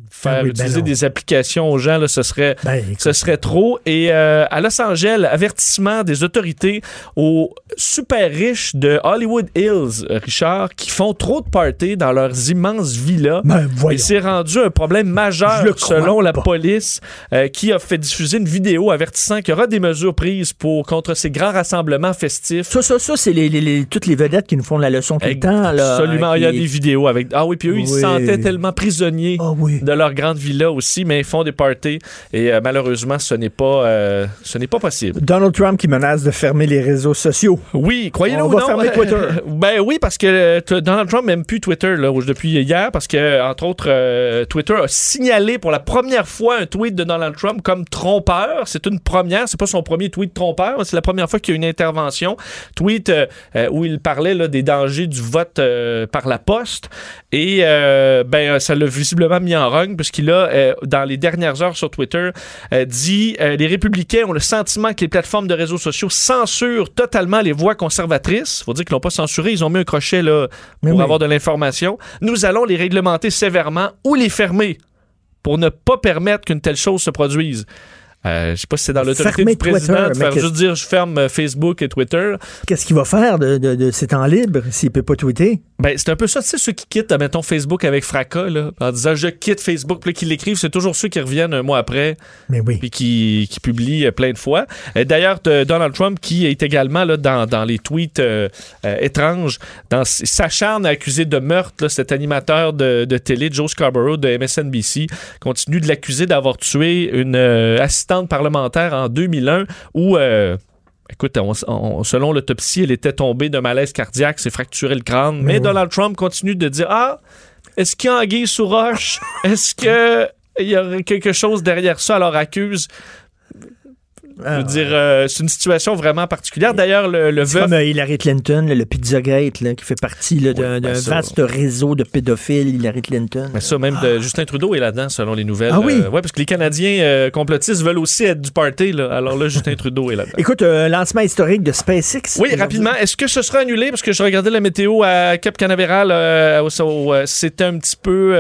faire Ah oui, ben utiliser des applications aux gens, là, ce serait Ben, ce serait trop. Et euh, à Los Angeles, avertissement des autorités aux super riches de Hollywood Hills, Richard, qui font trop de parties dans leurs immenses villas. ben, Et c'est rendu un problème majeur selon la pas. police euh, qui a fait diffuser une vidéo avertissant qu'il y aura des mesures prises pour contre ces grands rassemblements festifs. Ça, ça, ça, c'est les, les- les- toutes les vedettes qui nous font la leçon tout le temps. Là, Absolument, il y a des vidéos avec. Ah oui, puis eux, ils se sentaient tellement prisonniers Ah oui. De leur grande villa aussi, mais ils font des parties et euh, malheureusement, ce n'est pas, euh, ce n'est pas possible. Donald Trump qui menace de fermer les réseaux sociaux. Oui, croyez-le On ou va non. fermer Twitter. ben oui, parce que euh, Donald Trump n'aime plus Twitter là, depuis hier, parce que entre autres, euh, Twitter a signalé pour la première fois un tweet de Donald Trump comme trompeur. C'est une première, c'est pas son premier tweet trompeur, c'est la première fois qu'il y a une intervention. Tweet euh, euh, où il parlait là, des dangers du vote euh, par la poste et euh, ben ça l'a visiblement mis en puisqu'il a euh, dans les dernières heures sur Twitter euh, dit euh, les républicains ont le sentiment que les plateformes de réseaux sociaux censurent totalement les voix conservatrices. Faut dire qu'ils l'ont pas censuré, ils ont mis un crochet là pour oui. avoir de l'information. Nous allons les réglementer sévèrement ou les fermer pour ne pas permettre qu'une telle chose se produise. Euh, je sais pas si c'est dans l'autorité du président Twitter, de faire juste dire je ferme euh, Facebook et Twitter. Qu'est-ce qu'il va faire de, de, de ces temps libres s'il peut pas tweeter? Ben, c'est un peu ça, tu sais, ceux qui quittent, mettons, Facebook avec fracas, là, en disant je quitte Facebook, puis là, qui l'écrivent, c'est toujours ceux qui reviennent un mois après, Mais oui. puis qui, qui publient euh, plein de fois. Euh, D'ailleurs, Donald Trump, qui est également là, dans, dans les tweets euh, euh, étranges, dans, s'acharne à accuser de meurtre là, cet animateur de, de télé, Joe Scarborough, de MSNBC, continue de l'accuser d'avoir tué une euh, parlementaire en 2001, où... euh, Écoute, on- on- selon l'autopsie, elle était tombée d'un malaise cardiaque, s'est fracturé le crâne. Mais. Donald Trump continue de dire Ah, est-ce qu'il y a anguille sous roche? Est-ce que il y aurait quelque chose derrière ça Alors accuse. Je veux dire, euh, c'est une situation vraiment particulière. D'ailleurs, le, le veuf. comme euh, Hillary Clinton, le Pizzagate, là, qui fait partie d'un Ouais, ben vaste réseau de pédophiles, Hillary Clinton. Mais ça, même de Justin Trudeau est là-dedans, selon les nouvelles. Ah oui? Euh, ouais, parce que les Canadiens euh, complotistes veulent aussi être du party. Là. Alors là, Justin Trudeau est là-dedans. Écoute, euh, lancement historique de SpaceX. Oui, rapidement. Est-ce que ce sera annulé? Parce que je regardais la météo à Cap Canaveral. C'était un petit peu,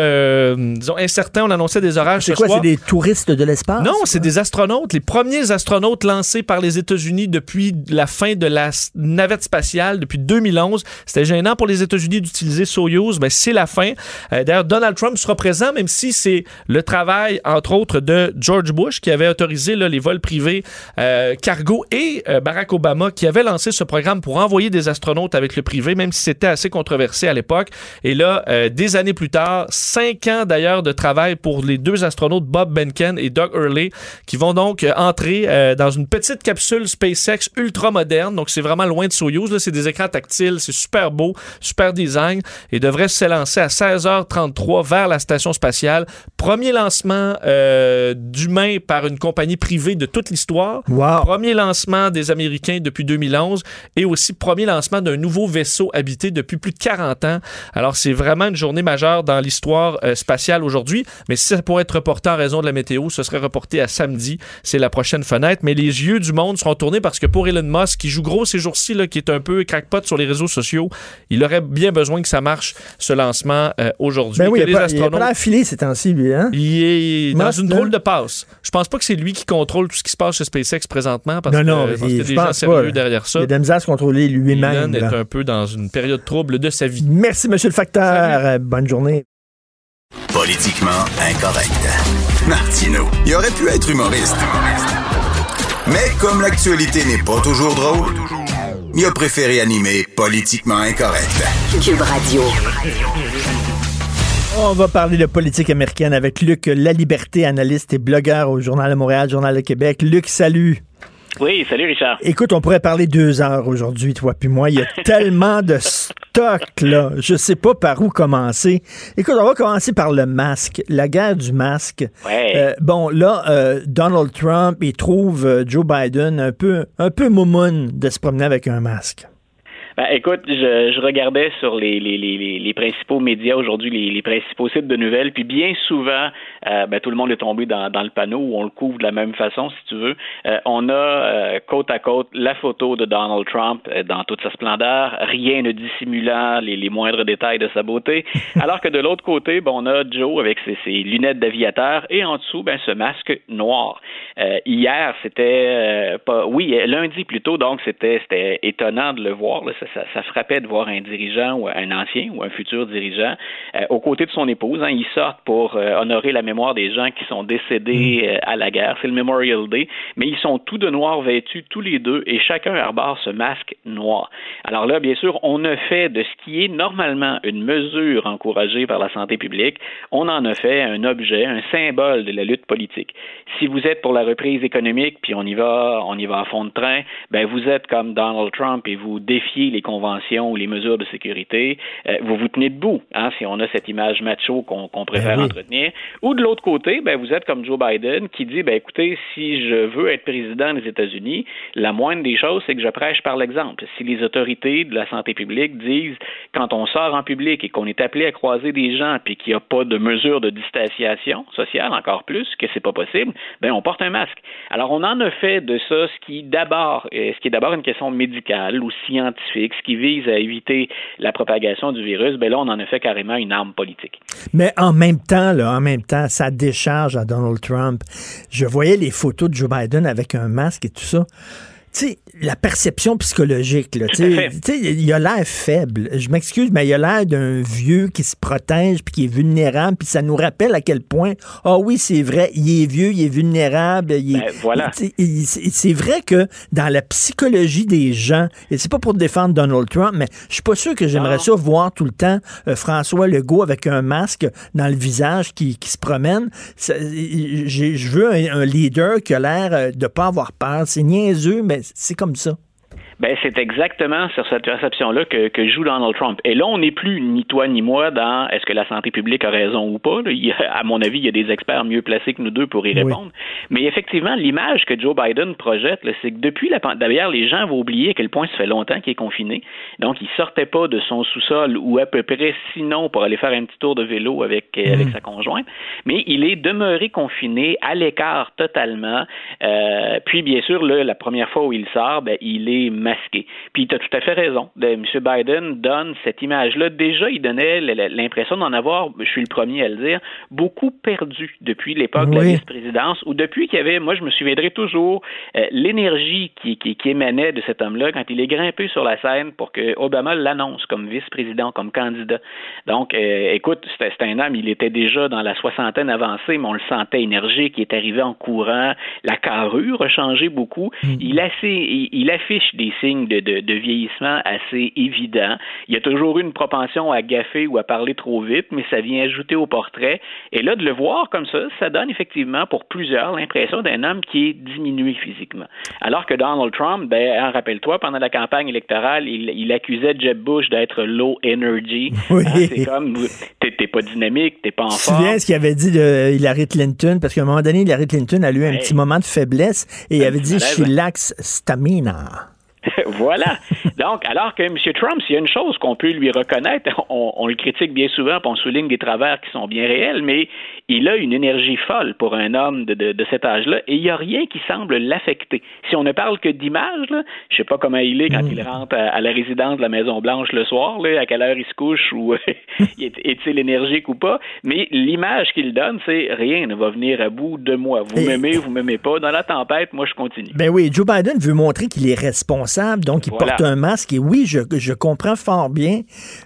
disons, incertain. On annonçait des orages C'est ce quoi, c'est des touristes de l'espace? Non, c'est des astronautes, les premiers astronautes lancés par les États-Unis depuis la fin de la navette spatiale, depuis 2011. C'était gênant pour les États-Unis d'utiliser Soyuz, mais c'est la fin. Euh, D'ailleurs, Donald Trump sera présent, même si c'est le travail, entre autres, de George Bush, qui avait autorisé les vols privés euh, cargo, et euh, Barack Obama, qui avait lancé ce programme pour envoyer des astronautes avec le privé, même si c'était assez controversé à l'époque. Et là, des années plus tard, cinq ans d'ailleurs de travail pour les deux astronautes Bob Behnken et Doug Hurley, qui vont donc entrer dans une petite capsule SpaceX ultra moderne. Donc, c'est vraiment loin de Soyuz. Là, c'est des écrans tactiles, c'est super beau, super design et devrait s'élancer à 16h33 vers la station spatiale. Premier lancement euh, d'humains par une compagnie privée de toute l'histoire. Premier lancement des Américains depuis 2011 et aussi premier lancement d'un nouveau vaisseau habité depuis plus de 40 ans. Alors, c'est vraiment une journée majeure dans l'histoire euh, spatiale aujourd'hui. Mais si ça pourrait être reporté en raison de la météo, ce serait reporté à samedi. C'est la prochaine fenêtre. Mais les yeux du monde seront tournés parce que pour Elon Musk, qui joue gros ces jours-ci, qui est un peu crackpot sur les réseaux sociaux, il aurait bien besoin que ça marche, ce lancement euh, aujourd'hui. Ben oui, il, pas, pas filé ces temps-ci, lui. Hein? il est dans une drôle de passe. Je pense pas que c'est lui qui contrôle tout ce qui se passe chez SpaceX présentement parce non, non, que, parce qu'il y a je des gens sérieux pas. derrière ça. Il a de la misère à se contrôler lui-même. Elon est un peu dans une période trouble de sa vie. Merci, Monsieur le facteur. Euh, Bonne journée. Politiquement incorrect. Martino, il aurait pu être humoriste. Mais comme l'actualité n'est pas toujours drôle, il a préféré animer Politiquement incorrect. Cube Radio. On va parler de politique américaine avec Luc Laliberté, analyste et blogueur au Journal de Montréal, Journal de Québec. Luc, salut. Oui, salut Richard. Écoute, on pourrait parler deux heures aujourd'hui, toi puis moi. Il y a tellement de stock, là. Je sais pas par où commencer. Écoute, on va commencer par le masque, la guerre du masque. Ouais. Euh, bon, là, euh, Donald Trump, il trouve euh, Joe Biden un peu, un peu moumoune de se promener avec un masque. Ben, écoute, je, je regardais sur les, les, les, les- principaux médias aujourd'hui, les, les principaux sites de nouvelles, puis bien souvent, euh, ben, tout le monde est tombé dans, dans le panneau où on le couvre de la même façon, si tu veux. Euh, on a euh, côte à côte la photo de Donald Trump euh, dans toute sa splendeur, rien ne dissimulant les, les moindres détails de sa beauté, alors que de l'autre côté, ben, on a Joe avec ses, ses lunettes d'aviateur et en dessous, ben, ce masque noir. Euh, hier, c'était euh, pas, oui, lundi plutôt, donc c'était c'était étonnant de le voir. là. Ça, ça, ça frappait de voir un dirigeant ou un ancien ou un futur dirigeant euh, aux côtés de son épouse. Hein, ils sortent pour euh, honorer la mémoire des gens qui sont décédés euh, à la guerre. C'est le Memorial Day, mais ils sont tous de noir vêtus tous les deux et chacun arbore ce masque noir. Alors là, bien sûr, on a fait de ce qui est normalement une mesure encouragée par la santé publique, on en a fait un objet, un symbole de la lutte politique. Si vous êtes pour la reprise économique, puis on y va, on y va à fond de train, ben vous êtes comme Donald Trump et vous défiez les conventions ou les mesures de sécurité, euh, vous vous tenez debout, hein, si on a cette image macho qu'on préfère Ben oui. entretenir. Ou de l'autre côté, ben vous êtes comme Joe Biden qui dit, ben écoutez, si je veux être président des États-Unis, la moindre des choses, c'est que je prêche par l'exemple. Si les autorités de la santé publique disent, quand on sort en public et qu'on est appelé à croiser des gens, puis qu'il n'y a pas de mesure de distanciation sociale, encore plus, que c'est pas possible, ben on porte un masque. Alors on en a fait de ça ce qui d'abord, euh, ce qui est d'abord une question médicale ou scientifique, ce qui vise à éviter la propagation du virus, ben là on en a fait carrément une arme politique. Mais en même temps, là, en même temps, ça décharge à Donald Trump. Je voyais les photos de Joe Biden avec un masque et tout ça. Sais, la perception psychologique, là, il a l'air faible. Je m'excuse, mais il a l'air d'un vieux qui se protège puis qui est vulnérable, puis ça nous rappelle à quel point, ah oui, c'est vrai, il est vieux, il est vulnérable, il est- Ben, voilà. c'est vrai que dans la psychologie des gens, et c'est pas pour défendre Donald Trump, mais je suis pas sûr que j'aimerais ça voir tout le temps euh, François Legault avec un masque dans le visage qui, qui se promène. Ça, j'ai- Je veux un, un leader qui a l'air euh, de pas avoir peur. C'est niaiseux, mais c'est comme ça. Ben, c'est exactement sur cette perception-là que, que joue Donald Trump. Et là, on n'est plus ni toi ni moi dans est-ce que la santé publique a raison ou pas. là. Il à mon avis, il y a des experts mieux placés que nous deux pour y Oui. répondre. Mais effectivement, l'image que Joe Biden projette, c'est que depuis la pandémie, d'ailleurs, les gens vont oublier à quel point ça fait longtemps qu'il est confiné. Donc, il sortait pas de son sous-sol ou à peu près, sinon, pour aller faire un petit tour de vélo avec, euh, avec sa conjointe. Mais il est demeuré confiné à l'écart totalement. Euh, puis, bien sûr, là, la première fois où il sort, ben, il est masqué. Puis, tu as tout à fait raison. De- M. Biden donne cette image-là. Déjà, il donnait l'impression d'en avoir, je suis le premier à le dire, beaucoup perdu depuis l'époque de la vice-présidence ou depuis qu'il y avait, moi, je me souviendrai toujours, euh, l'énergie qui, qui, qui émanait de cet homme-là quand il est grimpé sur la scène pour que Obama l'annonce comme vice-président, comme candidat. Donc, euh, écoute, c'était un homme, il était déjà dans la soixantaine avancée, mais on le sentait énergique, il est arrivé en courant, la carrure a changé beaucoup. Il, assez- il, il affiche des signes de, de, de, vieillissement assez évidents. Il y a toujours eu une propension à gaffer ou à parler trop vite, mais ça vient ajouter au portrait. Et là, de le voir comme ça, ça donne effectivement pour plusieurs l'impression d'un homme qui est diminué physiquement. Alors que Donald Trump, ben, hein, rappelle-toi, pendant la campagne électorale, il, il accusait Jeb Bush d'être low energy. Oui. Hein, c'est comme, t'es pas dynamique, t'es pas en forme. Tu souviens ce qu'il avait dit de Hillary Clinton? Parce qu'à un moment donné, Hillary Clinton a eu un petit moment de faiblesse et il avait dit, she lacks stamina. voilà. Donc, alors que M. Trump, s'il y a une chose qu'on peut lui reconnaître, on, on, le critique bien souvent, puis on souligne des travers qui sont bien réels, mais il a une énergie folle pour un homme de, de, de cet âge-là, et il n'y a rien qui semble l'affecter. Si on ne parle que d'image, je sais pas comment il est quand il rentre à, à, la résidence de la Maison Blanche le soir, là, à quelle heure il se couche ou est-il énergique ou pas, mais l'image qu'il donne, c'est rien ne va venir à bout de moi. Vous m'aimez, vous m'aimez pas. Dans la tempête, moi je continue. Ben oui, Joe Biden veut montrer qu'il est responsable, donc il voilà. porte un masque. Et oui, je, je comprends fort bien,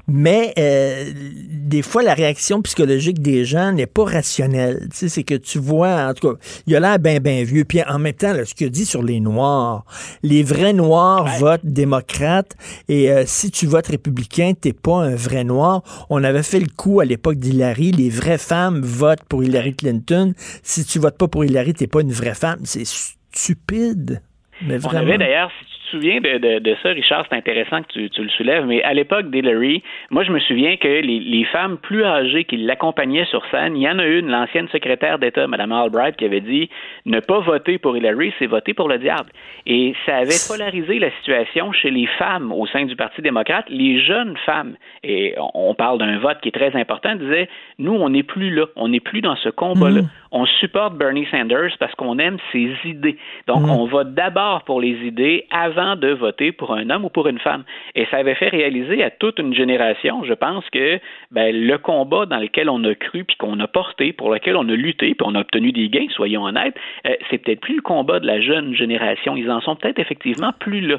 mais euh, des fois la réaction psychologique des gens n'est pas rationnelle rationnel. Tu sais, c'est que tu vois, en tout cas, il a l'air bien, bien vieux. Puis en même temps, là, ce qu'il dit sur les Noirs, les vrais Noirs ouais. votent démocrate et euh, si tu votes républicain, t'es pas un vrai Noir. On avait fait le coup à l'époque d'Hillary, les vraies femmes votent pour Hillary Clinton. Si tu votes pas pour Hillary, t'es pas une vraie femme. C'est stupide. On avait d'ailleurs, si souviens de, de, de, ça, Richard, c'est intéressant que tu, tu, le soulèves, mais à l'époque d'Hillary, moi, je me souviens que les, les femmes plus âgées qui l'accompagnaient sur scène, il y en a une, l'ancienne secrétaire d'État, Mme Albright, qui avait dit ne pas voter pour Hillary, c'est voter pour le diable. Et ça avait polarisé la situation chez les femmes au sein du Parti démocrate. Les jeunes femmes, et on parle d'un vote qui est très important, disaient nous, on n'est plus là, on n'est plus dans ce combat-là. Mmh. On supporte Bernie Sanders parce qu'on aime ses idées. Donc, mmh. on vote d'abord pour les idées avant de voter pour un homme ou pour une femme. Et ça avait fait réaliser à toute une génération, je pense que ben, le combat dans lequel on a cru, puis qu'on a porté, pour lequel on a lutté, puis on a obtenu des gains, soyons honnêtes, euh, c'est peut-être plus le combat de la jeune génération. Ils en sont peut-être effectivement plus là.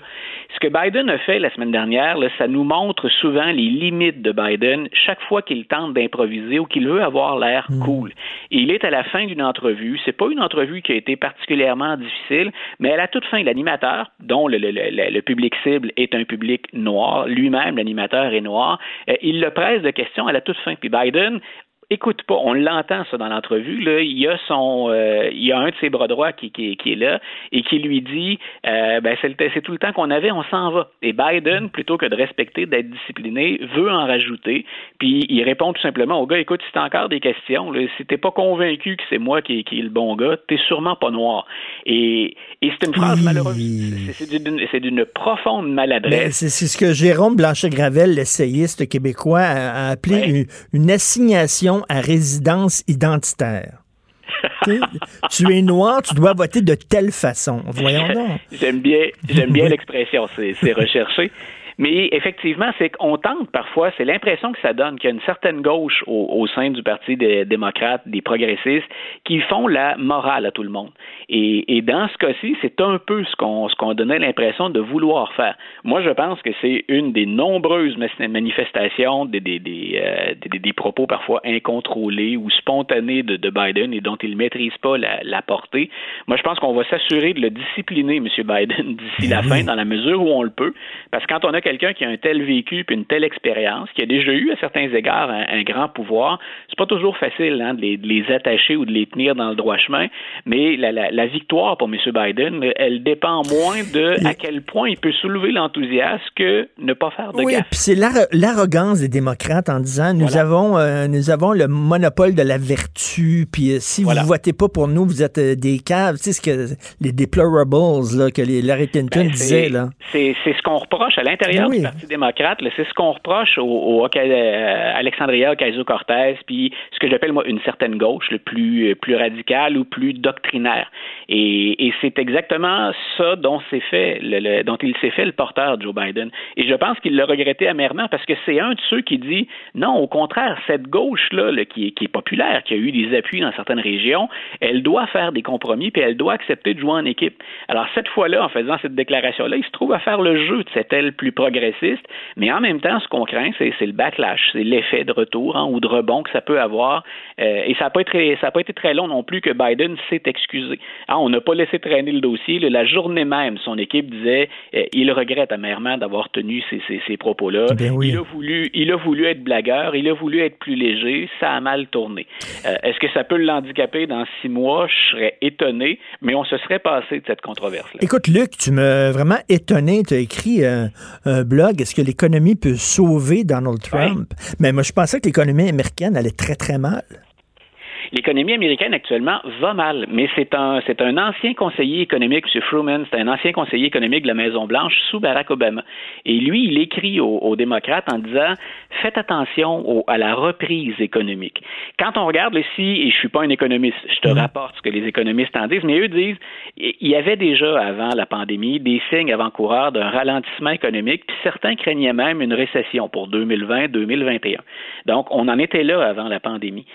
Ce que Biden a fait la semaine dernière, là, ça nous montre souvent les limites de Biden chaque fois qu'il tente d'improviser ou qu'il veut avoir l'air mmh. cool. Et il est à la fin d'une entrevue. C'est pas une entrevue qui a été particulièrement difficile, mais à la toute fin, l'animateur, dont le, public cible est un public noir, lui-même, l'animateur est noir, euh, il le presse de questions à la toute fin. Puis Biden écoute pas. On l'entend ça dans l'entrevue. Là, il y a son, euh, il y a un de ses bras droits qui, qui, qui est là et qui lui dit, euh, ben c'est tout le temps qu'on avait, on s'en va. Et Biden, plutôt que de respecter, d'être discipliné, veut en rajouter. Puis il répond tout simplement au gars, écoute, si t'as encore des questions, là, si t'es pas convaincu que c'est moi qui, qui est le bon gars, t'es sûrement pas noir. Et, et c'est une phrase malheureuse. C'est d'une profonde maladresse. C'est ce que Jérôme Blanchet-Gravel, l'essayiste québécois, a, a appelé une assignation à résidence identitaire. tu es noir, tu dois voter de telle façon. Voyons donc. J'aime bien, j'aime bien l'expression, c'est recherché. Mais effectivement, c'est qu'on tente parfois, c'est l'impression que ça donne qu'il y a une certaine gauche au, au, sein du Parti des démocrates, des progressistes, qui font la morale à tout le monde. Et, et dans ce cas-ci, c'est un peu ce qu'on donnait l'impression de vouloir faire. Moi, je pense que c'est une des nombreuses manifestations des, des, des, euh, des, des, propos parfois incontrôlés ou spontanés de, de Biden et dont il ne maîtrise pas la, la, portée. Moi, je pense qu'on va s'assurer de le discipliner, M. Biden, d'ici la fin, dans la mesure où on le peut. Parce que quand on a quelqu'un qui a un tel vécu puis une telle expérience, qui a déjà eu à certains égards un, un grand pouvoir, c'est pas toujours facile hein, de, les, de, les, attacher ou de les tenir dans le droit chemin, mais la, la, la victoire pour M. Biden, elle dépend moins de à quel point il peut soulever l'enthousiasme que ne pas faire de oui, gaffe. puis c'est l'arrogance des démocrates en disant nous voilà. avons euh, nous avons le monopole de la vertu, puis euh, si voilà. vous votez pas pour nous, vous êtes euh, des caves, tu sais ce que les deplorables là que les Larry Clinton ben, disait là. C'est ce qu'on reproche à l'intérieur oui. du Parti démocrate, c'est ce qu'on reproche au, au euh, Alexandria Ocasio-Cortez, puis ce que j'appelle moi une certaine gauche, le plus plus radicale ou plus doctrinaire. Et, et c'est exactement ça dont s'est fait, le, le, dont il s'est fait le porteur Joe Biden. Et je pense qu'il l'a regretté amèrement parce que c'est un de ceux qui dit non, au contraire, cette gauche-là, là, qui, est, qui est populaire, qui a eu des appuis dans certaines régions, elle doit faire des compromis puis elle doit accepter de jouer en équipe. Alors cette fois-là, en faisant cette déclaration-là, il se trouve à faire le jeu de cette aile plus progressiste, mais en même temps, ce qu'on craint, c'est, le backlash, c'est l'effet de retour hein, ou de rebond que ça peut avoir. Euh, et ça n'a pas, été, ça pas été très long non plus que Biden s'est excusé. Ah, on n'a pas laissé traîner le dossier. La journée même, son équipe disait euh, il regrette amèrement d'avoir tenu ces, ces, propos-là. Ben il, a voulu, il a voulu être blagueur, il a voulu être plus léger, ça a mal tourné. Euh, est-ce que ça peut l'handicaper dans six mois? Je serais étonné, mais on se serait passé de cette controverse-là. Écoute, Luc, tu m'as vraiment étonné. Tu as écrit un, blog. Est-ce que l'économie peut sauver Donald Trump? Mais moi, je pensais que l'économie américaine allait très, très mal. L'économie américaine actuellement va mal, mais c'est un, c'est un ancien conseiller économique, M. Fruman, c'est un ancien conseiller économique de la Maison-Blanche sous Barack Obama. Et lui, il écrit aux, démocrates en disant faites attention à la reprise économique. Quand on regarde ici, et je suis pas un économiste, je te mm-hmm. rapporte ce que les économistes en disent, mais eux disent il y avait déjà avant la pandémie des signes avant-coureurs d'un ralentissement économique, puis certains craignaient même une récession pour 2020-2021. Donc, on en était là avant la pandémie.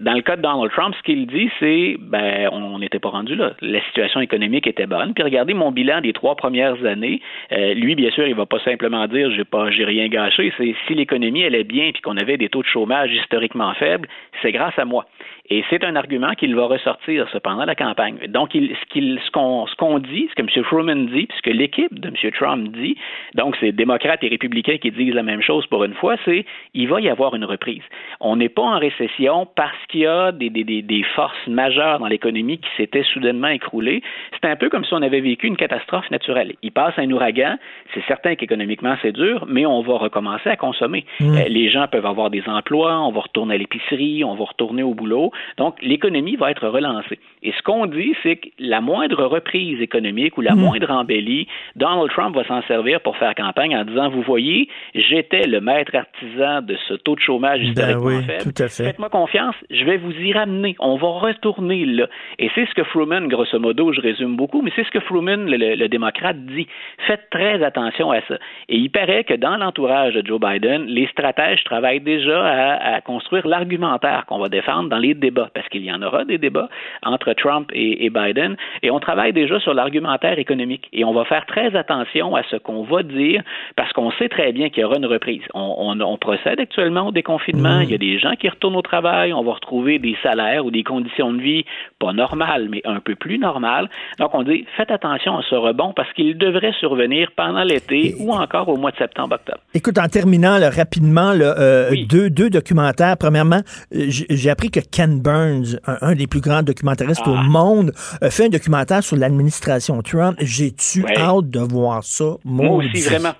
Dans le cas de Donald Trump, ce qu'il dit, c'est ben on n'était pas rendu là. La situation économique était bonne. Puis regardez mon bilan des trois premières années. Euh, lui, bien sûr, il va pas simplement dire j'ai pas j'ai rien gâché. C'est si l'économie allait bien puis qu'on avait des taux de chômage historiquement faibles, c'est grâce à moi. Et c'est un argument qu'il va ressortir cependant la campagne. Donc, il, ce qu'on ce qu'on ce qu'on dit, ce que M. Truman dit, puis ce que l'équipe de M. Trump dit, donc c'est démocrates et républicains qui disent la même chose pour une fois, c'est il va y avoir une reprise. On n'est pas en récession parce qu'il y a des, des, des, forces majeures dans l'économie qui s'étaient soudainement écroulées. C'est un peu comme si on avait vécu une catastrophe naturelle. Il passe un ouragan, c'est certain qu'économiquement c'est dur, mais on va recommencer à consommer. Mmh. Euh, les gens peuvent avoir des emplois, on va retourner à l'épicerie, on va retourner au boulot. Donc, l'économie va être relancée. Et ce qu'on dit, c'est que la moindre reprise économique ou la hmm. moindre embellie, Donald Trump va s'en servir pour faire campagne en disant, vous voyez, j'étais le maître artisan de ce taux de chômage ben historiquement faible. Faites-moi confiance, je vais vous y ramener. On va retourner là. Et c'est ce que Fruman, grosso modo, je résume beaucoup, mais c'est ce que Fruman, le, démocrate, dit. Faites très attention à ça. Et il paraît que dans l'entourage de Joe Biden, les stratèges travaillent déjà à, à construire l'argumentaire qu'on va défendre dans les débats parce qu'il y en aura des débats entre Trump et, Biden, et on travaille déjà sur l'argumentaire économique. Et on va faire très attention à ce qu'on va dire, parce qu'on sait très bien qu'il y aura une reprise. On, procède actuellement au déconfinement, mmh. il y a des gens qui retournent au travail, on va retrouver des salaires ou des conditions de vie pas normales, mais un peu plus normales. Donc on dit, faites attention à ce rebond, parce qu'il devrait survenir pendant l'été ou encore au mois de septembre-octobre. Écoute, en terminant rapidement, euh, deux, deux documentaires. Premièrement, euh, j'ai appris que Ken Burns, un, des plus grands documentaristes au ah. monde, a fait un documentaire sur l'administration Trump. J'ai-tu hâte de voir ça? Moi aussi, vraiment.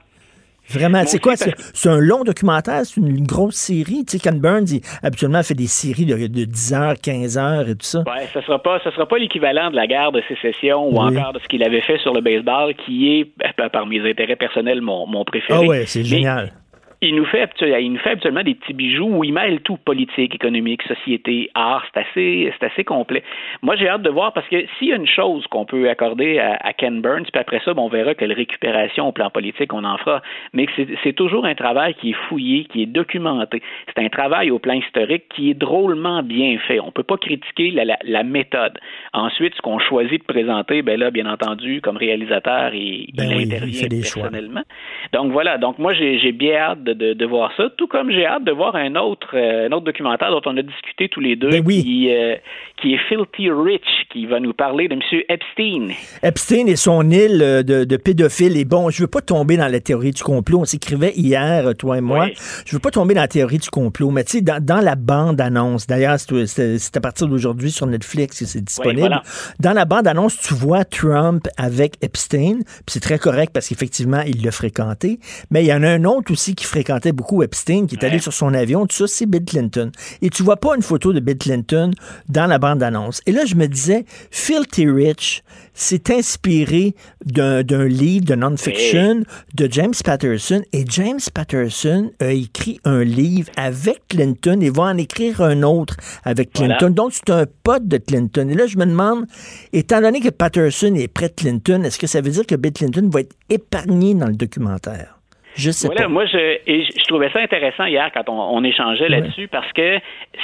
Vraiment, c'est quoi? C'est un long documentaire, c'est une, grosse série. Tu sais, Ken Burns, il, habituellement, fait des séries de, 10 heures, 15 heures et tout ça. Oui, ce ne sera pas, sera pas l'équivalent de la guerre de sécession ou encore de ce qu'il avait fait sur le baseball, qui est, ben, par mes intérêts personnels, mon, mon préféré. Ah ouais, c'est génial il nous fait il nous fait habituellement des petits bijoux où il mêle tout politique, économique, société, art. C'est assez, c'est assez complet. Moi, j'ai hâte de voir parce que s'il y a une chose qu'on peut accorder à, Ken Burns, puis après ça, on verra quelle récupération au plan politique on en fera. Mais c'est toujours un travail qui est fouillé, qui est documenté. C'est un travail au plan historique qui est drôlement bien fait. On peut pas critiquer la, la, méthode. Ensuite, ce qu'on choisit de présenter, ben là, bien entendu, comme réalisateur, il, il ben intervient personnellement. Donc voilà. Donc moi, j'ai bien hâte de de, voir ça, tout comme j'ai hâte de voir un autre, euh, un autre documentaire dont on a discuté tous les deux, ben qui, euh, qui est Filthy Rich, qui va nous parler de M. Epstein. Epstein et son île euh, de, de pédophiles. Et bon, je veux pas tomber dans la théorie du complot. On s'écrivait hier, toi et moi. Je veux pas tomber dans la théorie du complot, mais tu sais, dans, la bande-annonce, d'ailleurs, c'est à partir d'aujourd'hui sur Netflix que c'est disponible. Dans la bande-annonce, tu vois Trump avec Epstein, puis c'est très correct parce qu'effectivement, il l'a fréquenté. Mais il y en a un autre aussi qui fréquente fréquentait beaucoup Epstein, qui est allé sur son avion, tout ça, c'est Bill Clinton. Et tu vois pas une photo de Bill Clinton dans la bande-annonce. Et là, je me disais, Filthy Rich s'est inspiré d'un livre de non-fiction de James Patterson. Et James Patterson a écrit un livre avec Clinton et va en écrire un autre avec Clinton. Donc, c'est un pote de Clinton. Et là, je me demande, étant donné que Patterson est près de Clinton, est-ce que ça veut dire que Bill Clinton va être épargné dans le documentaire? Je sais voilà, pas. Moi, je, et je, je trouvais ça intéressant hier quand on, on échangeait là-dessus parce que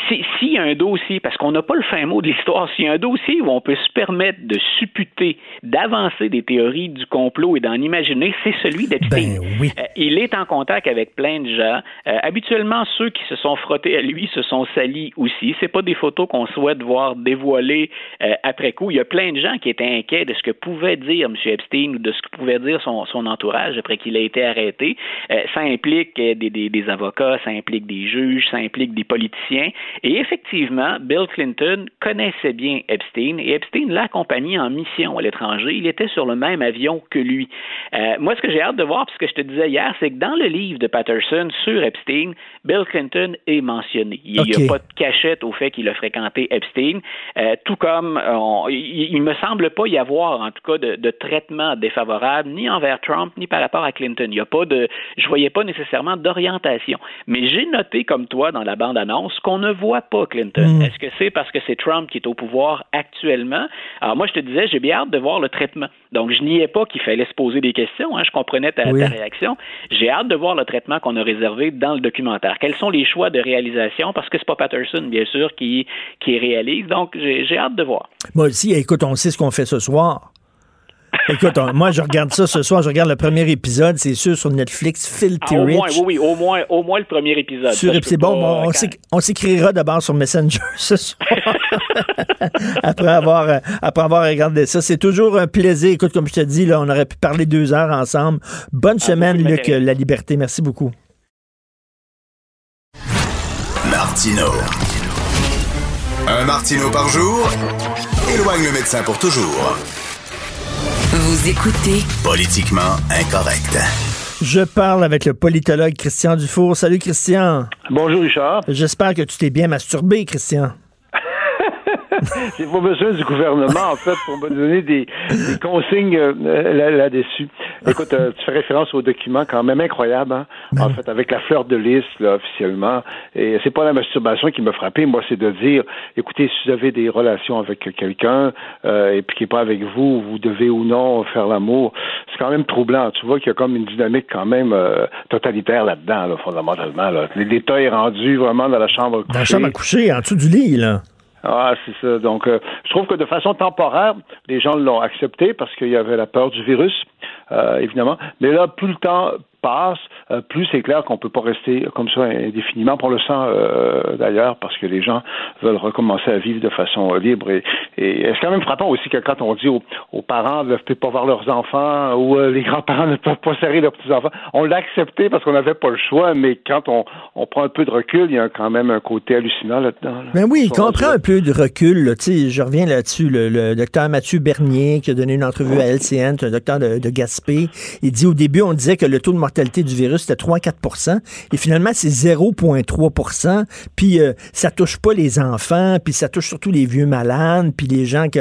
si- s'il y a un dossier, parce qu'on n'a pas le fin mot de l'histoire, s'il y a un dossier où on peut se permettre de supputer, d'avancer des théories du complot et d'en imaginer, c'est celui d'Epstein. oui. Euh, il est en contact avec plein de gens. Euh, habituellement, ceux qui se sont frottés à lui se sont salis aussi. C'est pas des photos qu'on souhaite voir dévoilées euh, après coup. Il y a plein de gens qui étaient inquiets de ce que pouvait dire M. Epstein ou de ce que pouvait dire son, son entourage après qu'il ait été arrêté. Euh, ça implique euh, des, avocats, ça implique des juges, ça implique des politiciens. Et effectivement, Bill Clinton connaissait bien Epstein et Epstein l'a accompagné en mission à l'étranger. Il était sur le même avion que lui. Euh, moi, ce que j'ai hâte de voir, puis ce que je te disais hier, c'est que dans le livre de Patterson sur Epstein, Bill Clinton est mentionné. Il n'y a pas de cachette au fait qu'il a fréquenté Epstein, euh, tout comme on- il, il me semble pas y avoir, en tout cas, de, de traitement défavorable ni envers Trump ni par rapport à Clinton. Il y a pas de, je voyais pas nécessairement d'orientation. Mais j'ai noté comme toi dans la bande annonce qu'on ne voit pas Clinton. Mm. Est-ce que c'est parce que c'est Trump qui est au pouvoir actuellement? Alors moi, je te disais, j'ai bien hâte de voir le traitement. Donc je niais pas qu'il fallait se poser des questions. hein. je comprenais ta, Oui. ta réaction. J'ai hâte de voir le traitement qu'on a réservé dans le documentaire. Quels sont les choix de réalisation Parce que c'est pas Patterson, bien sûr, qui qui réalise. Donc j'ai j'ai hâte de voir. Moi aussi, écoute, on sait ce qu'on fait ce soir. Écoute, on- moi, je regarde ça ce soir. Je regarde le premier épisode, c'est sûr, sur Netflix, Filthy Ah, au Rich. moins, oui, oui, au moins, au moins le premier épisode. Sur, c'est bon, pas, on, euh, quand- on s'écrira d'abord sur Messenger ce soir. après, avoir, euh, après avoir regardé ça. C'est toujours un plaisir. Écoute, comme je te dis, là, on aurait pu parler deux heures ensemble. Bonne semaine, beaucoup Luc, d'intérêt. La Liberté. Merci beaucoup. Martino. Un Martino par jour éloigne le médecin pour toujours. Vous écoutez Politiquement incorrect. Je parle avec le politologue Christian Dufour. Salut, Christian. Bonjour, Richard. J'espère que tu t'es bien masturbé, Christian. J'ai pas besoin du gouvernement, en fait, pour me donner des, des consignes euh, là- là-dessus. Écoute, euh, tu fais référence au document quand même incroyable, hein? en fait, avec la fleur de lys, là, officiellement. Et c'est pas la masturbation qui m'a frappé, moi, c'est de dire, écoutez, si vous avez des relations avec quelqu'un euh, et puis qui n'est pas avec vous, vous devez ou non faire l'amour. C'est quand même troublant. Tu vois qu'il y a comme une dynamique quand même euh, totalitaire là-dedans, là, fondamentalement. Là. L'État est rendu vraiment dans la chambre à coucher. Dans la chambre à coucher, en dessous du lit, là. Ah, c'est ça. Donc, euh, je trouve que de façon temporaire, les gens l'ont accepté parce qu'il y avait la peur du virus, évidemment. Mais là, plus le temps passe, euh, plus c'est clair qu'on peut pas rester comme ça indéfiniment. On le sent euh, d'ailleurs parce que les gens veulent recommencer à vivre de façon euh, libre. Et, et c'est quand même frappant aussi que quand on dit aux, aux parents ne peuvent pas voir leurs enfants ou euh, les grands-parents ne peuvent pas serrer leurs petits-enfants, on l'a accepté parce qu'on n'avait pas le choix. Mais quand on, on prend un peu de recul, il y a quand même un côté hallucinant là-dedans. là. Ben oui, Sur- qu'on prend un peu de recul, là, je reviens là-dessus, le, le docteur Mathieu Bernier qui a donné une entrevue à LCN, un docteur de, de Gaspé, il dit au début, on disait que le taux de mortalité du virus c'était 3-4% et finalement c'est 0,3% puis euh, ça touche pas les enfants, puis ça touche surtout les vieux malades, puis les gens qui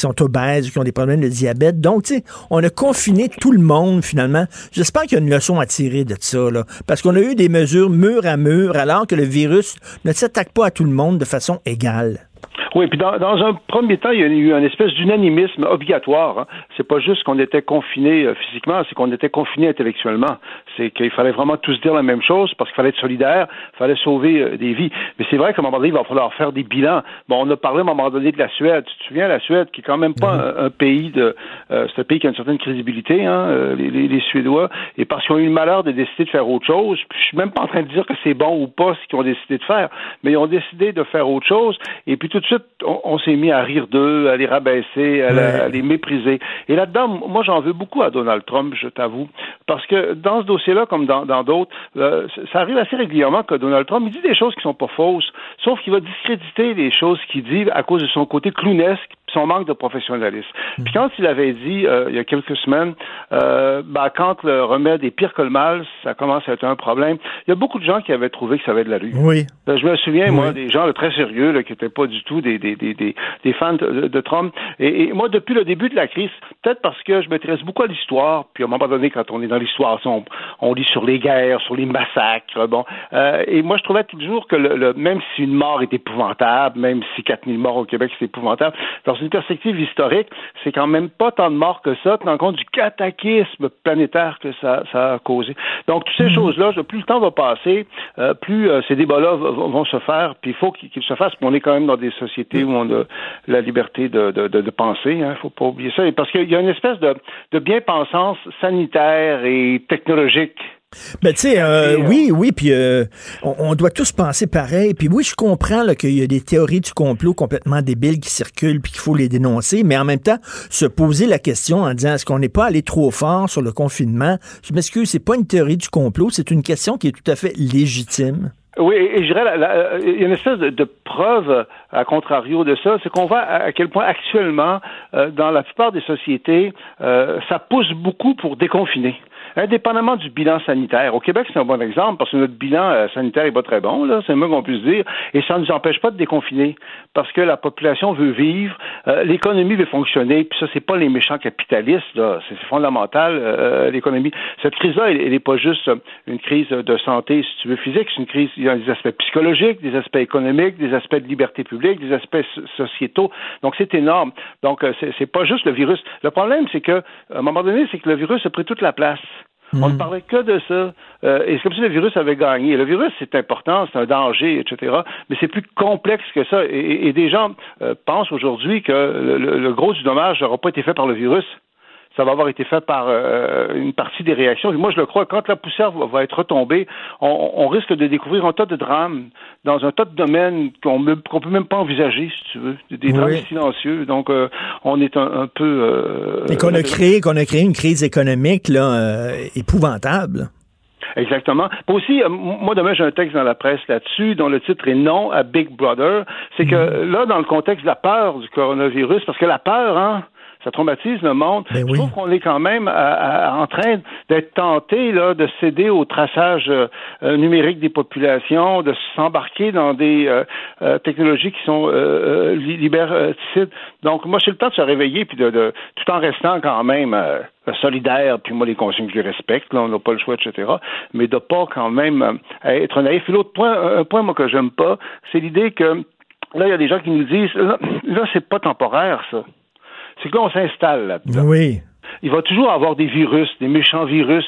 sont obèses, qui ont des problèmes de diabète. Donc, tu sais, on a confiné tout le monde finalement. J'espère qu'il y a une leçon à tirer de ça, là, parce qu'on a eu des mesures mur à mur, alors que le virus ne s'attaque pas à tout le monde de façon égale. Oui, puis dans, dans un premier temps, il y a eu un espèce d'unanimisme obligatoire. Hein. C'est pas juste qu'on était confinés euh, physiquement, c'est qu'on était confinés intellectuellement. C'est qu'il fallait vraiment tous dire la même chose parce qu'il fallait être solidaire, il fallait sauver euh, des vies. Mais c'est vrai qu'à un moment donné, il va falloir faire des bilans. Bon, on a parlé à un moment donné de la Suède. Tu te souviens, la Suède, qui est quand même pas un, un pays de... Euh, c'est un pays qui a une certaine crédibilité, hein, euh, les, les, les Suédois. Et parce qu'ils ont eu le malheur de décider de faire autre chose, je suis même pas en train de dire que c'est bon ou pas ce qu'ils ont décidé de faire, mais ils ont décidé de faire autre chose. Et puis tout de suite, on, on s'est mis à rire d'eux, à les rabaisser, à, la- à les mépriser. Et là-dedans, moi, j'en veux beaucoup à Donald Trump, je t'avoue, parce que dans ce dossier-là, comme dans dans d'autres, euh, ça arrive assez régulièrement que Donald Trump il dit des choses qui sont pas fausses, sauf qu'il va discréditer les choses qu'il dit à cause de son côté clownesque, son manque de professionnalisme. Puis quand il avait dit euh, il y a quelques semaines, euh, bah, quand le remède est pire que le mal, ça commence à être un problème. Il y a beaucoup de gens qui avaient trouvé que ça avait de la rue. Oui. Ben, je me souviens, moi, des gens là, très sérieux là, qui n'étaient pas du tout des, des, des, des, fans de, de Trump. Et, et moi, depuis le début de la crise, peut-être parce que je m'intéresse beaucoup à l'histoire, puis à un moment donné, quand on est dans l'histoire, on, on lit sur les guerres, sur les massacres, bon. Euh, et moi, je trouvais toujours que le, le- même si une mort est épouvantable, même si 4000 morts au Québec, c'est épouvantable, parce une perspective historique, c'est quand même pas tant de morts que ça, tenant compte du cataclysme planétaire que ça, ça a causé. Donc, toutes ces mhm. choses-là, plus le temps va passer, euh, plus euh, ces débats-là vont se faire, puis il faut qu'ils se fassent, on est quand même dans des sociétés où on a la liberté de, de, de, penser, il hein, faut pas oublier ça, parce qu'il y a une espèce de, de bien-pensance sanitaire et technologique ben, tu sais, euh, oui, oui, puis euh, on, doit tous penser pareil. Puis oui, je comprends qu'il y a des théories du complot complètement débiles qui circulent puis qu'il faut les dénoncer, mais en même temps, se poser la question en disant est-ce qu'on n'est pas allé trop fort sur le confinement? Je m'excuse, c'est pas une théorie du complot, c'est une question qui est tout à fait légitime. Oui, et je dirais, il y a une espèce de, preuve à contrario de ça, c'est qu'on voit à quel point actuellement, euh, dans la plupart des sociétés, ça pousse beaucoup pour déconfiner indépendamment du bilan sanitaire. Au Québec, c'est un bon exemple parce que notre bilan euh, sanitaire est pas très bon, là, c'est le moins qu'on puisse dire, et ça ne nous empêche pas de déconfiner parce que la population veut vivre, euh, l'économie veut fonctionner, puis ça, c'est pas les méchants capitalistes, c'est fondamental, euh, l'économie. Cette crise-là, elle n'est pas juste une crise de santé, si tu veux, physique, c'est une crise, il y a des aspects psychologiques, des aspects économiques, des aspects de liberté publique, des aspects sociétaux, donc c'est énorme. Donc, c'est pas juste le virus. Le problème, c'est que, à un moment donné, c'est que le virus a pris toute la place. On ne hmm. parlait que de ça. Euh, et c'est comme si le virus avait gagné. Le virus, c'est important, c'est un danger, etc. Mais c'est plus complexe que ça. Et, des gens euh, pensent aujourd'hui que le, gros du dommage n'aura pas été fait par le virus ça va avoir été fait par euh, une partie des réactions. moi, je le crois, quand la poussière va, être retombée, on, risque de découvrir un tas de drames dans un tas de domaines qu'on ne peut même pas envisager, si tu veux, des drames silencieux. Donc, euh, on est un, peu... Euh, Et qu'on a créé, qu'on a créé une crise économique là, épouvantable. Exactement. aussi, moi demain j'ai un texte dans la presse là-dessus dont le titre est Non à Big Brother. C'est que mm-hmm. là, dans le contexte de la peur du coronavirus, parce que la peur, hein, ça traumatise le monde. Ben Je trouve qu'on est quand même en train d'être tenté là, de céder au traçage euh, euh, numérique des populations, de s'embarquer dans des euh, technologies qui sont liberticides. Donc, moi, c'est le temps de se réveiller, puis de, tout en restant quand même solidaire, puis moi, les consignes, je les respecte, là, on n'a pas le choix, etc., mais de pas quand même être naïf. Et l'autre point, un point, moi, que j'aime pas, c'est l'idée que là, il y a des gens qui nous disent, là, là c'est pas temporaire, ça c'est que là, on s'installe là-dedans. Oui. Il va toujours avoir des virus, des méchants virus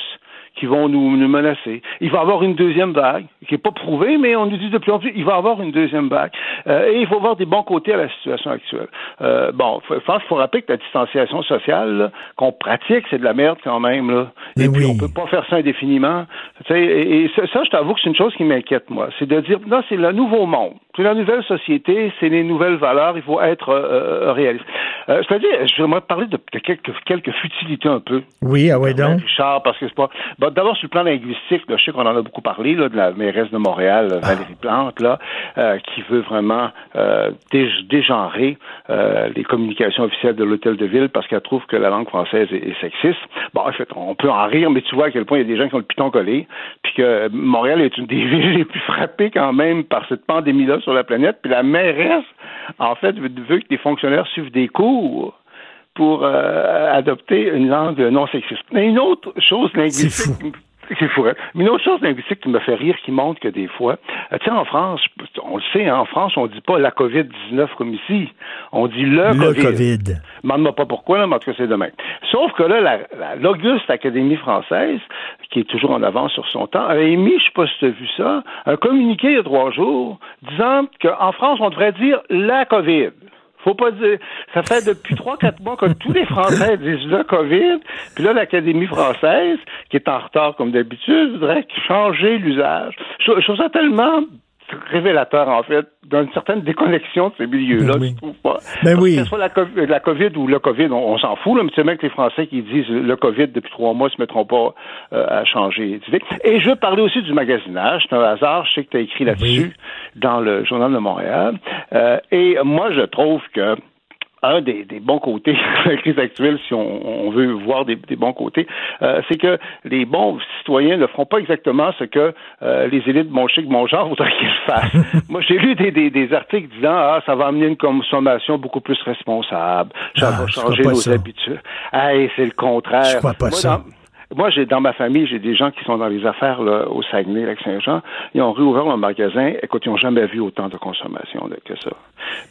qui vont nous, nous, menacer. Il va y avoir une deuxième vague, qui n'est pas prouvée, mais on nous dit de plus en plus, il va y avoir une deuxième vague. Euh, et il faut voir des bons côtés à la situation actuelle. Euh, bon, je pense qu'il faut rappeler que la distanciation sociale qu'on pratique, c'est de la merde quand même. Là. Et, puis, on peut pas faire ça indéfiniment. Et, et, ça, je t'avoue que c'est une chose qui m'inquiète, moi. C'est de dire, non, c'est le nouveau monde. C'est la nouvelle société, c'est les nouvelles valeurs, il faut être euh, euh réaliste. Euh, je dire, je voudrais parler de, quelques, quelques futilités un peu. Oui, ah ouais donc. Richard, parce que c'est pas... D'abord, sur le plan linguistique, je sais qu'on en a beaucoup parlé, là, de la mairesse de Montréal, ah. Valérie Plante, là, euh, qui veut vraiment euh, dégenrer les communications officielles de l'hôtel de ville parce qu'elle trouve que la langue française est, sexiste. Bon, en fait, on peut en rire, mais tu vois à quel point il y a des gens qui ont le piton collé, puis que Montréal est une des villes les plus frappées quand même par cette pandémie-là sur la planète. Puis la mairesse, en fait, veut, que les fonctionnaires suivent des cours pour euh, adopter une langue non sexiste. Mais une autre chose linguistique c'est fou. Hein? Mais une autre chose linguistique qui me fait rire, qui montre que des fois, euh, tu sais, en France, on le sait, hein, en France, on dit pas la COVID-19 comme ici. On dit le, le COVID. Demande-moi pas pourquoi, là, mais en tout cas, c'est demain. Sauf que là, l'Auguste Académie française, qui est toujours en avance sur son temps, a émis, je sais pas si tu as vu ça, un communiqué il y a trois jours disant qu'en France, on devrait dire la COVID. Faut pas dire. Ça fait depuis trois, quatre mois que tous les Français disent le COVID. Puis là, l'Académie française, qui est en retard comme d'habitude, voudrait changer l'usage. Je trouve ça tellement révélateur, en fait, d'une certaine déconnexion de ces milieux-là, ben trouve pas? Ben oui. Que ce soit la, COVID ou le COVID, on, s'en fout, là, mais c'est même que les Français qui disent le COVID depuis trois mois se mettront pas euh, à changer d'idée. Et je veux parler aussi du magasinage. C'est un hasard, je sais que tu as écrit là-dessus dans le Journal de Montréal. Euh, et moi, je trouve que un des, bons côtés de la crise actuelle, si on, veut voir des, bons côtés, euh, c'est que les bons citoyens ne feront pas exactement ce que euh, les élites bon chic, bon genre voudraient qu'ils fassent. Moi, j'ai lu des, articles disant ah ça va amener une consommation beaucoup plus responsable, ça ah, va changer nos habitudes. Hey, c'est le contraire. Je crois pas ça. moi, j'ai dans ma famille, j'ai des gens qui sont dans les affaires là, au Saguenay, avec Saint-Jean. Ils ont réouvert un magasin. Écoute, ils n'ont jamais vu autant de consommation que ça.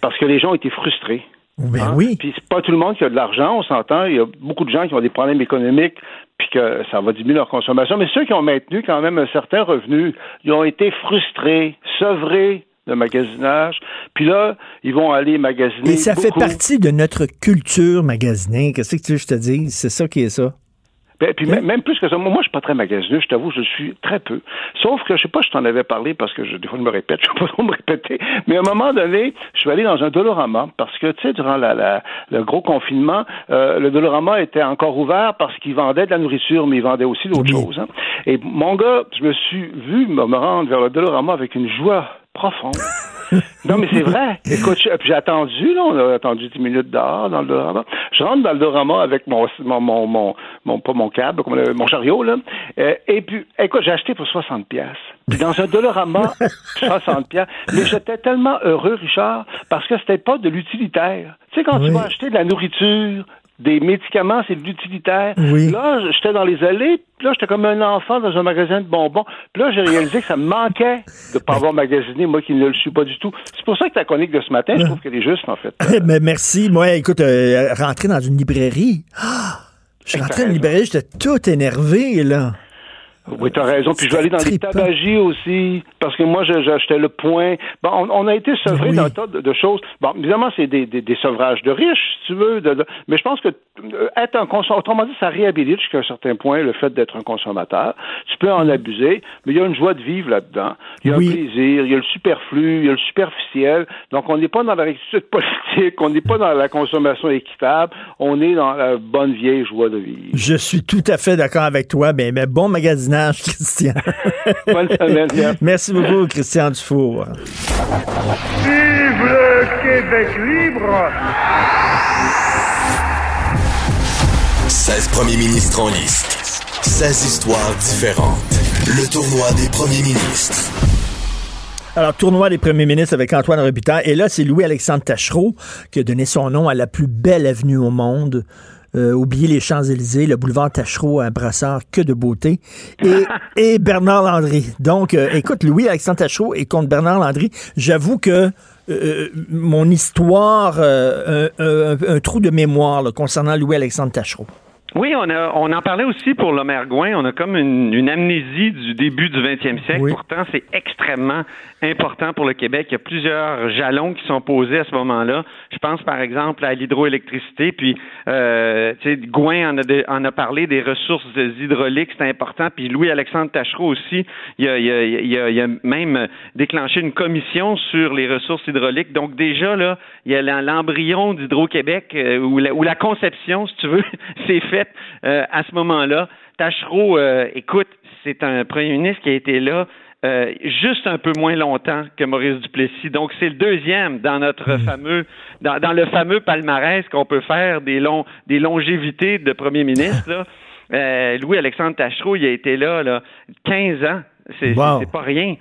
Parce que les gens étaient frustrés Ben Hein? oui. Puis c'est pas tout le monde qui a de l'argent, on s'entend. Il y a beaucoup de gens qui ont des problèmes économiques puis que ça va diminuer leur consommation. Mais ceux qui ont maintenu quand même un certain revenu, ils ont été frustrés, sevrés de magasinage. Puis là, ils vont aller magasiner. Et ça fait partie de notre culture magasinée. Qu'est-ce que tu veux que je te dise? C'est ça qui est ça. Ben, puis même, même plus que ça, moi, je suis pas très magasineux, je t'avoue, je suis très peu. Sauf que, je sais pas, je t'en avais parlé parce que je, des fois, je me répète, je ne pas trop me répéter, mais à un moment donné, je suis allé dans un Dolorama parce que, tu sais, durant la, la- le gros confinement, euh, le Dolorama était encore ouvert parce qu'il vendait de la nourriture, mais il vendait aussi d'autres choses. hein. Et mon gars, je me suis vu me rendre vers le Dolorama avec une joie profonde. Non, mais c'est vrai. Écoute, j'ai attendu, là, on a attendu 10 minutes dehors dans le Dolorama. Je rentre dans le Dolorama avec mon, mon, mon, mon, mon- pas mon câble, mon chariot, là. Euh, et puis, écoute, j'ai acheté pour 60 pièces. Puis dans un Dolorama, 60 pièces. Mais j'étais tellement heureux, Richard, parce que c'était pas de l'utilitaire. Tu sais, quand tu vas acheter de la nourriture, des médicaments, c'est de l'utilitaire. Oui. Là, j'étais dans les allées, puis là, j'étais comme un enfant dans un magasin de bonbons. Puis là, j'ai réalisé que ça me manquait de pas avoir magasiné, moi qui ne le suis pas du tout. C'est pour ça que ta chronique de ce matin, je trouve qu'elle est juste, en fait. Mais merci. Moi, écoute, euh, rentrer dans une librairie. Ah! je suis rentré dans une librairie, j'étais tout énervé, là. Oui, t'as raison. Puis je vais aller dans les tabagies aussi, parce que moi, j'achetais le point. Bon, on, on a été sevrés Oui. d'un tas de, de choses. Bon, évidemment, c'est des, des, des sevrages de riches, si tu veux. de- de- mais je pense que euh, être un consommateur, autrement dit, ça réhabilite jusqu'à un certain point le fait d'être un consommateur. Tu peux en abuser, mais il y a une joie de vivre là-dedans. Il y a Oui. un plaisir, il y a le superflu, il y a le superficiel. Donc, on n'est pas dans la rectitude politique, on n'est pas dans la consommation équitable, on est dans la bonne vieille joie de vivre. Je suis tout à fait d'accord avec toi. Ben, mais bon magasinage, Christian. Bonne semaine, merci. Merci beaucoup, Christian Dufour. Vive le Québec libre 16 premiers ministres en liste. 16 histoires différentes. Le tournoi des premiers ministres. Alors, tournoi des premiers ministres avec Antoine Robitaille. Et là, c'est Louis-Alexandre Tachereau qui a donné son nom à la plus belle avenue au monde. Euh, oubliez les Champs-Élysées, le boulevard Tachereau à Brassard, que de beauté. Et, et Bernard Landry. Donc, euh, écoute, Louis-Alexandre Tachereau et contre Bernard Landry, j'avoue que euh, mon histoire, euh, un, un- un trou de mémoire là, concernant Louis-Alexandre Tachereau. Oui, on, a, on en parlait aussi pour le Mergouin. On a comme une, une amnésie du début du 20e siècle. Oui. Pourtant, c'est extrêmement important pour le Québec. Il y a plusieurs jalons qui sont posés à ce moment-là. Je pense, par exemple, à l'hydroélectricité. Puis, euh, tu sais, Gouin en a, de- en a parlé des ressources hydrauliques. C'est important. Puis, Louis-Alexandre Tachereau aussi, il a, il, a, il, a, il a même déclenché une commission sur les ressources hydrauliques. Donc, déjà, là, il y a l'embryon d'Hydro-Québec, euh, ou, la, la conception, si tu veux, c'est faite euh, à ce moment-là. Tachereau, euh, écoute, c'est un premier ministre qui a été là euh, juste un peu moins longtemps que Maurice Duplessis. Donc, c'est le deuxième dans notre fameux, dans, dans le fameux palmarès qu'on peut faire des longs, des longévités de premier ministre. là. Euh, Louis-Alexandre Tachereau, il a été là, là 15 ans. C'est Wow. pas rien.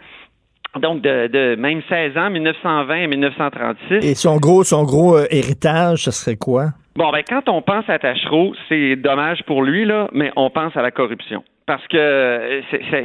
Donc, de, de même 16 ans, 1920 à 1936. Et son gros, son gros euh, héritage, ce serait quoi? Bon, ben, quand on pense à Tachereau, c'est dommage pour lui, là, mais on pense à la corruption. Parce que euh,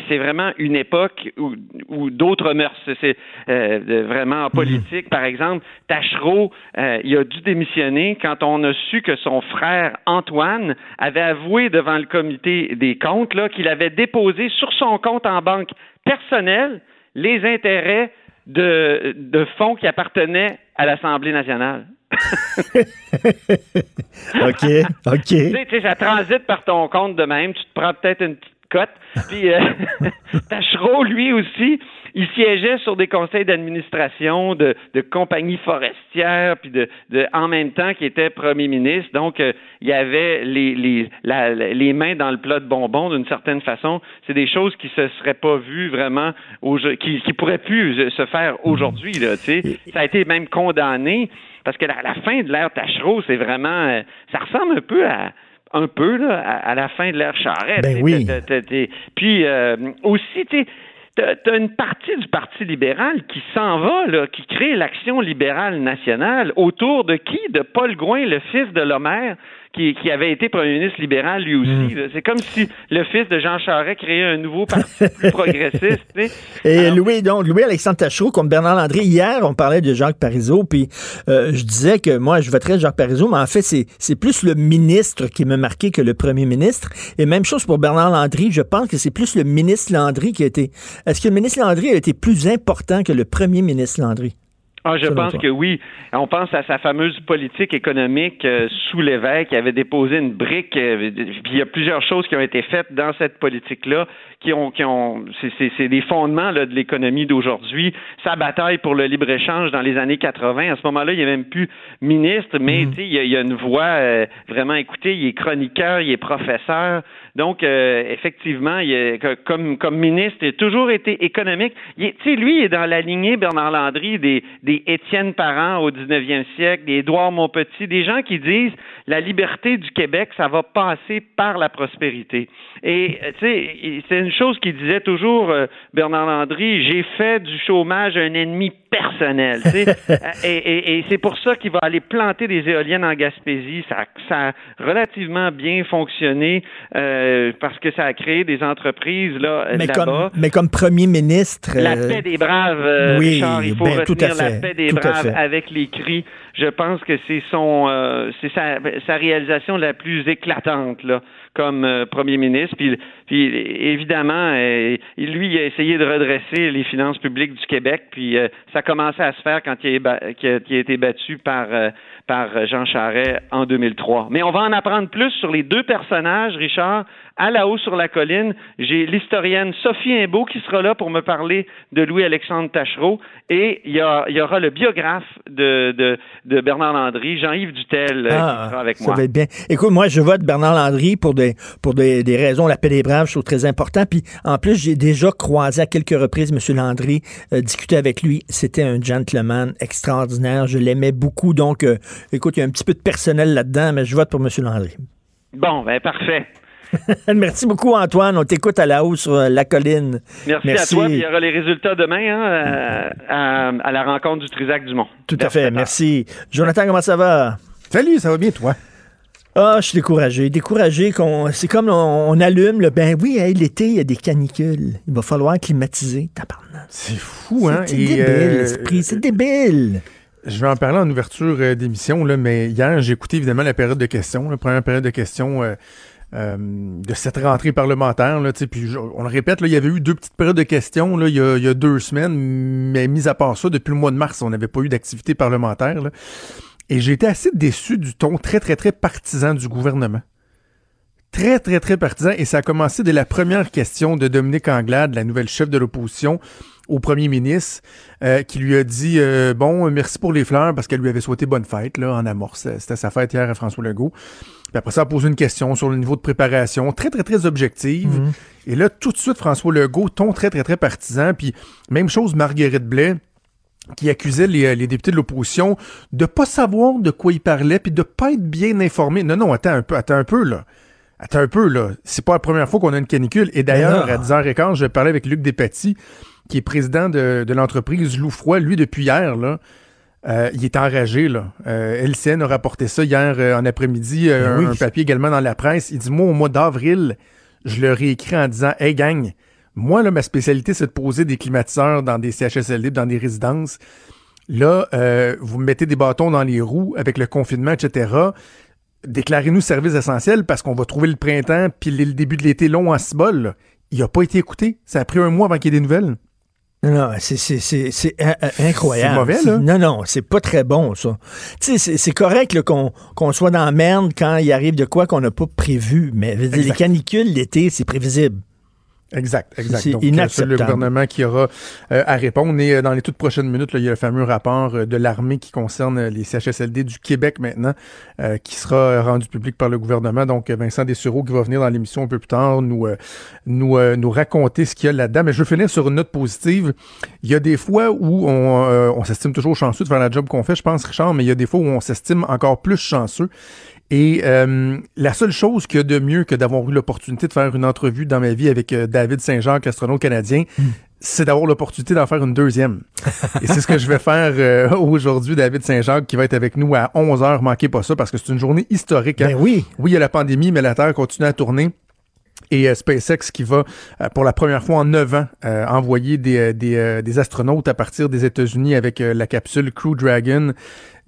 c'est- vraiment une époque où, où d'autres mœurs, c'est- euh, vraiment en politique. Par exemple, Tachereau, euh, il a dû démissionner quand on a su que son frère Antoine avait avoué devant le comité des comptes là, qu'il avait déposé sur son compte en banque personnel les intérêts de, de fonds qui appartenaient à l'Assemblée nationale. OK, OK. Tu sais, ça transite par ton compte de même. Tu te prends peut-être une petite cote. Puis euh, Tachereau, lui aussi, il siégeait sur des conseils d'administration de, de compagnies forestières, puis de, de, en même temps qu'il était premier ministre. Donc, euh, il y avait les, les, la- les mains dans le plat de bonbons d'une certaine façon. C'est des choses qui se seraient pas vues vraiment, qui, qui pourraient plus se faire aujourd'hui. Là. Ça a été même condamné parce que la, la fin de l'ère Tachereau, c'est vraiment, euh, ça ressemble un peu à un peu là, à, à la fin de l'ère Charrette. Ben oui. Puis euh, aussi, tu as une partie du Parti libéral qui s'en va, là, qui crée l'Action libérale nationale autour de qui? De Paul Gouin, le fils de Lomère, qui, qui, avait été premier ministre libéral lui aussi. Mm. C'est comme si le fils de Jean Charest créait un nouveau parti progressiste. Et Louis, donc, Louis-Alexandre Tachereau, comme Bernard Landry, hier, on parlait de Jacques Parizeau, puis euh, je disais que moi, je voterais Jacques Parizeau, mais en fait, c'est plus le ministre qui m'a marqué que le premier ministre. Et même chose pour Bernard Landry, je pense que c'est plus le ministre Landry qui a été... Est-ce que le ministre Landry a été plus important que le premier ministre Landry? Ah, je pense que oui. On pense à sa fameuse politique économique euh, sous l'évêque. Il avait déposé une brique. Euh, puis il y a plusieurs choses qui ont été faites dans cette politique-là qui ont, qui ont, c'est des fondements là, de l'économie d'aujourd'hui. Sa bataille pour le libre échange dans les années 80. À ce moment-là, il n'est même plus ministre, mais mm. il, y a, une voix euh, vraiment. Écoutez, il est chroniqueur, il est professeur. Donc, euh, effectivement, il comme, comme ministre, il a toujours été économique. Tu sais, lui, il est dans la lignée, Bernard Landry, des, des Étienne Parent au 19e siècle, des Édouard Montpetit, des gens qui disent la liberté du Québec, ça va passer par la prospérité. Et, tu sais, c'est une chose qu'il disait toujours, euh, Bernard Landry, j'ai fait du chômage un ennemi personnel. et, et, c'est pour ça qu'il va aller planter des éoliennes en Gaspésie. Ça, ça a relativement bien fonctionné euh, parce que ça a créé des entreprises là, mais Comme, mais comme premier ministre... La euh, paix des braves, oui, Richard, il faut ben, retenir la paix des braves avec les cris. Je pense que c'est son, c'est sa, sa, réalisation la plus éclatante comme premier ministre. Puis, évidemment, lui, il a essayé de redresser les finances publiques du Québec. Puis ça a commencé à se faire quand il a, été battu par, euh, par Jean Charest en 2003. Mais on va en apprendre plus sur les deux personnages, Richard, à la haut sur la colline. J'ai l'historienne Sophie Imbeau qui sera là pour me parler de Louis-Alexandre Tachereau et il y, aura le biographe de, de, Bernard Landry, Jean-Yves Dutel, euh, qui ah, sera avec moi. Ça va être bien. Écoute, moi, je vote Bernard Landry pour des, pour des, raisons, la paix des braves, je trouve très important. Puis, en plus, j'ai déjà croisé à quelques reprises M. Landry, euh, discuté avec lui. C'était un gentleman extraordinaire. Je l'aimais beaucoup. Donc, euh, écoute, il y a un petit peu de personnel là-dedans, mais je vote pour M. Landry. Bon, ben parfait. Merci beaucoup, Antoine. On t'écoute à la hausse sur euh, la colline. Merci, à toi. il y aura les résultats demain hein, euh, à, la rencontre du Trisac du Mont. Tout à fait. Merci. Jonathan, comment ça va? Salut, ça va bien, toi? Ah, je suis découragé. Découragé qu'on. C'est comme on, allume, le, ben oui, l'été, il y a des canicules. Il va falloir climatiser. C'est fou, hein? C'est débile, euh, l'esprit. C'est débile. Je vais en parler en ouverture d'émission, mais hier, j'ai écouté évidemment la période de questions, la première période de questions euh, de cette rentrée parlementaire. Là, puis on le répète, là, il y avait eu deux petites périodes de questions là, il, y a, deux semaines, mais mis à part ça, depuis le mois de mars, on n'avait pas eu d'activité parlementaire. Et j'ai été assez déçu du ton très, très, très partisan du gouvernement. Très, très, très partisan. Et ça a commencé dès la première question de Dominique Anglade, la nouvelle chef de l'opposition, au premier ministre, euh, qui lui a dit euh, Bon, merci pour les fleurs, parce qu'elle lui avait souhaité bonne fête là, en amorce. C'était sa fête hier à François Legault. Puis après ça, a posé une question sur le niveau de préparation, très, très, très objective. Mhm. Et là, tout de suite, François Legault, ton très, très, très partisan. Puis même chose, Marguerite Blais, qui accusait les, les députés de l'opposition de pas savoir de quoi ils parlaient, puis de pas être bien informés. Non, non, attends un peu, attends un peu, là. Attends un peu, là. C'est pas la première fois qu'on a une canicule. Et d'ailleurs, à 10h15, je parlais avec Luc Despatie, qui est président de, de l'entreprise Loufroy. Lui, depuis hier, là, euh, il est enragé, là. Euh, LCN a rapporté ça hier euh, en après-midi, euh, ben un, papier également dans la presse. Il dit Moi, au mois d'avril, je leur ai écrit en disant Hey, gang, moi, là, ma spécialité, c'est de poser des climatiseurs dans des CHSLD, dans des résidences. Là, vous mettez des bâtons dans les roues avec le confinement, etc. Déclarez-nous service essentiel parce qu'on va trouver le printemps puis le début de l'été long en cibole. Il n'a pas été écouté. Ça a pris un mois avant qu'il y ait des nouvelles. Non, c'est incroyable. C'est mauvais, là? Non, non, c'est pas très bon, ça. Tu sais, c'est correct qu'on soit dans la merde quand il arrive de quoi qu'on n'a pas prévu, mais les canicules l'été, c'est prévisible. Exact, exact. Donc, euh, c'est le gouvernement qui aura euh, à répondre. Et euh, dans les toutes prochaines minutes, là, il y a le fameux rapport de l'armée qui concerne les CHSLD du Québec maintenant, qui sera rendu public par le gouvernement. Donc, Vincent Dessureau qui va venir dans l'émission un peu plus tard nous, nous, nous raconter ce qu'il y a là-dedans. Mais je veux finir sur une note positive. Il y a des fois où on, on s'estime toujours chanceux de faire la job qu'on fait, je pense, Richard, mais il y a des fois où on s'estime encore plus chanceux. Et euh, la seule chose qu'il y a de mieux que d'avoir eu l'opportunité de faire une entrevue dans ma vie avec euh, David Saint-Jacques, l'astronaute canadien, hmm. c'est d'avoir l'opportunité d'en faire une deuxième. Et c'est ce que je vais faire euh, aujourd'hui, David Saint-Jacques, qui va être avec nous à 11h. Manquez pas ça parce que c'est une journée historique. hein. Ben oui. Oui, il y a la pandémie, mais la Terre continue à tourner. Et euh, SpaceX qui va, euh, pour la première fois en neuf ans, euh, envoyer des, des, euh, des astronautes à partir des États-Unis avec la capsule Crew Dragon.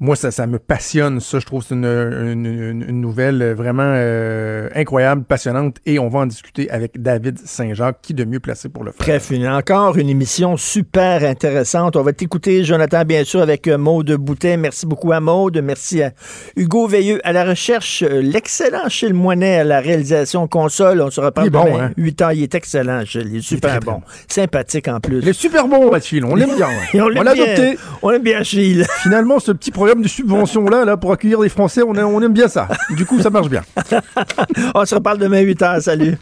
Moi, ça, ça me passionne. Ça, je trouve que c'est une, une, une- une nouvelle vraiment euh, incroyable, passionnante. Et on va en discuter avec David Saint-Jacques, qui de mieux placé pour le faire. Bref, une- encore une émission super intéressante. On va t'écouter, Jonathan, bien sûr, avec euh, Maude Boutet. Merci beaucoup à Maude. Merci à Hugo Veilleux à la recherche. euh, L'excellent Gilles Moinet à la réalisation console. On se reparle Il est bon, demain. hein? 8 ans. Il est excellent, Gilles. Il est super bon. Sympathique en plus. Il est super bon, Mathilde. On l'aime bien. ouais. On l'aime l'a bien. adopté. On aime bien Gilles. Finalement, ce petit programme de subvention-là, là, pour accueillir les Français, on aime bien ça. Du coup, ça marche bien. on se reparle demain 8 h. Salut.